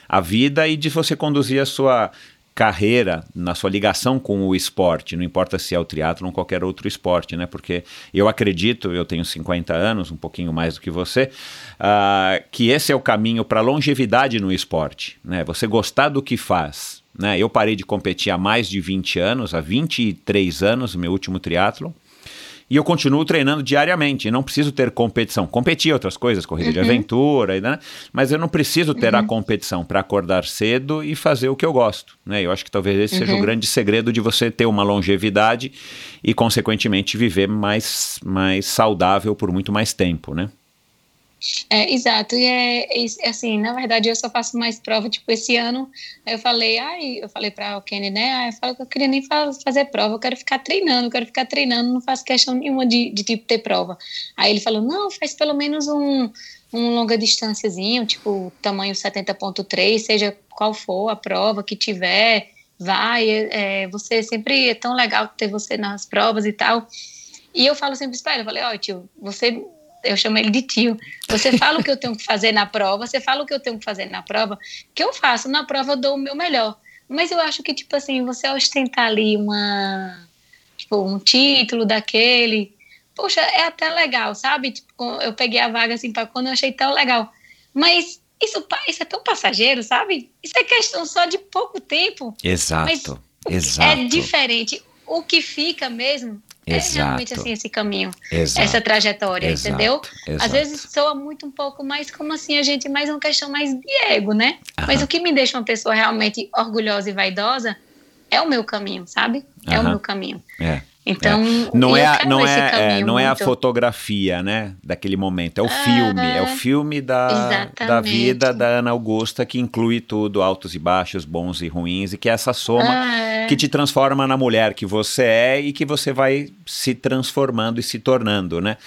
a vida e de você conduzir a sua carreira, na sua ligação com o esporte, não importa se é o triatlo ou qualquer outro esporte, né? Porque eu acredito, eu tenho 50 anos, um pouquinho mais do que você, uh, que esse é o caminho para longevidade no esporte, né? Você gostar do que faz, né? Eu parei de competir há mais de 20 anos, há 23 anos, meu último triatlo, e eu continuo treinando diariamente. Não preciso ter competição. Competir outras coisas, corrida uhum. de aventura, né? mas eu não preciso ter uhum. a competição para acordar cedo e fazer o que eu gosto. Né? Eu acho que talvez esse uhum. seja o uhum. grande segredo de você ter uma longevidade e, consequentemente, viver mais, mais saudável por muito mais tempo, né? É, exato, e é, é, assim, na verdade eu só faço mais prova, tipo, esse ano eu falei, ai, eu falei para o Kenny, né, ai, eu falo que eu queria nem fazer prova, eu quero ficar treinando, eu quero ficar treinando, não faço questão nenhuma de, de tipo, ter prova. Aí ele falou, não, faz pelo menos um, um longa distânciazinho, tipo, tamanho 70.3, seja qual for a prova que tiver, vai, é, você sempre, é tão legal ter você nas provas e tal, e eu falo sempre espera, eu falei, ó, oh, tio, você eu chamo ele de tio. Você fala o que eu tenho que fazer na prova, você fala o que eu tenho que fazer na prova, que eu faço. Na prova eu dou o meu melhor. Mas eu acho que, tipo assim, você ostentar ali uma. Tipo, um título daquele. Poxa, é até legal, sabe? Tipo, eu peguei a vaga assim para quando eu achei tão legal. Mas isso, isso é tão passageiro, sabe? Isso é questão só de pouco tempo. Exato. Exato. É diferente. O que fica mesmo Exato. É realmente assim esse caminho, Exato. essa trajetória, Exato. entendeu? Exato. Às vezes soa muito um pouco mais como assim a gente mais uma questão mais de ego, né? Mas o que me deixa uma pessoa realmente orgulhosa e vaidosa é o meu caminho, sabe? É o meu caminho. É. Então, é. não é, não é, é, não é a fotografia, né, daquele momento, é o ah, filme, é o filme da, da vida da Ana Augusta que inclui tudo, altos e baixos, bons e ruins, e que é essa soma ah, é. que te transforma na mulher que você é e que você vai se transformando e se tornando, né?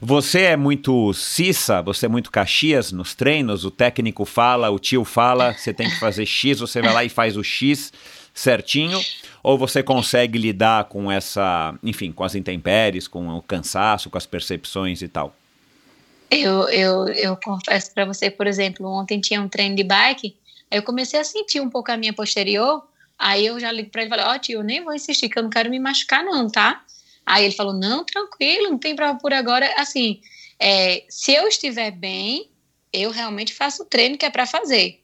Você é muito Cissa, você é muito Caxias nos treinos, o técnico fala, o tio fala, você tem que fazer X, você vai lá e faz o X certinho ou você consegue lidar com essa, enfim, com as intempéries, com o cansaço, com as percepções e tal? Eu, eu, eu confesso para você, por exemplo, ontem tinha um treino de bike, eu comecei a sentir um pouco a minha posterior, aí eu já ligo para ele e falei, ó oh, tio, eu nem vou insistir, que eu não quero me machucar não, tá? Aí ele falou, não, tranquilo, não tem prova por agora, assim, é, se eu estiver bem, eu realmente faço o treino que é para fazer.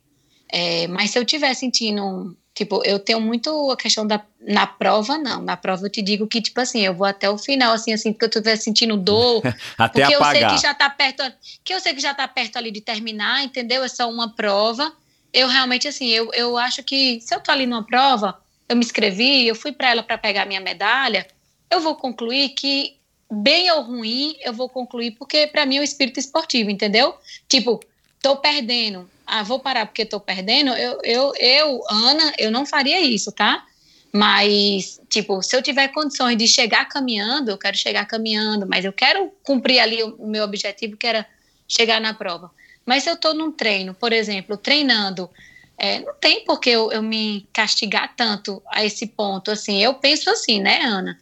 É, mas se eu estiver sentindo Tipo, eu tenho muito a questão da. Na prova, não. Na prova eu te digo que, tipo assim, eu vou até o final, assim, assim, que eu estiver sentindo dor. até porque apagar. eu sei que já tá perto. Que eu sei que já tá perto ali de terminar, entendeu? É só uma prova. Eu realmente, assim, eu, eu acho que se eu tô ali numa prova, eu me inscrevi, eu fui para ela para pegar minha medalha, eu vou concluir que, bem ou ruim, eu vou concluir, porque para mim é o espírito esportivo, entendeu? Tipo, tô perdendo, ah, vou parar porque tô perdendo, eu, eu, eu, Ana, eu não faria isso, tá? Mas, tipo, se eu tiver condições de chegar caminhando, eu quero chegar caminhando, mas eu quero cumprir ali o, o meu objetivo, que era chegar na prova. Mas se eu estou num treino, por exemplo, treinando, é, não tem por que eu, eu, me castigar tanto a esse ponto. Assim, eu penso assim, né, Ana?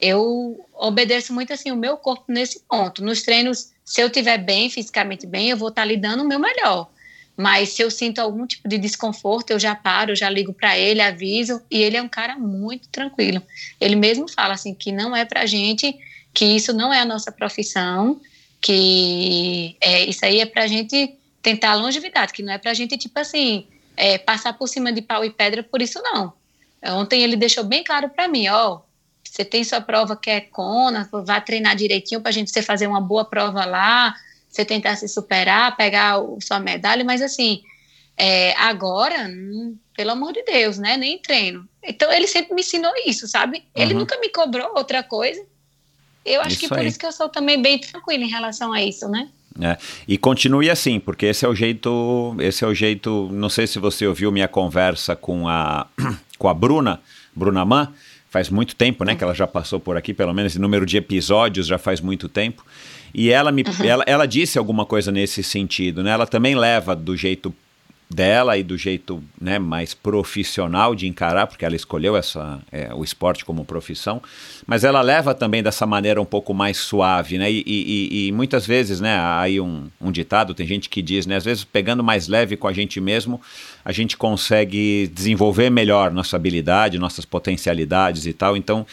Eu obedeço muito assim o meu corpo nesse ponto. Nos treinos, se eu estiver bem, fisicamente bem, eu vou estar tá lhe dando o meu melhor. Mas se eu sinto algum tipo de desconforto, eu já paro, já ligo para ele, aviso. E ele é um cara muito tranquilo. Ele mesmo fala assim que não é para gente, que isso não é a nossa profissão, que é, isso aí é para gente tentar longevidade, que não é para gente tipo assim é, passar por cima de pau e pedra por isso não. Ontem ele deixou bem claro para mim, ó, você tem sua prova que é Kona, vá treinar direitinho para a gente você fazer uma boa prova lá, você tentar se superar, pegar o, sua medalha, mas assim, é, agora, hum, pelo amor de Deus, né? Nem treino. Então ele sempre me ensinou isso, sabe? Ele uhum. nunca me cobrou outra coisa. Eu acho isso que por aí. isso que eu sou também bem tranquila em relação a isso, né? É, e continue assim, porque esse é o jeito, esse é o jeito. Não sei se você ouviu minha conversa com a com a Bruna, Bruna Man, faz muito tempo, né, que ela já passou por aqui, pelo menos em número de episódios já faz muito tempo. E ela me, uhum. ela, ela disse alguma coisa nesse sentido, né? Ela também leva do jeito dela e do jeito né, mais profissional de encarar, porque ela escolheu essa, é, o esporte como profissão, mas ela leva também dessa maneira um pouco mais suave, né? E, e, e muitas vezes, né, aí um, um, ditado, tem gente que diz, né, às vezes pegando mais leve com a gente mesmo, a gente consegue desenvolver melhor nossa habilidade, nossas potencialidades e tal. Então,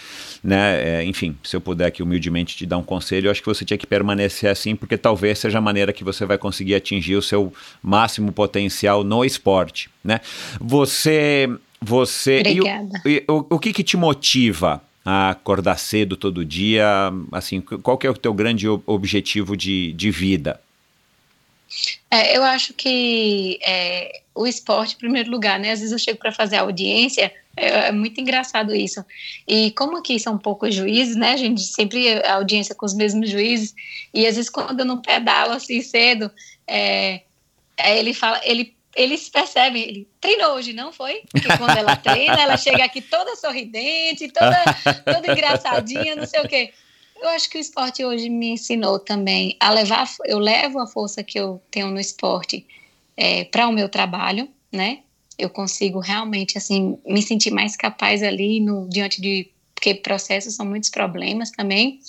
né, é, enfim, se eu puder aqui humildemente te dar um conselho, eu acho que você tinha que permanecer assim, porque talvez seja a maneira que você vai conseguir atingir o seu máximo potencial no esporte, né? Você, você, Obrigada. E, e, o, o que que te motiva a acordar cedo todo dia? Assim, qual que é o teu grande objetivo de, de vida? É, eu acho que é, o esporte, em primeiro lugar, né? Às vezes eu chego para fazer audiência, é, é, muito engraçado isso. E como aqui são poucos juízes, né? A gente sempre a audiência com os mesmos juízes, e às vezes quando eu não pedalo assim cedo, é, ele fala, ele eles percebem, ele treinou hoje, não foi? Porque quando ela treina, ela chega aqui toda sorridente, toda, toda engraçadinha, não sei o quê. Eu acho que o esporte hoje me ensinou também a levar, eu levo a força que eu tenho no esporte é, para o meu trabalho, né? Eu consigo realmente, assim, me sentir mais capaz ali no, diante de, porque processos são muitos problemas também.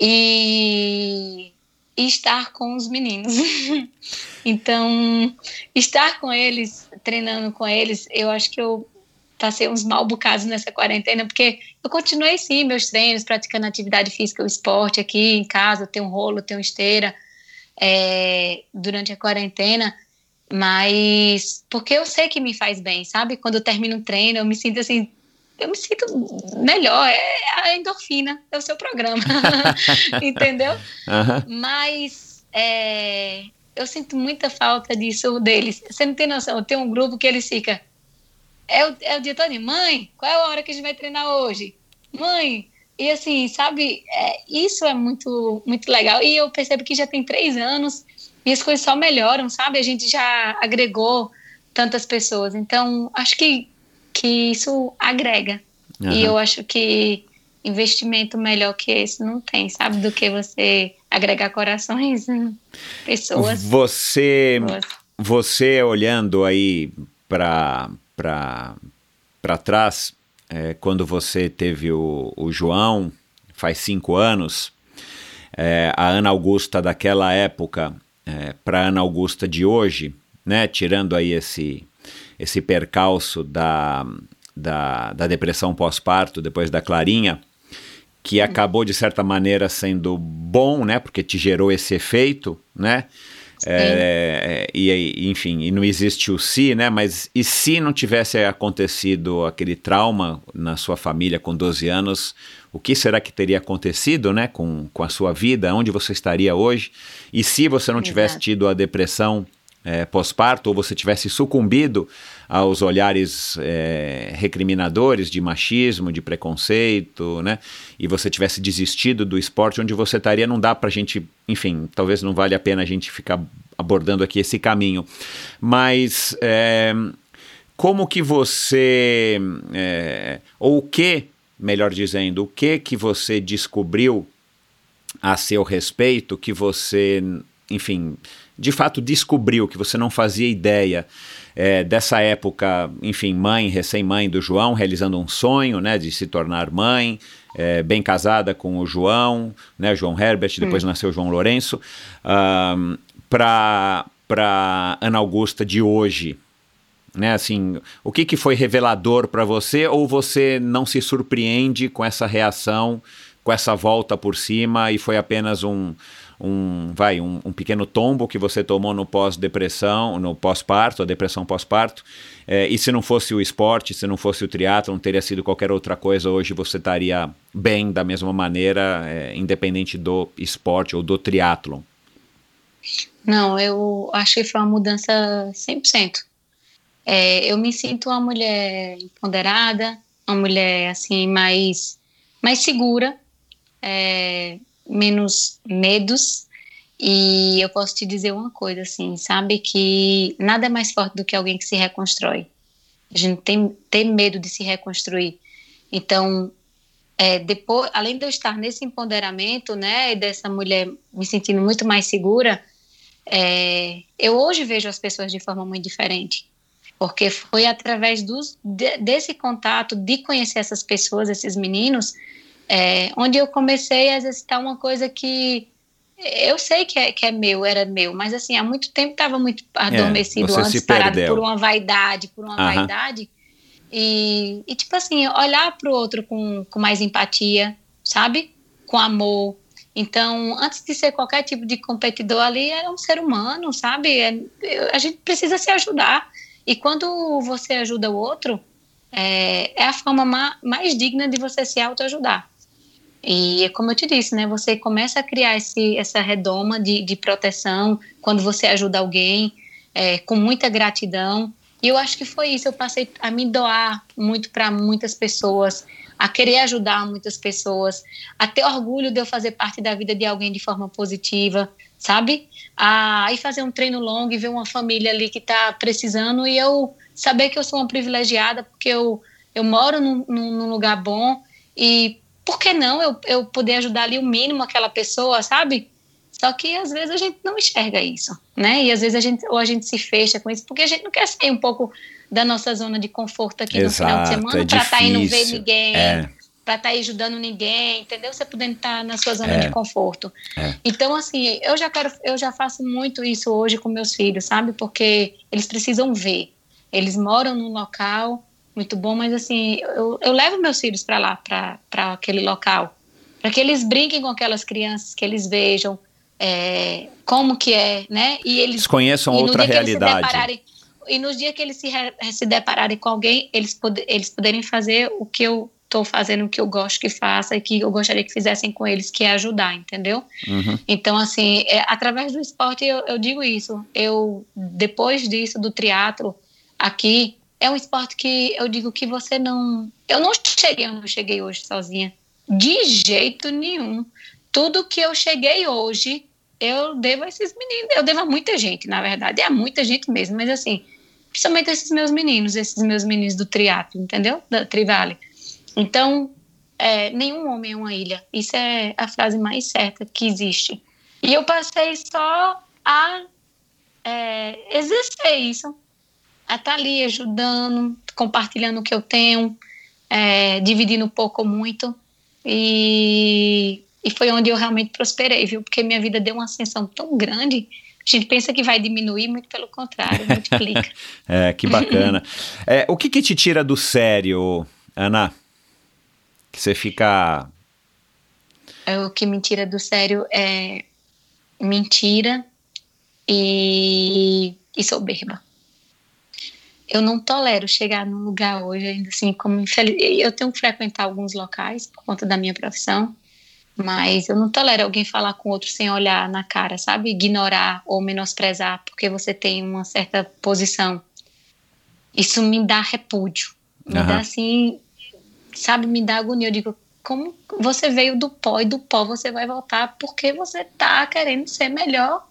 E e estar com os meninos. então, estar com eles, treinando com eles, eu acho que eu passei uns mal bocados nessa quarentena, porque eu continuei sim meus treinos, praticando atividade física, o esporte aqui em casa, tenho um rolo, tenho esteira é, durante a quarentena, mas porque eu sei que me faz bem, sabe? Quando eu termino um treino, eu me sinto assim eu me sinto melhor. É a endorfina, é o seu programa. Entendeu? Uhum. Mas é, eu sinto muita falta disso deles. Você não tem noção, tem um grupo que eles ficam. É o, é o dia todo, mãe, qual é a hora que a gente vai treinar hoje? Mãe, e assim, sabe, é, isso é muito, muito legal. E eu percebo que já tem três anos e as coisas só melhoram, sabe? A gente já agregou tantas pessoas. Então, acho que que isso agrega. Uhum. E eu acho que investimento melhor que esse não tem, sabe? Do que você agregar corações em pessoas. Você, você olhando aí para para trás, é, quando você teve o, o João, faz cinco anos, é, a Ana Augusta daquela época é, para Ana Augusta de hoje, né? Tirando aí esse esse percalço da, da, da depressão pós-parto depois da Clarinha, que acabou de certa maneira sendo bom, né, porque te gerou esse efeito, né? É, e, enfim, e não existe o se, né? Mas e se não tivesse acontecido aquele trauma na sua família com 12 anos, o que será que teria acontecido, né, com, com a sua vida? Onde você estaria hoje? E se você não tivesse Exato. tido a depressão é, pós-parto ou você tivesse sucumbido aos olhares é, recriminadores de machismo, de preconceito, né? E você tivesse desistido do esporte, onde você estaria, não dá para a gente, enfim, talvez não vale a pena a gente ficar abordando aqui esse caminho, mas é, como que você, é, ou o que, melhor dizendo, o que que você descobriu a seu respeito que você, enfim, de fato descobriu, que você não fazia ideia é, dessa época, enfim, mãe, recém-mãe do João, realizando um sonho, né, de se tornar mãe, é, bem casada com o João, né, João Herbert, depois hum. nasceu João Lourenço, um, para para Ana Augusta de hoje, né? Assim, o que, que foi revelador para você ou você não se surpreende com essa reação, com essa volta por cima e foi apenas um um, vai, um, um, pequeno tombo que você tomou no pós-depressão, no pós-parto, a depressão pós-parto, é, e se não fosse o esporte, se não fosse o triatlon, teria sido qualquer outra coisa, hoje você estaria bem da mesma maneira, é, independente do esporte ou do triatlon? Não, eu acho que foi uma mudança 100%. É, eu me sinto uma mulher empoderada, uma mulher assim mais mais segura, é, menos medos. E eu posso te dizer uma coisa, assim, sabe? Que nada é mais forte do que alguém que se reconstrói. A gente tem, tem medo de se reconstruir. Então, é, depois, além de eu estar nesse empoderamento, né, e dessa mulher me sentindo muito mais segura, é, eu hoje vejo as pessoas de forma muito diferente. Porque foi através dos, de, desse contato, de conhecer essas pessoas, esses meninos, é, onde eu comecei a exercitar uma coisa que eu sei que é, que é meu, era meu, mas assim, há muito tempo estava muito é, adormecido, é, antes parado por uma vaidade, por uma vaidade. E, e, tipo assim, olhar para o outro com, com mais empatia, sabe? Com amor. Então, antes de ser qualquer tipo de competidor ali, é um ser humano, sabe? É, a gente precisa se ajudar. E quando você ajuda o outro, é, é a forma ma mais digna de você se autoajudar. E é como eu te disse, né? Você começa a criar esse, essa redoma de, de proteção quando você ajuda alguém, é, com muita gratidão. E eu acho que foi isso. Eu passei a me doar muito para muitas pessoas, a querer ajudar muitas pessoas, a ter orgulho de eu fazer parte da vida de alguém de forma positiva, sabe? A ir fazer um treino longo e ver uma família ali que está precisando e eu saber que eu sou uma privilegiada porque eu, eu moro num, num lugar bom e por que não eu, eu poder ajudar ali o mínimo aquela pessoa, sabe? Só que às vezes a gente não enxerga isso, né? E às vezes a gente ou a gente se fecha com isso porque a gente não quer sair um pouco da nossa zona de conforto aqui Exato, no final de semana é para estar tá indo ver ninguém, é. para estar tá ajudando ninguém, entendeu? Você podendo estar tá na sua zona é. de conforto. É. Então assim, eu já quero, eu já faço muito isso hoje com meus filhos, sabe? Porque eles precisam ver. Eles moram num local muito bom, mas assim, eu, eu levo meus filhos para lá, para aquele local, para que eles brinquem com aquelas crianças, que eles vejam é, como que é, né? E eles conheçam outra realidade. E nos dias que eles se, se depararem com alguém, eles, pod eles poderem fazer o que eu estou fazendo, o que eu gosto que faça e que eu gostaria que fizessem com eles, que é ajudar, entendeu? Uhum. Então, assim, é, através do esporte eu, eu digo isso. Eu, depois disso, do triatlo aqui, é um esporte que eu digo que você não. Eu não cheguei onde eu cheguei hoje sozinha. De jeito nenhum. Tudo que eu cheguei hoje, eu devo a esses meninos. Eu devo a muita gente, na verdade. É a muita gente mesmo, mas assim, principalmente esses meus meninos, esses meus meninos do triatlo, entendeu? Da Trivale. Então, é, nenhum homem é uma ilha. Isso é a frase mais certa que existe. E eu passei só a é, exercer isso a estar tá ali ajudando, compartilhando o que eu tenho, é, dividindo pouco ou muito. E, e foi onde eu realmente prosperei, viu? Porque minha vida deu uma ascensão tão grande. A gente pensa que vai diminuir, muito pelo contrário, multiplica. é, que bacana. é, o que, que te tira do sério, Ana? Que você fica. É, o que me tira do sério é mentira, e, e soberba. Eu não tolero chegar num lugar hoje, ainda assim, como infeliz. Eu tenho que frequentar alguns locais por conta da minha profissão, mas eu não tolero alguém falar com outro sem olhar na cara, sabe? Ignorar ou menosprezar porque você tem uma certa posição. Isso me dá repúdio. Me Aham. dá assim, sabe? Me dá agonia. Eu digo, como você veio do pó e do pó você vai voltar porque você tá querendo ser melhor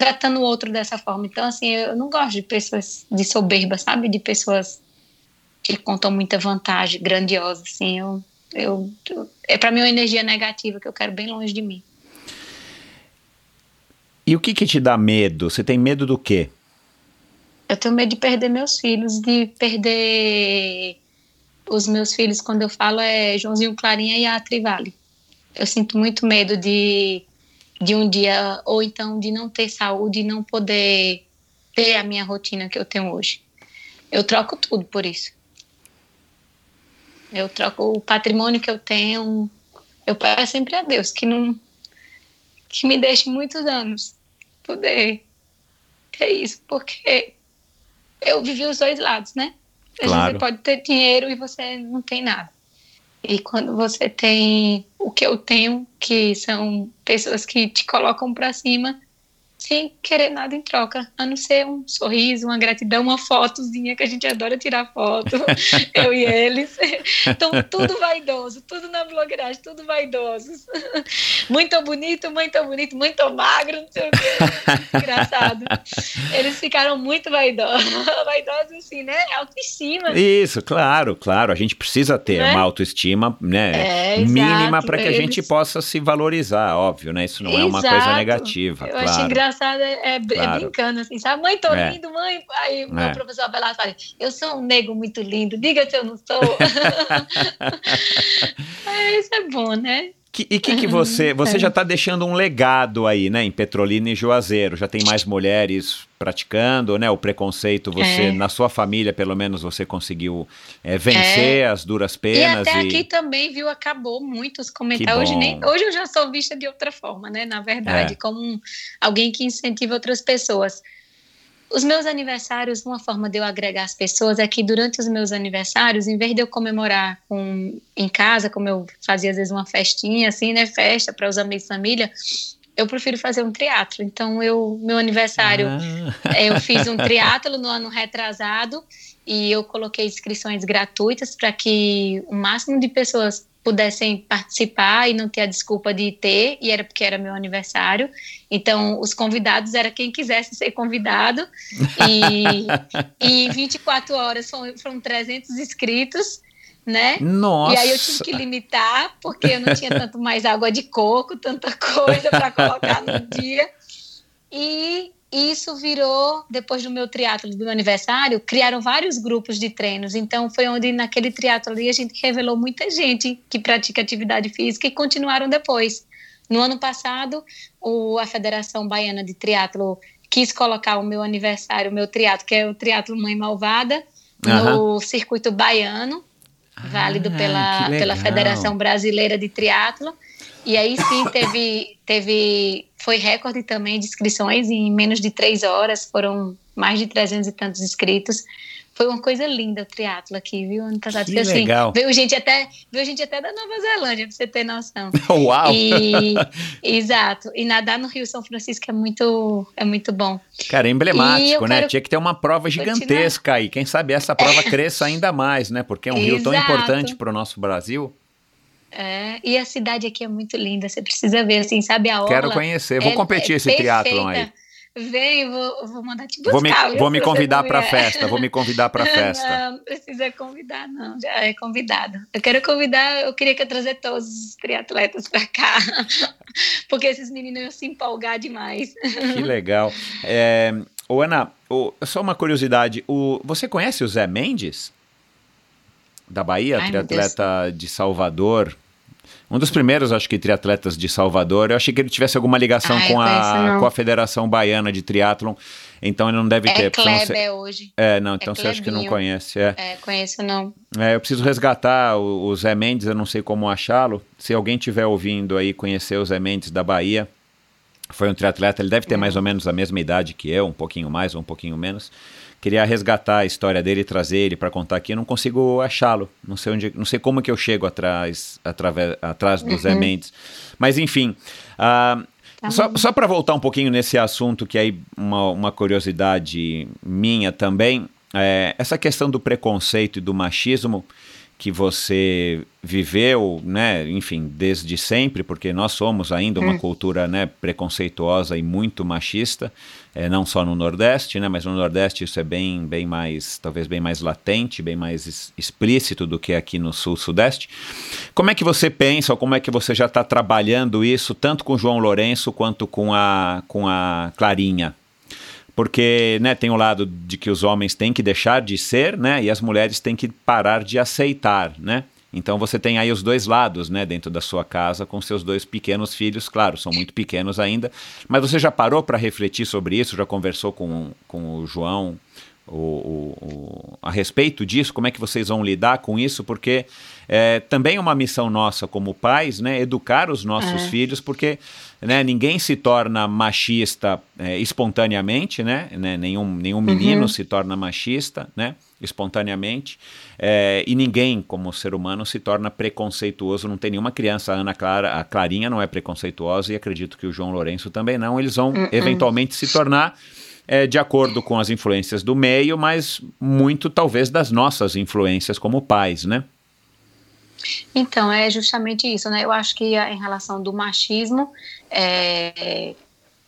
tratando o outro dessa forma. Então, assim, eu não gosto de pessoas de soberba, sabe? De pessoas que contam muita vantagem, grandiosa, assim. Eu, eu, eu- é para mim uma energia negativa que eu quero bem longe de mim. E o que que te dá medo? Você tem medo do quê? Eu tenho medo de perder meus filhos, de perder os meus filhos, quando eu falo, é Joãozinho Clarinha e a Trivale. Eu sinto muito medo de, de um dia, ou então de não ter saúde e não poder ter a minha rotina que eu tenho hoje. Eu troco tudo por isso. Eu troco o patrimônio que eu tenho. Eu peço sempre a Deus que não que me deixe muitos anos poder ter isso, porque eu vivi os dois lados, né? Claro. Você pode ter dinheiro e você não tem nada. E quando você tem o que eu tenho, que são pessoas que te colocam pra cima sem querer nada em troca, a não ser um sorriso, uma gratidão, uma fotozinha que a gente adora tirar foto, eu e eles. Então, tudo vaidoso, tudo na blogueiragem, tudo vaidosos. Muito bonito, muito bonito, muito magro, não sei o quê. Engraçado. Eles ficaram muito vaidosos, vaidosos assim, né? Autoestima. Isso, claro, claro. A gente precisa ter Né? uma autoestima, né? É, mínima para que a gente eles- possa se valorizar, óbvio, né? Isso não é uma coisa negativa, Eu acho claro. Engraçado, é, é é Claro. brincando assim, sabe? Mãe, tô É. lindo, mãe. Aí o meu É. professor Belas fala, eu sou um nego muito lindo, diga se eu não sou. é, isso é bom, né? Que- e que que você, você já está deixando um legado aí, né, em Petrolina e Juazeiro, já tem mais mulheres praticando, né, o preconceito, você, É. na sua família, pelo menos, você conseguiu é, vencer as duras E penas até e... aqui também, viu, acabou muito os Que comentários. Hoje, nem, hoje eu já sou vista de outra forma, né? Na verdade, É. como alguém que incentiva outras pessoas. Os meus aniversários, uma forma de eu agregar as pessoas é que durante os meus aniversários, em vez de eu comemorar com, em casa, como eu fazia às vezes uma festinha, assim, né? Festa para os amigos e família, eu prefiro fazer um teatro. Então, eu, meu aniversário, Ah, eu fiz um triatlo no ano retrasado e eu coloquei inscrições gratuitas para que o máximo de pessoas pudessem participar e não ter a desculpa de ter, e era porque era meu aniversário. Então, os convidados era quem quisesse ser convidado. E, e em 24 horas foram, foram 300 inscritos, né? Nossa! E aí eu tive que limitar, porque eu não tinha tanto mais água de coco, tanta coisa para colocar no dia. E isso virou, depois do meu triatlo do meu aniversário, criaram vários grupos de treinos. Então foi onde naquele triatlo ali a gente revelou muita gente que pratica atividade física e continuaram depois. No ano passado, o, a Federação Baiana de Triatlo quis colocar o meu aniversário, o meu triatlo, que é o triatlo Mãe Malvada, no circuito baiano, válido Ah, pela, que pela legal. Federação Brasileira de Triatlo. E aí sim teve, teve foi recorde também de inscrições em menos de três horas, foram mais de 300 e tantos inscritos. Foi uma coisa linda o triatlo aqui, viu? Ano passado. Que Porque, assim, legal. Veio gente, até, veio gente até da Nova Zelândia, pra você ter noção. Uau! E, exato. E nadar no Rio São Francisco é muito, é muito bom. Cara, é E emblemático, né? Tinha que ter uma prova gigantesca aí. Quem sabe essa prova cresça ainda mais, né? Porque é um rio tão Exato. importante para o nosso Brasil. É, e a cidade aqui é muito linda, você precisa ver, assim, sabe a orla? Quero conhecer. Vou é- competir é esse triatlon aí. Vem, vou, vou mandar te buscar. Vou me, vou me convidar para vier. festa. Vou me convidar para festa. Não, não precisa convidar, não. Já é convidado. Eu quero convidar, eu queria que eu trazer todos os triatletas para cá. Porque esses meninos iam se empolgar demais. Que legal. É, ô, Ana, ô, só uma curiosidade. O, você conhece o Zé Mendes? Da Bahia, Ai, triatleta de Salvador. Um dos primeiros, acho que, triatletas de Salvador. Eu achei que ele tivesse alguma ligação Ai, com, a, com a Federação Baiana de Triatlon. Então ele não deve ter. É não sei- Kleber hoje. É, não, então você acha que não conhece. É. É, conheço não. É, eu preciso resgatar o, o Zé Mendes, eu não sei como achá-lo. Se alguém estiver ouvindo aí, conhecer o Zé Mendes da Bahia, foi um triatleta, ele deve ter mais ou menos a mesma idade que eu, um pouquinho mais ou um pouquinho menos. Queria resgatar a história dele e trazer ele para contar aqui. Eu não consigo achá-lo. Não sei onde, não sei como que eu chego atrás, através, atrás do uhum. Zé Mendes. Mas enfim, uh, Tá só, só para voltar um pouquinho nesse assunto, que aí uma, uma curiosidade minha também, é, essa questão do preconceito e do machismo que você viveu, né, enfim, desde sempre, porque nós somos ainda uma hum. cultura, né, preconceituosa e muito machista, é, não só no Nordeste, né, mas no Nordeste isso é bem, bem mais, talvez bem mais latente, bem mais explícito do que aqui no Sul-Sudeste. Como é que você pensa, ou como é que você já está trabalhando isso, tanto com o João Lourenço quanto com a, com a Clarinha? Porque né, tem o lado de que os homens têm que deixar de ser, né, e as mulheres têm que parar de aceitar, né? Então você tem aí os dois lados, né, dentro da sua casa com seus dois pequenos filhos, claro, são muito pequenos ainda, mas você já parou para refletir sobre isso? Já conversou com, com o João o, o, a respeito disso? Como é que vocês vão lidar com isso? Porque é, também é uma missão nossa como pais, né, educar os nossos é. filhos, porque né, ninguém se torna machista é, espontaneamente, né, né, nenhum, nenhum menino uhum. se torna machista, né, espontaneamente, é, e ninguém, como ser humano, se torna preconceituoso, não tem nenhuma criança, a Ana Clara, a Clarinha não é preconceituosa, e acredito que o João Lourenço também não, eles vão uhum. eventualmente se tornar é, de acordo com as influências do meio, mas muito talvez das nossas influências como pais, né? Então, é justamente isso, né? Eu acho que em relação do machismo, é,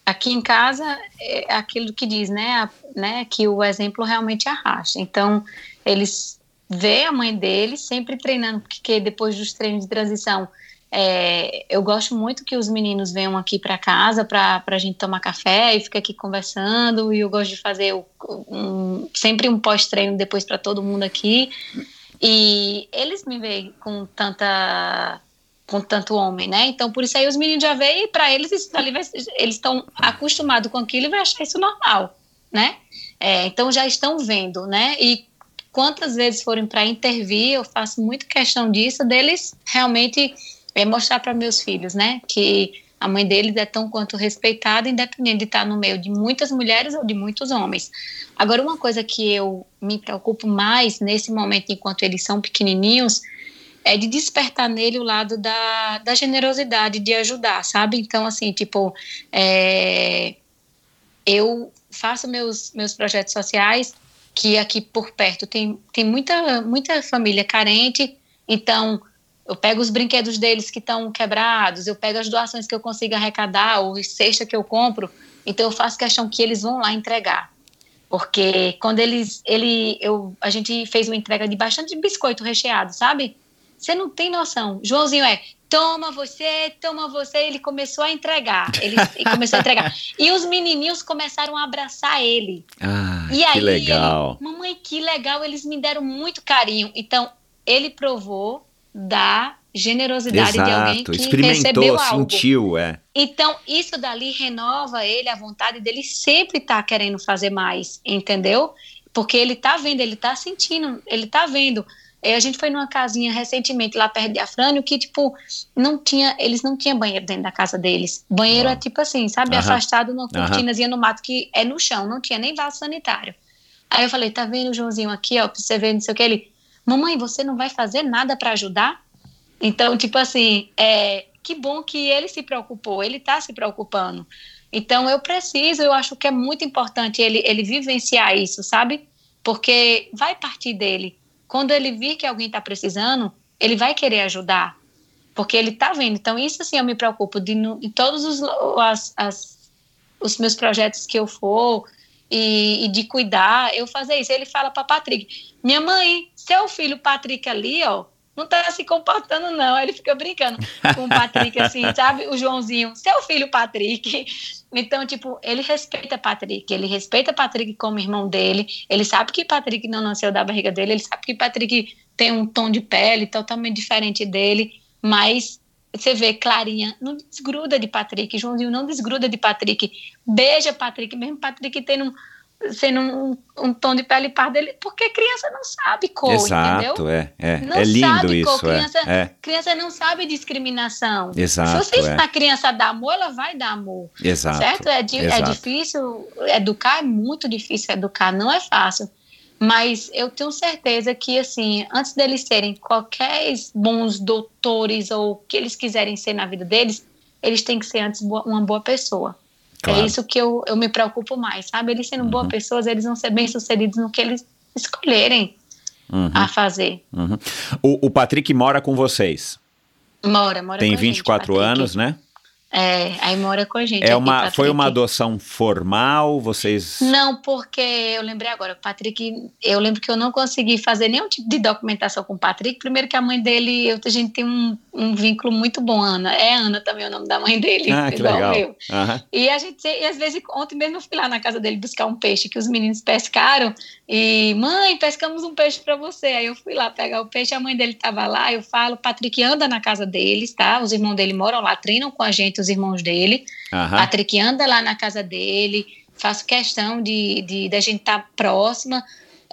aqui em casa é aquilo que diz, né, a, né, que o exemplo realmente arrasta. Então, eles vê a mãe dele sempre treinando, porque depois dos treinos de transição, é, eu gosto muito que os meninos venham aqui para casa para a gente tomar café e ficar aqui conversando. E eu gosto de fazer um, sempre um pós-treino depois para todo mundo aqui. E eles me veem com tanta com tanto homem, né? Então por isso aí os meninos já veem e para eles isso ali vai, eles estão acostumados com aquilo e vai achar isso normal, né? É, então já estão vendo, né? E quantas vezes forem para intervir, eu faço muito questão disso deles realmente é mostrar para meus filhos, né, que a mãe deles é tão quanto respeitada, independente de estar no meio de muitas mulheres ou de muitos homens. Agora, uma coisa que eu me preocupo mais nesse momento, enquanto eles são pequenininhos, é de despertar nele o lado da, da generosidade, de ajudar, sabe? Então, assim, tipo, é, eu faço meus, meus projetos sociais, que aqui por perto tem, tem muita, muita família carente, então eu pego os brinquedos deles que estão quebrados, eu pego as doações que eu consigo arrecadar, ou cesta que eu compro, então eu faço questão que eles vão lá entregar. Porque quando eles, ele, eu, a gente fez uma entrega de bastante biscoito recheado, sabe? Você não tem noção. Joãozinho é, toma você, toma você. Ele começou a entregar. Ele, ele começou a entregar. E os menininhos começaram a abraçar ele. Ah, e aí, que legal. Ele, mamãe, que legal. Eles me deram muito carinho. Então, ele provou da generosidade Exato, de alguém que experimentou, recebeu algo. sentiu, é. Então, isso dali renova ele, a vontade dele sempre tá querendo fazer mais, entendeu? Porque ele tá vendo, ele tá sentindo, ele tá vendo. É, a gente foi numa casinha recentemente lá perto de Afrânio que, tipo, não tinha, eles não tinham banheiro dentro da casa deles. Banheiro é tipo assim, sabe, afastado numa cortinazinha no mato que é no chão, não tinha nem vaso sanitário. Aí eu falei, tá vendo o Joãozinho aqui, ó, pra você ver, não sei o que, ele mamãe, você não vai fazer nada para ajudar? Então, tipo assim, é, que bom que ele se preocupou, ele está se preocupando. Então, eu preciso, eu acho que é muito importante ele, ele vivenciar isso, sabe? Porque vai partir dele. Quando ele vir que alguém está precisando, ele vai querer ajudar. Porque ele está vendo. Então, isso assim, eu me preocupo de, em todos os, as, as, os meus projetos que eu for, e, e, de cuidar, eu fazer isso. Ele fala para Patrick: Minha mãe, seu filho Patrick ali, ó, não tá se comportando, não. Aí ele fica brincando com o Patrick, assim, sabe? O Joãozinho, seu filho Patrick. Então, tipo, ele respeita Patrick, ele respeita Patrick como irmão dele, ele sabe que Patrick não nasceu da barriga dele, ele sabe que Patrick tem um tom de pele totalmente diferente dele, mas você vê Clarinha não desgruda de Patrick, Joãozinho não desgruda de Patrick, beija Patrick, mesmo Patrick tendo sendo um, um, tom de pele parda, ele, porque criança não sabe cor, Exato, entendeu? é, é. Não é lindo sabe isso, cor, criança, é, é. criança não sabe discriminação. Exato, Se você ensinar é. a criança a dar amor, ela vai dar amor. Exato. Certo? É, é exato. difícil, educar é muito difícil educar, não é fácil. Mas eu tenho certeza que, assim, antes deles serem qualquer bons doutores ou o que eles quiserem ser na vida deles, eles têm que ser antes uma boa pessoa. Claro. É isso que eu, eu me preocupo mais, sabe? Eles sendo boas pessoas, eles vão ser bem-sucedidos no que eles escolherem Uhum, a fazer. uhum. O, o Patrick mora com vocês. Mora, mora Tem com a gente, 24 Patrick. anos, né? É, aí mora com a gente. É uma, foi uma adoção formal? Vocês. Não, porque eu lembrei agora, o Patrick, eu lembro que eu não consegui fazer nenhum tipo de documentação com o Patrick. Primeiro que a mãe dele, eu, a gente tem um, um vínculo muito bom, Ana. É Ana também o nome da mãe dele, Ah, que igual legal. o meu. Aham. E a gente, e às vezes, ontem mesmo eu fui lá na casa dele buscar um peixe que os meninos pescaram. E, mãe, pescamos um peixe para você. Aí eu fui lá pegar o peixe, a mãe dele tava lá. Eu falo, Patrick anda na casa deles, tá? Os irmãos dele moram lá, treinam com a gente, os irmãos dele. Aham. Patrick anda lá na casa dele, faço questão de, de, da gente estar próxima.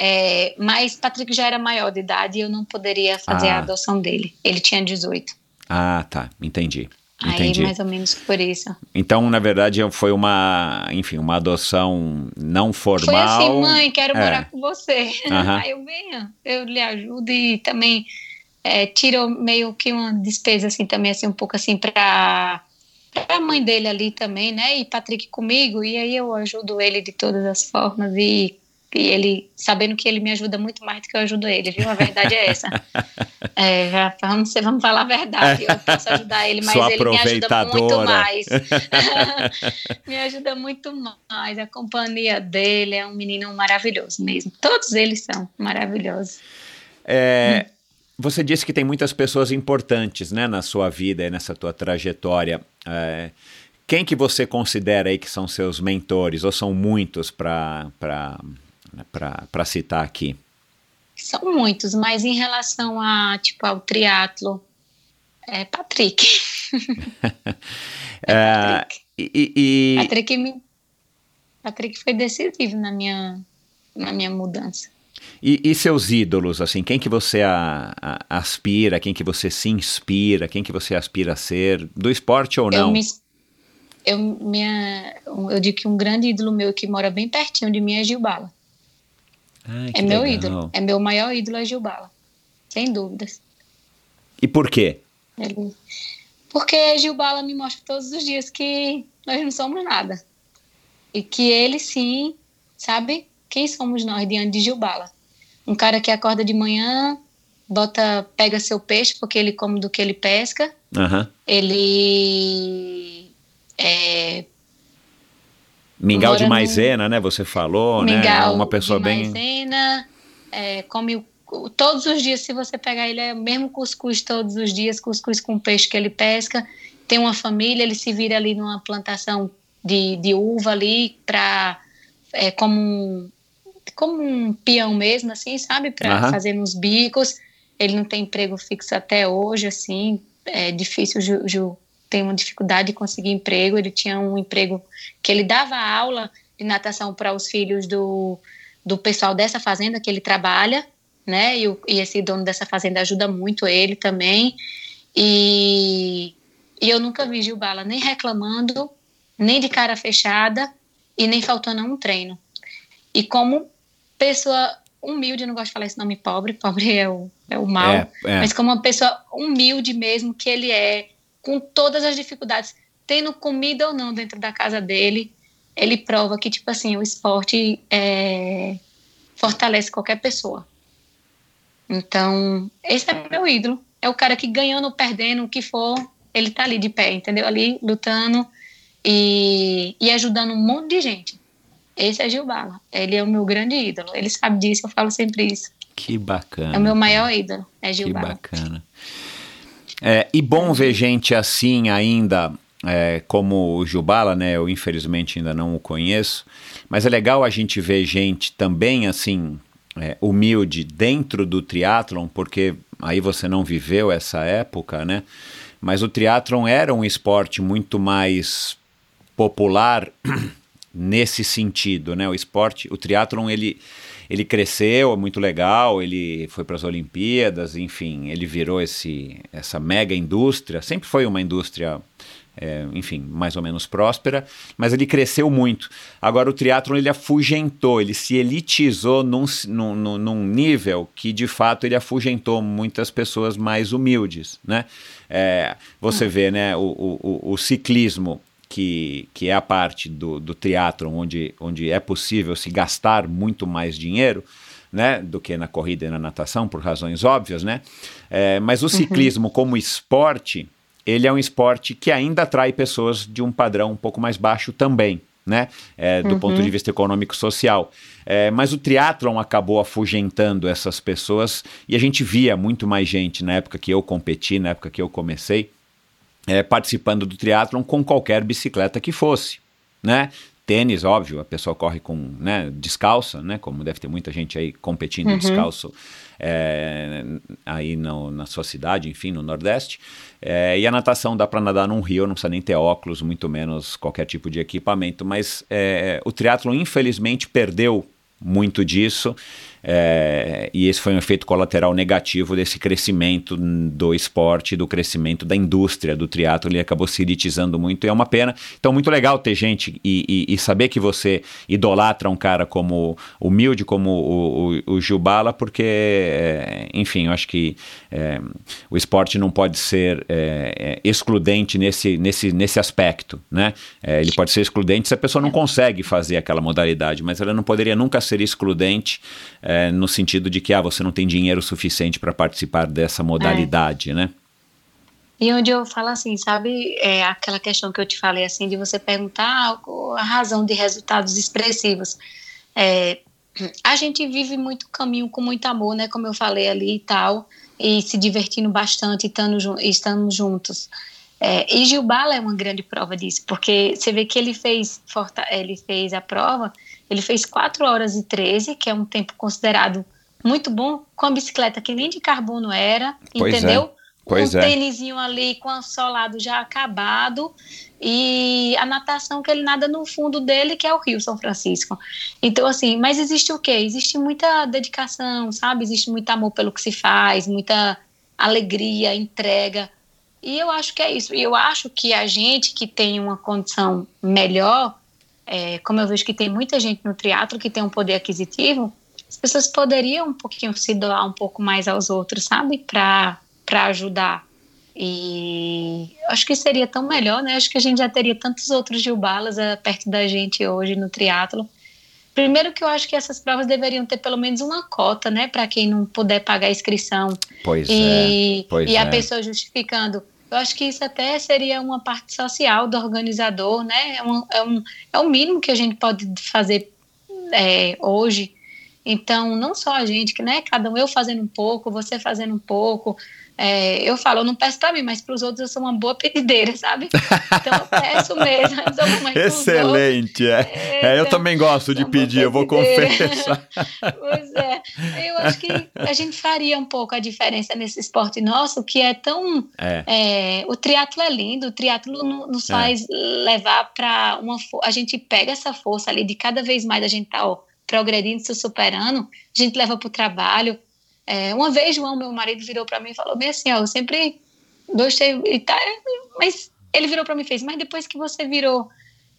é, mas Patrick já era maior de idade e eu não poderia fazer Ah. a adoção dele. Ele tinha 18. Ah, tá. Entendi. Aí, Entendi. mais ou menos por isso. Então, na verdade, foi uma, enfim, uma adoção não formal. Foi assim, mãe, quero É. morar com você. Aham. Aí eu venha, eu lhe ajudo e também é, tiro meio que uma despesa assim também assim um pouco assim para a mãe dele ali também, né? E Patrick comigo e aí eu ajudo ele de todas as formas e, e ele sabendo que ele me ajuda muito mais do que eu ajudo ele, viu? A verdade é essa. É, vamos, vamos falar a verdade. Eu posso ajudar ele, mas Sua ele me ajuda muito mais. me ajuda muito mais. A companhia dele é um menino maravilhoso mesmo. Todos eles são maravilhosos. É, Você disse que tem muitas pessoas importantes, né, na sua vida e nessa tua trajetória. É, quem que você considera aí que são seus mentores, ou são muitos para para citar aqui? São muitos, mas em relação a tipo ao triatlo, é Patrick. é É, Patrick. E, e- Patrick, me, Patrick foi decisivo na minha na minha mudança. e- e seus ídolos, assim, quem que você a- a- aspira, quem que você se inspira, quem que você aspira a ser, do esporte ou Eu não? me eu, minha, eu digo que um grande ídolo meu que mora bem pertinho de mim é Gilbala. Ai, É meu legal. ídolo. É meu maior ídolo é Gilbala. Sem dúvidas. E por quê? Ele... Porque Gilbala me mostra todos os dias que nós não somos nada. E que ele sim, sabe quem somos nós diante de Gilbala. Um cara que acorda de manhã, bota, pega seu peixe, porque ele come do que ele pesca. Aham. Ele é, Mingau de Mora no- maisena, né? Você falou, né? mingau Uma pessoa de bem. maisena, é, come o- todos os dias, se você pegar ele, é o mesmo cuscuz todos os dias, cuscuz com peixe que ele pesca. Tem uma família, ele se vira ali numa plantação de, de uva ali para é, como um, como um peão mesmo, assim, sabe? Para fazer nos bicos. Ele não tem emprego fixo até hoje, assim, é difícil, Ju, Ju tem uma dificuldade de conseguir emprego. Ele tinha um emprego que ele dava aula de natação para os filhos do, do pessoal dessa fazenda que ele trabalha, né? E, o- e esse dono dessa fazenda ajuda muito ele também. E, e eu nunca vi Gilbala nem reclamando, nem de cara fechada e nem faltando a um treino. E como pessoa humilde, eu não gosto de falar esse nome pobre, pobre é o, é o mal, É, é. mas como uma pessoa humilde mesmo que ele é, com todas as dificuldades, tendo comida ou não dentro da casa dele, ele prova que, tipo assim, o esporte é, fortalece qualquer pessoa. Então, esse é meu ídolo. É o cara que ganhando ou perdendo, o que for, ele tá ali de pé, entendeu? Ali lutando e, e ajudando um monte de gente. Esse é Gil Bala. Ele é o meu grande ídolo. Ele sabe disso, eu falo sempre isso. Que bacana. É o meu maior ídolo, é Gil Que Bala. bacana. É, e bom ver gente assim ainda, é, como o Jubala, né? Eu infelizmente ainda não o conheço, mas é legal a gente ver gente também assim, é, humilde dentro do triatlon, porque aí você não viveu essa época, né? Mas o triatlon era um esporte muito mais popular nesse sentido, né? O esporte, o triatlon, ele, ele cresceu, é muito legal, ele foi para as Olimpíadas, enfim, ele virou esse, essa mega indústria, sempre foi uma indústria é, enfim, mais ou menos próspera, mas ele cresceu muito. Agora o triatlon ele afugentou, ele se elitizou num, num, num nível que de fato ele afugentou muitas pessoas mais humildes, né? É, você vê, né, o, o, o ciclismo que, que é a parte do, do triatlon onde, onde é possível se gastar muito mais dinheiro, né, do que na corrida e na natação, por razões óbvias, né? É, mas o uhum. ciclismo uhum. como esporte, ele é um esporte que ainda atrai pessoas de um padrão um pouco mais baixo também. Né? É, do uhum. ponto de vista econômico-social. É, mas o triatlon acabou afugentando essas pessoas e a gente via muito mais gente na época que eu competi, na época que eu comecei, é, participando do triatlon com qualquer bicicleta que fosse. Né? Tênis, óbvio, a pessoa corre com né, descalça, né, como deve ter muita gente aí competindo uhum. descalço é, aí no, na sua cidade, enfim, no Nordeste. É, e a natação dá para nadar num rio, não precisa nem ter óculos, muito menos qualquer tipo de equipamento. Mas é, o triatlo infelizmente perdeu muito disso. É, e esse foi um efeito colateral negativo desse crescimento do esporte, do crescimento da indústria do triatlo, ele acabou se elitizando muito e é uma pena. Então, muito legal ter gente e, e, e saber que você idolatra um cara como humilde, como o, o, o Gilbala, porque, é, enfim, eu acho que é, o esporte não pode ser é, é, excludente nesse, nesse, nesse aspecto, né? Ele pode ser excludente se a pessoa não consegue fazer aquela modalidade, mas ela não poderia nunca ser excludente é, no sentido de que ah, você não tem dinheiro suficiente para participar dessa modalidade, é. né? E onde eu falo assim, sabe, é aquela questão que eu te falei assim, de você perguntar a razão de resultados expressivos. É, a gente vive muito caminho com muito amor, né, como eu falei ali e tal, e se divertindo bastante, estando, estando juntos. É, e Gilbala é uma grande prova disso, porque você vê que ele fez, ele fez a prova ele fez 4 horas e 13, que é um tempo considerado muito bom, com a bicicleta que nem de carbono era, pois entendeu? É. Pois um é. tênisinho ali com o solado já acabado e a natação que ele nada no fundo dele, que é o Rio São Francisco. Então, assim, mas existe o quê? Existe muita dedicação, sabe? Existe muito amor pelo que se faz, muita alegria, entrega. E eu acho que é isso. E eu acho que a gente que tem uma condição melhor, é, como eu vejo que tem muita gente no teatro que tem um poder aquisitivo, as pessoas poderiam um pouquinho se doar um pouco mais aos outros, sabe? Para ajudar. E acho que seria tão melhor, né? Acho que a gente já teria tantos outros Gilbalas uh, perto da gente hoje no triatlo. Primeiro que eu acho que essas provas deveriam ter pelo menos uma cota, né? Para quem não puder pagar a inscrição. Pois e, é. Pois e é. a pessoa justificando eu acho que isso até seria uma parte social do organizador, né? É, um, é, um, é o mínimo que a gente pode fazer é, hoje. Então, não só a gente, que né, cada um eu fazendo um pouco, você fazendo um pouco, é, eu falo, eu não peço para mim, mas para os outros eu sou uma boa pedideira, sabe? Então eu peço mesmo. Excelente, é. é. é. eu então, também gosto de pedir, eu vou confessar. pois é, eu acho que a gente faria um pouco a diferença nesse esporte nosso, que é tão. É. É, o triatlo é lindo, o triatlo nos faz levar para uma. A gente pega essa força ali de cada vez mais a gente tá ó, progredindo, se superando, a gente leva para o trabalho é, uma vez, João, meu marido, virou para mim e falou bem assim: ó, eu sempre gostei, e tá, mas ele virou para mim e fez, mas depois que você virou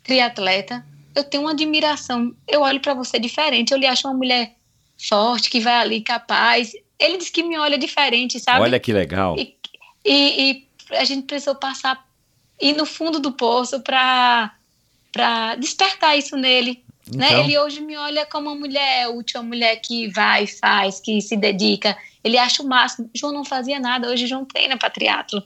triatleta, eu tenho uma admiração. Eu olho para você diferente, eu lhe acho uma mulher forte, que vai ali capaz. Ele disse que me olha diferente, sabe? Olha que legal. E, e, e a gente precisou passar, ir no fundo do poço para despertar isso nele. Né? Então... Né? Ele hoje me olha como uma mulher útil, uma mulher que vai, faz, que se dedica. Ele acha o máximo. João não fazia nada, hoje João treina para triatlo.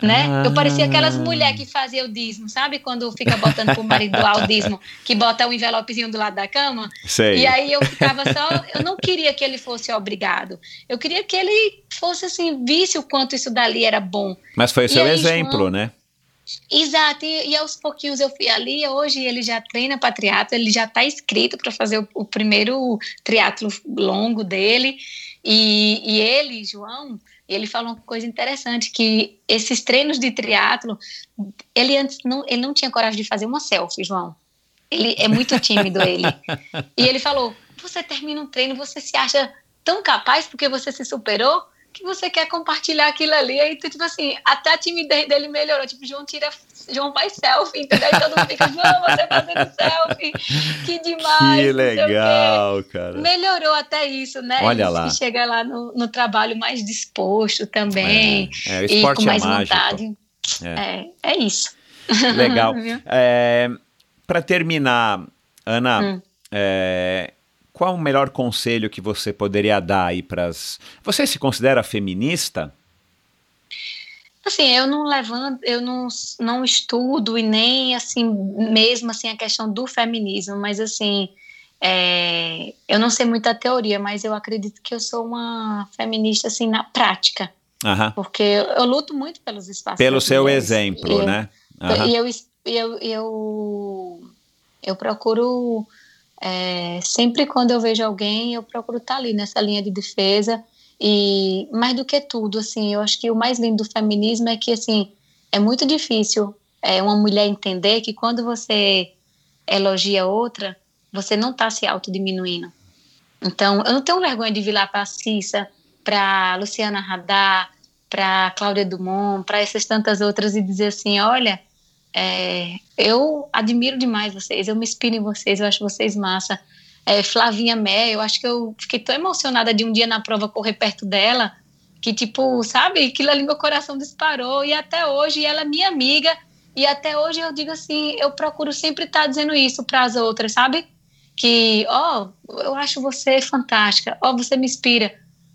Né? Ah. Eu parecia aquelas mulheres que faziam o dízimo, sabe? Quando fica botando pro marido o dízimo, que bota o um envelopezinho do lado da cama. Sei. E aí eu ficava só. Eu não queria que ele fosse obrigado. Eu queria que ele fosse assim, visse o quanto isso dali era bom. Mas foi o seu exemplo, João, né? Exato, e, e, aos pouquinhos eu fui ali. Hoje ele já treina para triatlo, ele já está inscrito para fazer o, o, primeiro triatlo longo dele. E, e ele, João, ele falou uma coisa interessante que esses treinos de triatlo, ele antes não, ele não tinha coragem de fazer uma selfie, João. Ele é muito tímido, ele. E ele falou: você termina um treino, você se acha tão capaz porque você se superou que você quer compartilhar aquilo ali. Aí, tipo assim, até a timidez dele melhorou. Tipo, João tira. João faz selfie, entendeu? E todo mundo fica, João, você fazendo selfie. Que demais. Que legal, cara. Melhorou até isso, né? Olha isso lá. Chega lá no, no trabalho mais disposto também. É, é, e com mais é vontade. É. é, isso. Legal. É, Para terminar, Ana, Hum. é, qual o melhor conselho que você poderia dar aí para as. Você se considera feminista? Assim, eu não levanto, eu não, não estudo e nem assim, mesmo assim, a questão do feminismo, mas assim, é, eu não sei muita teoria, mas eu acredito que eu sou uma feminista assim na prática, Aham. porque eu, eu luto muito pelos espaços. Pelo seu mulheres. exemplo, E- né? Aham. E eu, eu, eu, eu procuro, é, sempre quando eu vejo alguém, eu procuro estar ali nessa linha de defesa. E mais do que tudo, assim, eu acho que o mais lindo do feminismo é que, assim, é muito difícil é, uma mulher entender que quando você elogia outra, você não está se autodiminuindo. Então, eu não tenho vergonha de vir lá para a Cissa, para Luciana Radar, para Cláudia Dumont, para essas tantas outras e dizer assim, olha, é, eu admiro demais vocês, eu me inspiro em vocês, eu acho vocês massa. É, Flavinha Mé, eu acho que eu fiquei tão emocionada de um dia na prova correr perto dela, que tipo, sabe, aquilo ali meu coração disparou, e até hoje ela é minha amiga, e até hoje eu digo assim, eu procuro sempre estar dizendo isso para as outras, sabe? Que, ó, eu acho você fantástica, ó, você me inspira,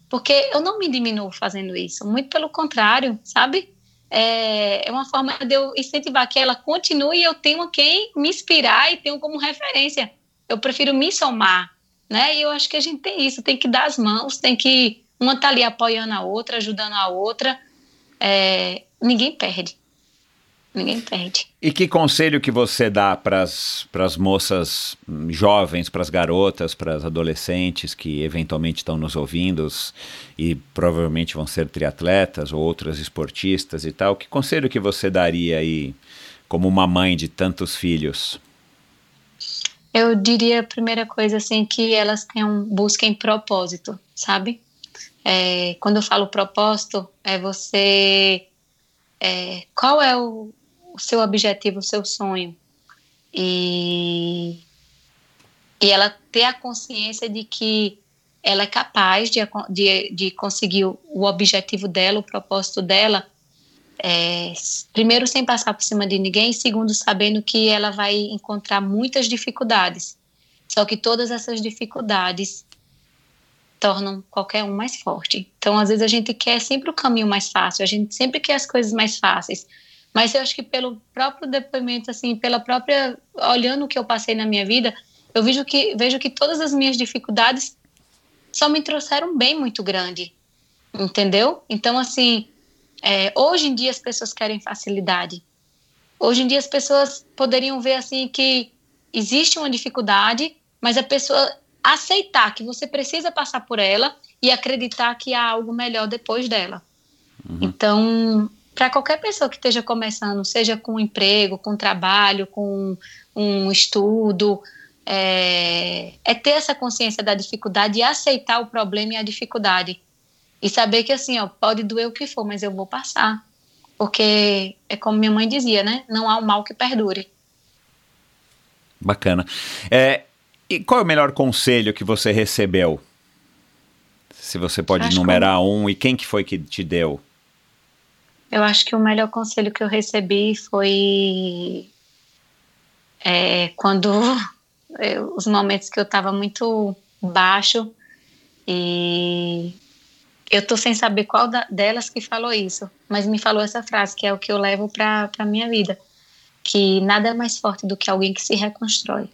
porque eu não me diminuo fazendo isso, muito pelo contrário, sabe? É, é uma forma de eu incentivar que ela continue e eu tenho quem me inspirar e tenho como referência. Eu prefiro me somar, né? E eu acho que a gente tem isso, tem que dar as mãos, tem que uma tá ali apoiando a outra, ajudando a outra. É, ninguém perde. Ninguém perde. E que conselho que você dá para as moças jovens, para as garotas, para as adolescentes que eventualmente estão nos ouvindo e provavelmente vão ser triatletas ou outras esportistas e tal? Que conselho que você daria aí como uma mãe de tantos filhos? Eu diria a primeira coisa assim que elas tenham busquem propósito, sabe? É, quando eu falo propósito, é você é, qual é o, o seu objetivo, o seu sonho e e ela ter a consciência de que ela é capaz de, de, de conseguir o, objetivo dela, o propósito dela, é, primeiro sem passar por cima de ninguém, segundo sabendo que ela vai encontrar muitas dificuldades. Só que todas essas dificuldades tornam qualquer um mais forte. Então, às vezes a gente quer sempre o caminho mais fácil, a gente sempre quer as coisas mais fáceis. Mas eu acho que pelo próprio depoimento, assim, pela própria olhando o que eu passei na minha vida, eu vejo que vejo que todas as minhas dificuldades só me trouxeram um bem muito grande, entendeu? Então, assim, é, hoje em dia as pessoas querem facilidade. Hoje em dia as pessoas poderiam ver assim que existe uma dificuldade, mas a pessoa aceitar que você precisa passar por ela e acreditar que há algo melhor depois dela. Uhum. Então, para qualquer pessoa que esteja começando, seja com um emprego, com um trabalho, com um estudo, é, é ter essa consciência da dificuldade e aceitar o problema e a dificuldade. E saber que, assim, ó, pode doer o que for, mas eu vou passar. Porque é como minha mãe dizia, né? Não há um mal que perdure. Bacana. É, e qual é o melhor conselho que você recebeu? Se você pode Acho numerar que... um, e quem que foi que te deu? Eu acho que o melhor conselho que eu recebi foi é, quando eu, os momentos que eu estava muito baixo e eu tô sem saber qual da, delas que falou isso, mas me falou essa frase que é o que eu levo para a minha vida, que nada é mais forte do que alguém que se reconstrói.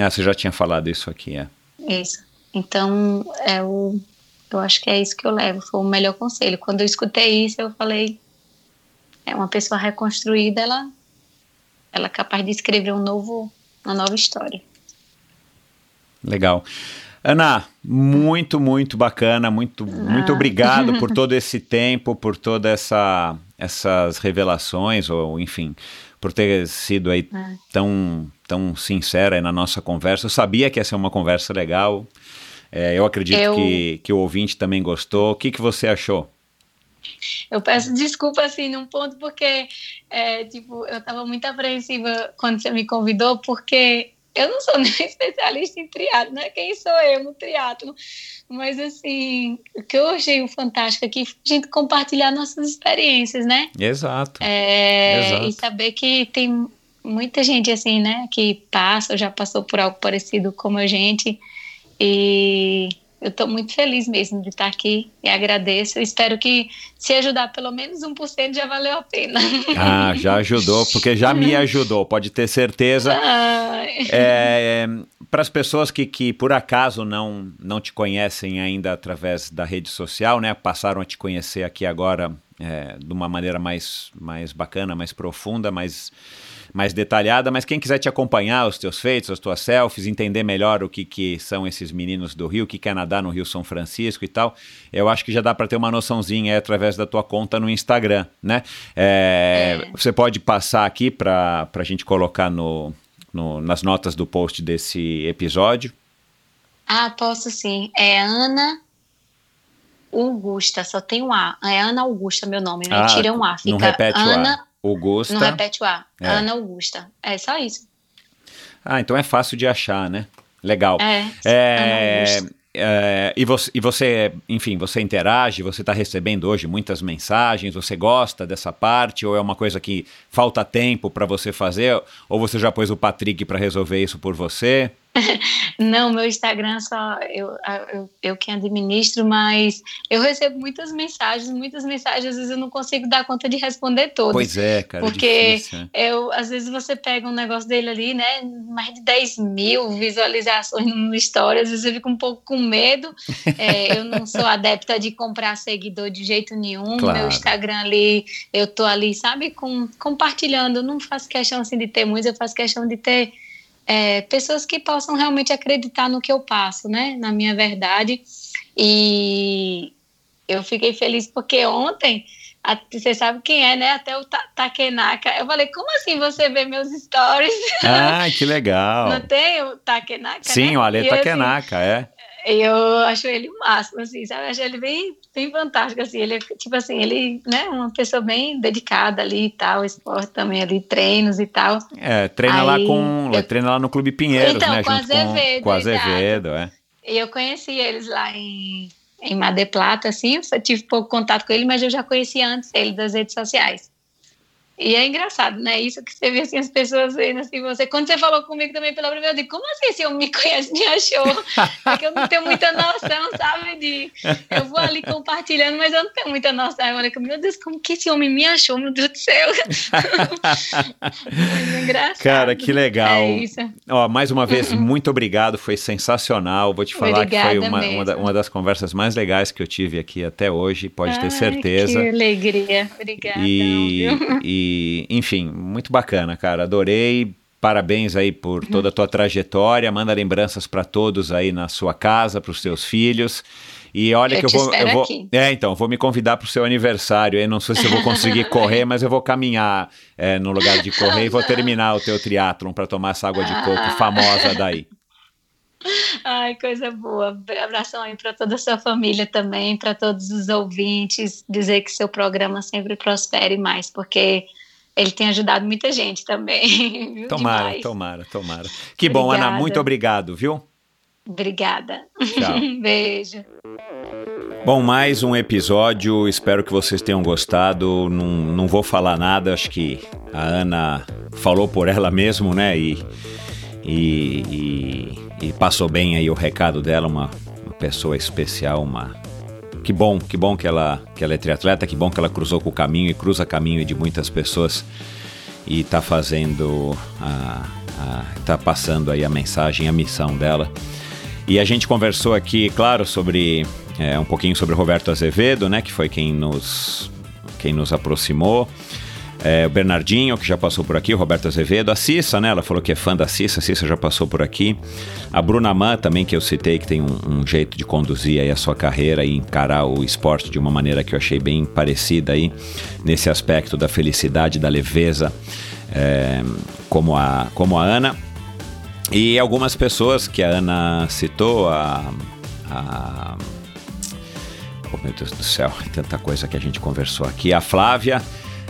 Ah, você já tinha falado isso aqui, é. Isso. Então, é o, eu acho que é isso que eu levo, foi o melhor conselho. Quando eu escutei isso, eu falei, é uma pessoa reconstruída, ela, ela é capaz de escrever um novo, uma nova história. Legal. Ana, muito, muito bacana, muito, ah. muito obrigado por todo esse tempo, por todas essa, essas revelações, ou enfim, por ter sido aí É. tão, tão sincera na nossa conversa. Eu sabia que ia ser uma conversa legal. É, eu acredito Eu- que, que o ouvinte também gostou. O que, que você achou? Eu peço desculpa, assim, num ponto, porque, é, tipo, eu estava muito apreensiva quando você me convidou, porque eu não sou nem especialista em triatlo, né? Quem sou eu no triatlo? Mas, assim, o que eu achei fantástico aqui foi a gente compartilhar nossas experiências, né? Exato. É, Exato. e saber que tem muita gente, assim, né? Que passa ou já passou por algo parecido como a gente. E eu estou muito feliz mesmo de estar aqui e agradeço. Espero que se ajudar pelo menos 1% já valeu a pena. Ah, já ajudou, porque já me ajudou, pode ter certeza. Ai. É, Para as pessoas que, que por acaso não, não te conhecem ainda através da rede social, né? Passaram a te conhecer aqui agora é, de uma maneira mais, mais bacana, mais profunda, mais, mais detalhada. Mas quem quiser te acompanhar, os teus feitos, as tuas selfies, entender melhor o que, que são esses meninos do Rio, o que, que é nadar no Rio São Francisco e tal, eu acho que já dá para ter uma noçãozinha aí através da tua conta no Instagram, né? É, É. Você pode passar aqui para a gente colocar no, no- nas notas do post desse episódio. Ah, posso sim. É Ana Augusta, só tem um A. É Ana Augusta, meu nome, né? Ah, Tira um A. Fica não repete Ana. Augusta. Não repete o A. É. Ana Augusta. É só isso. Ah, então é fácil de achar, né? Legal. É. É, é, e, você, e você, enfim, você interage, você está recebendo hoje muitas mensagens, você gosta dessa parte, ou é uma coisa que falta tempo para você fazer, ou você já pôs o Patrick para resolver isso por você? Não, meu Instagram só eu, eu, eu que administro, mas eu recebo muitas mensagens, muitas mensagens, às vezes eu não consigo dar conta de responder todas. Pois é, cara. Porque difícil, né? eu, às vezes você pega um negócio dele ali, né? Mais de 10 mil visualizações no story, às vezes eu fico um pouco com medo. É, eu não sou adepta de comprar seguidor de jeito nenhum. Claro. Meu Instagram ali, eu tô ali, sabe, com, compartilhando. Eu não faço questão assim de ter muitos, eu faço questão de ter é, pessoas que possam realmente acreditar no que eu passo, né? Na minha verdade. E eu fiquei feliz porque ontem, a- você sabe quem é, né? Até o Ta- Takenaka. Eu falei, como assim você vê meus stories? Ah, que legal. Não tem o Takenaka? Sim, né? o Ale assim, Takenaka, é. Eu acho ele o máximo, assim, sabe? Eu acho ele bem, bem fantástico, assim. Ele é, tipo assim, ele, né, uma pessoa bem dedicada ali e tal, esporte também ali, treinos e tal. É, treina lá Aí, com. eu- Treina lá no Clube Pinheiros, Então, né? com junto Azevedo, com, com. Azevedo, é. E eu conheci eles lá em, em Mar Plata, assim, eu só tive pouco contato com ele, mas eu já conhecia antes ele das redes sociais. E é engraçado, né? Isso que você vê assim, as pessoas vendo assim, você. Quando você falou comigo também pela primeira vez, eu digo, como assim esse homem me conhece, me achou? É que eu não tenho muita noção, sabe? De eu vou ali compartilhando, mas eu não tenho muita noção. Eu falei, meu Deus, como que esse homem me achou, meu Deus do céu? É engraçado. Cara, que legal. É isso. Ó, mais uma vez, muito obrigado, foi sensacional. Vou te falar que foi Obrigada uma, uma, da- uma das conversas mais legais que eu tive aqui até hoje, pode ter Ai, certeza. Que alegria. Obrigada. E? E, enfim, muito bacana, cara. Adorei. Parabéns aí por Uhum. toda a tua trajetória. Manda lembranças para todos aí na sua casa, para os seus filhos. E olha Eu que eu vou, eu vou, aqui. é, então, vou me convidar para o seu aniversário. Eu não sei se eu vou conseguir correr, mas eu vou caminhar é, no lugar de correr e vou terminar o teu triatlon para tomar essa água de coco Ah. famosa daí. Ai, coisa boa. Abração aí para toda a sua família também, para todos os ouvintes. Dizer que seu programa sempre prospere mais, porque ele tem ajudado muita gente também. viu? Tomara, Demais. tomara, tomara. Que bom, Ana. Obrigada. Muito obrigado, viu? Obrigada. Tchau. Beijo. Bom, mais um episódio. Espero que vocês tenham gostado. Não, não vou falar nada. Acho que a Ana falou por ela mesmo, né? E, e, e- e passou bem aí o recado dela. Uma, uma pessoa especial, uma. Que bom, que bom que ela, que ela é triatleta, que bom que ela cruzou com o caminho e cruza caminho de muitas pessoas e tá fazendo, a, a, tá passando aí a mensagem, a missão dela. E a gente conversou aqui, claro, sobre é, um pouquinho sobre Roberto Azevedo, né, que foi quem nos, quem nos aproximou. É, o Bernardinho, que já passou por aqui, o Roberto Azevedo, a Cissa, né? Ela falou que é fã da Cissa, a Cissa já passou por aqui. A Bruna Man também, que eu citei, que tem um, um jeito de conduzir aí a sua carreira e encarar o esporte de uma maneira que eu achei bem parecida aí, nesse aspecto da felicidade, da leveza. é, como, a, como a Ana. E algumas pessoas que a Ana citou, a, a Oh, meu Deus do céu, tanta coisa que a gente conversou aqui. A Flávia,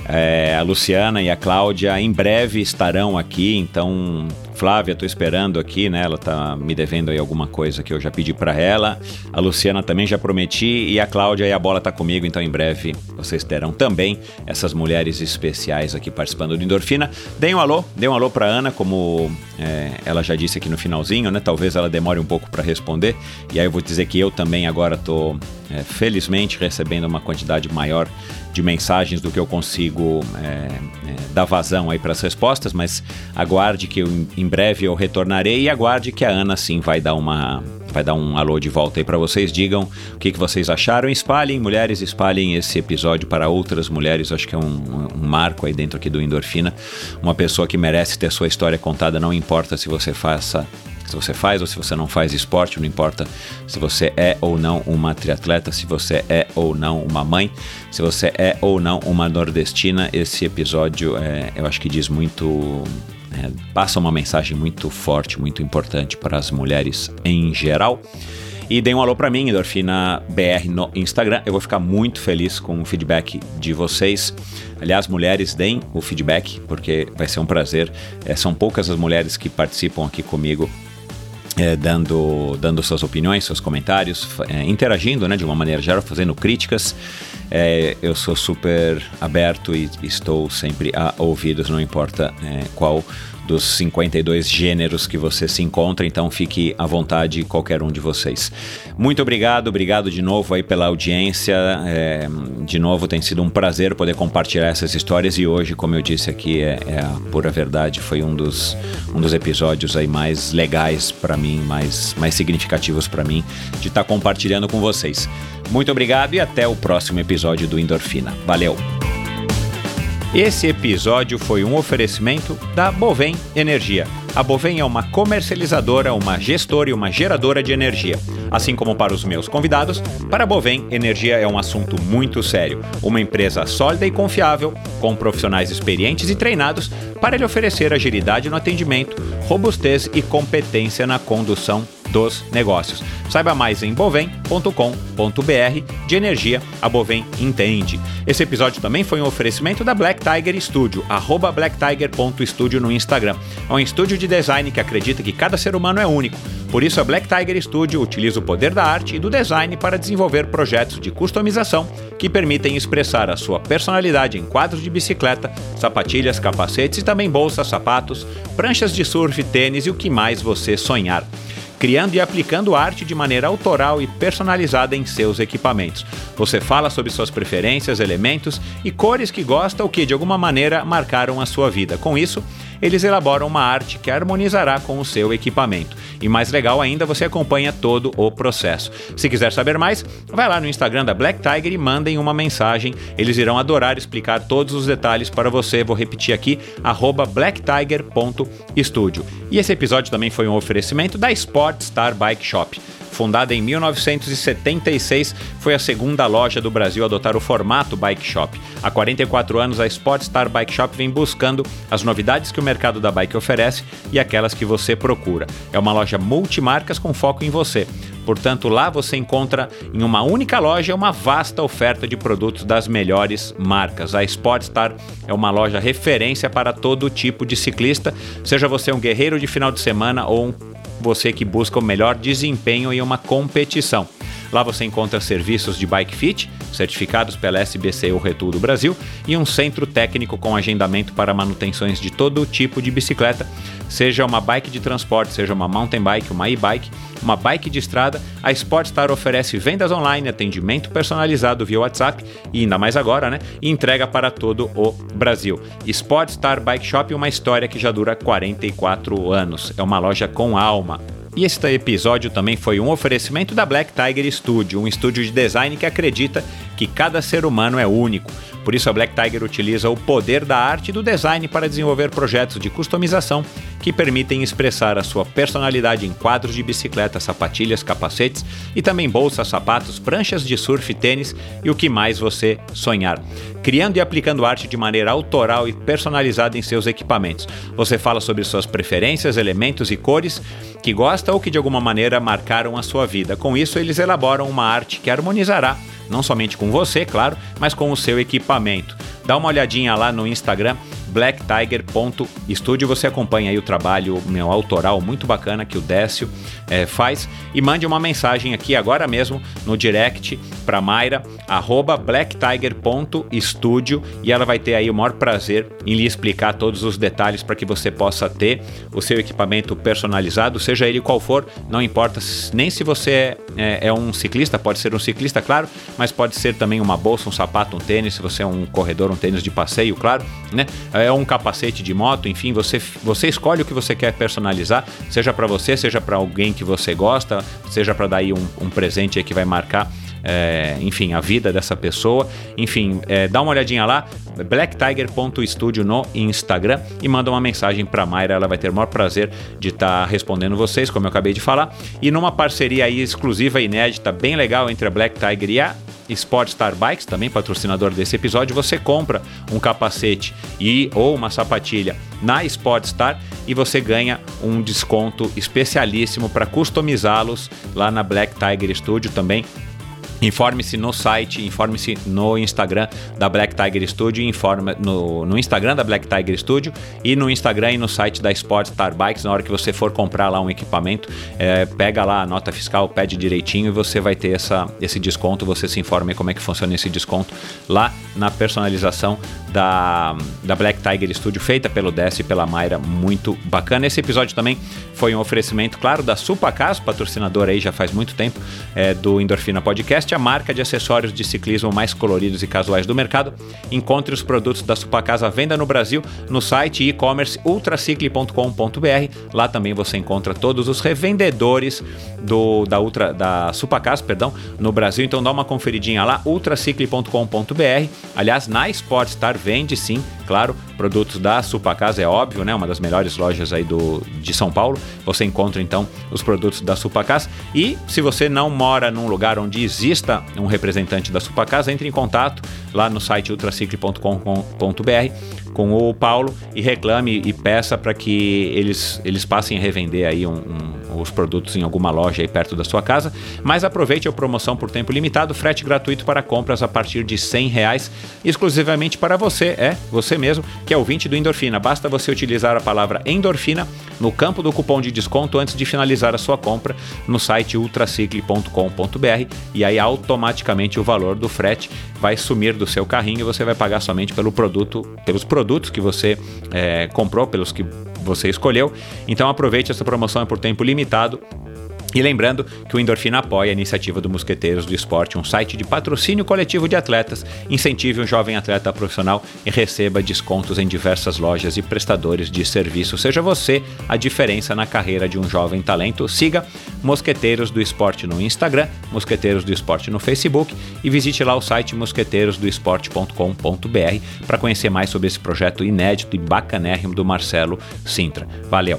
é, a Luciana e a Cláudia em breve estarão aqui, então Flávia, estou esperando aqui, né? Ela tá me devendo aí alguma coisa que eu já pedi para ela. A Luciana também já prometi e a Cláudia e a bola tá comigo, então em breve vocês terão também essas mulheres especiais aqui participando do Endorfina. Dê um alô, dê um alô para Ana, como é, ela já disse aqui no finalzinho, né? Talvez ela demore um pouco para responder. E aí eu vou dizer que eu também agora tô é, felizmente recebendo uma quantidade maior de mensagens do que eu consigo é, é, dar vazão aí para as respostas, mas aguarde que eu, em breve eu retornarei e aguarde que a Ana sim vai dar uma vai dar um alô de volta aí para vocês. Digam o que, que vocês acharam. Espalhem, mulheres, espalhem esse episódio para outras mulheres. Acho que é um, um marco aí dentro aqui do Endorfina. Uma pessoa que merece ter sua história contada, não importa se você faça se você faz ou se você não faz esporte, não importa se você é ou não uma triatleta, se você é ou não uma mãe, se você é ou não uma nordestina, esse episódio é, eu acho que diz muito. É, passa uma mensagem muito forte, muito importante para as mulheres em geral. E deem um alô para mim, Endorfina BR no Instagram. Eu vou ficar muito feliz com o feedback de vocês. Aliás, mulheres, deem o feedback, porque vai ser um prazer. É, são poucas as mulheres que participam aqui comigo é, dando, dando suas opiniões, seus comentários, é, interagindo né, de uma maneira geral, fazendo críticas. É, eu sou super aberto e estou sempre a ouvidos, não importa é, qual dos 52 gêneros que você se encontra, então fique à vontade qualquer um de vocês. Muito obrigado, obrigado de novo aí pela audiência. É, de novo, tem sido um prazer poder compartilhar essas histórias e hoje, como eu disse aqui, é, é a pura verdade, foi um dos, um dos episódios aí mais legais para mim, mais, mais significativos para mim de estar tá compartilhando com vocês. Muito obrigado e até o próximo episódio do Endorfina. Valeu! Esse episódio foi um oferecimento da Bovem Energia. A Bovem é uma comercializadora, uma gestora e uma geradora de energia. Assim como para os meus convidados, para a Bovem, energia é um assunto muito sério. Uma empresa sólida e confiável, com profissionais experientes e treinados para lhe oferecer agilidade no atendimento, robustez e competência na condução dos negócios. Saiba mais em bovem.com.br de energia, a Bovem entende. Esse episódio também foi um oferecimento da Black Tiger Studio, arroba blacktiger.studio no Instagram. É um estúdio de design que acredita que cada ser humano é único. Por isso, a Black Tiger Studio utiliza o poder da arte e do design para desenvolver projetos de customização que permitem expressar a sua personalidade em quadros de bicicleta, sapatilhas, capacetes e também bolsas, sapatos, pranchas de surf, tênis e o que mais você sonhar criando e aplicando arte de maneira autoral e personalizada em seus equipamentos. Você fala sobre suas preferências, elementos e cores que gosta ou que de alguma maneira marcaram a sua vida. Com isso, eles elaboram uma arte que harmonizará com o seu equipamento. E mais legal ainda, você acompanha todo o processo. Se quiser saber mais, vai lá no Instagram da Black Tiger e mandem uma mensagem. Eles irão adorar explicar todos os detalhes para você. Vou repetir aqui, blacktiger.studio. E esse episódio também foi um oferecimento da Sport Star Bike Shop. Fundada em 1976, foi a segunda loja do Brasil a adotar o formato bike shop. Há 44 anos, a Sportstar Bike Shop vem buscando as novidades que o mercado da bike oferece e aquelas que você procura. É uma loja multimarcas com foco em você. Portanto, lá você encontra em uma única loja uma vasta oferta de produtos das melhores marcas. A Sportstar é uma loja referência para todo tipo de ciclista, seja você um guerreiro de final de semana ou um você que busca o melhor desempenho em uma competição. Lá você encontra serviços de bike fit, certificados pela SBC ou Retul do Brasil, e um centro técnico com agendamento para manutenções de todo tipo de bicicleta, seja uma bike de transporte, seja uma mountain bike, uma e-bike, uma bike de estrada, a Sportstar oferece vendas online, atendimento personalizado via WhatsApp e ainda mais agora, né? E entrega para todo o Brasil. Sportstar Bike Shop, uma história que já dura 44 anos. É uma loja com alma E este episódio também foi um oferecimento da Black Tiger Studio, um estúdio de design que acredita que cada ser humano é único. Por isso, a Black Tiger utiliza o poder da arte e do design para desenvolver projetos de customização que permitem expressar a sua personalidade em quadros de bicicleta, sapatilhas, capacetes e também bolsas, sapatos, pranchas de surf, tênis e o que mais você sonhar. Criando e aplicando arte de maneira autoral e personalizada em seus equipamentos. Você fala sobre suas preferências, elementos e cores que gosta ou que de alguma maneira marcaram a sua vida. Com isso, eles elaboram uma arte que harmonizará não somente com você, claro, mas com o seu equipamento. Dá uma olhadinha lá no Instagram blacktiger.studio. Você acompanha aí o trabalho meu autoral muito bacana que o Décio é, faz e mande uma mensagem aqui agora mesmo no direct para Mayra, arroba blacktiger.studio e ela vai ter aí o maior prazer em lhe explicar todos os detalhes para que você possa ter o seu equipamento personalizado, seja ele qual for, não importa nem se você é, é, é um ciclista, pode ser um ciclista, claro, mas pode ser também uma bolsa, um sapato, um tênis, se você é um corredor, um tênis de passeio, claro, né? É um capacete de moto, enfim, você, você escolhe o que você quer personalizar, seja para você, seja para alguém que você gosta, seja para dar aí um, um presente que vai marcar é, enfim, a vida dessa pessoa. Enfim, é, dá uma olhadinha lá, blacktiger.studio no Instagram e manda uma mensagem para Mayra, ela vai ter o maior prazer de estar tá respondendo vocês, como eu acabei de falar. E numa parceria aí exclusiva, inédita, bem legal entre a Black Tiger e a Sportstar Bikes, também patrocinador desse episódio, você compra um capacete e ou uma sapatilha na Sportstar e você ganha um desconto especialíssimo para customizá-los lá na Black Tiger Studio também Informe-se no site, informe-se no Instagram da Black Tiger Studio, informe no, no, Instagram da Black Tiger Studio e no Instagram e no site da Sport Star Bikes. Na hora que você for comprar lá um equipamento, é, pega lá a nota fiscal, pede direitinho e você vai ter essa, esse desconto. Você se informe como é que funciona esse desconto lá na personalização da, da Black Tiger Studio, feita pelo Dess e pela Mayra. Muito bacana. Esse episódio também foi um oferecimento, claro, da Supacas, patrocinador aí já faz muito tempo é, do Endorfina Podcast a marca de acessórios de ciclismo mais coloridos e casuais do mercado. Encontre os produtos da Supacasa venda no Brasil no site e-commerce ultracicle.com.br. Lá também você encontra todos os revendedores do, da Ultra da Supacasa, perdão, no Brasil. Então dá uma conferidinha lá ultracicle.com.br. Aliás, na Sportstar vende sim, claro, produtos da Supacasa, é óbvio, né? Uma das melhores lojas aí do, de São Paulo. Você encontra então os produtos da Supacasa. E se você não mora num lugar onde existe exista um representante da Supacasa, entre em contato lá no site ultracicle.com.br com o Paulo e reclame e peça para que eles, eles passem a revender aí um, um, os produtos em alguma loja aí perto da sua casa. Mas aproveite a promoção por tempo limitado, frete gratuito para compras a partir de 100 reais, exclusivamente para você, é você mesmo, que é ouvinte do Endorfina. Basta você utilizar a palavra endorfina no campo do cupom de desconto antes de finalizar a sua compra no site ultracicle.com.br e aí automaticamente o valor do frete vai sumir do seu carrinho e você vai pagar somente pelo produto, pelos produtos produtos que você é, comprou, pelos que você escolheu. Então aproveite essa promoção é por tempo limitado. E lembrando que o Endorfina apoia a iniciativa do Mosqueteiros do Esporte, um site de patrocínio coletivo de atletas. Incentive um jovem atleta profissional e receba descontos em diversas lojas e prestadores de serviço. Seja você a diferença na carreira de um jovem talento. Siga Mosqueteiros do Esporte no Instagram, Mosqueteiros do Esporte no Facebook e visite lá o site mosqueteirosdoesporte.com.br para conhecer mais sobre esse projeto inédito e bacanérrimo do Marcelo Sintra. Valeu!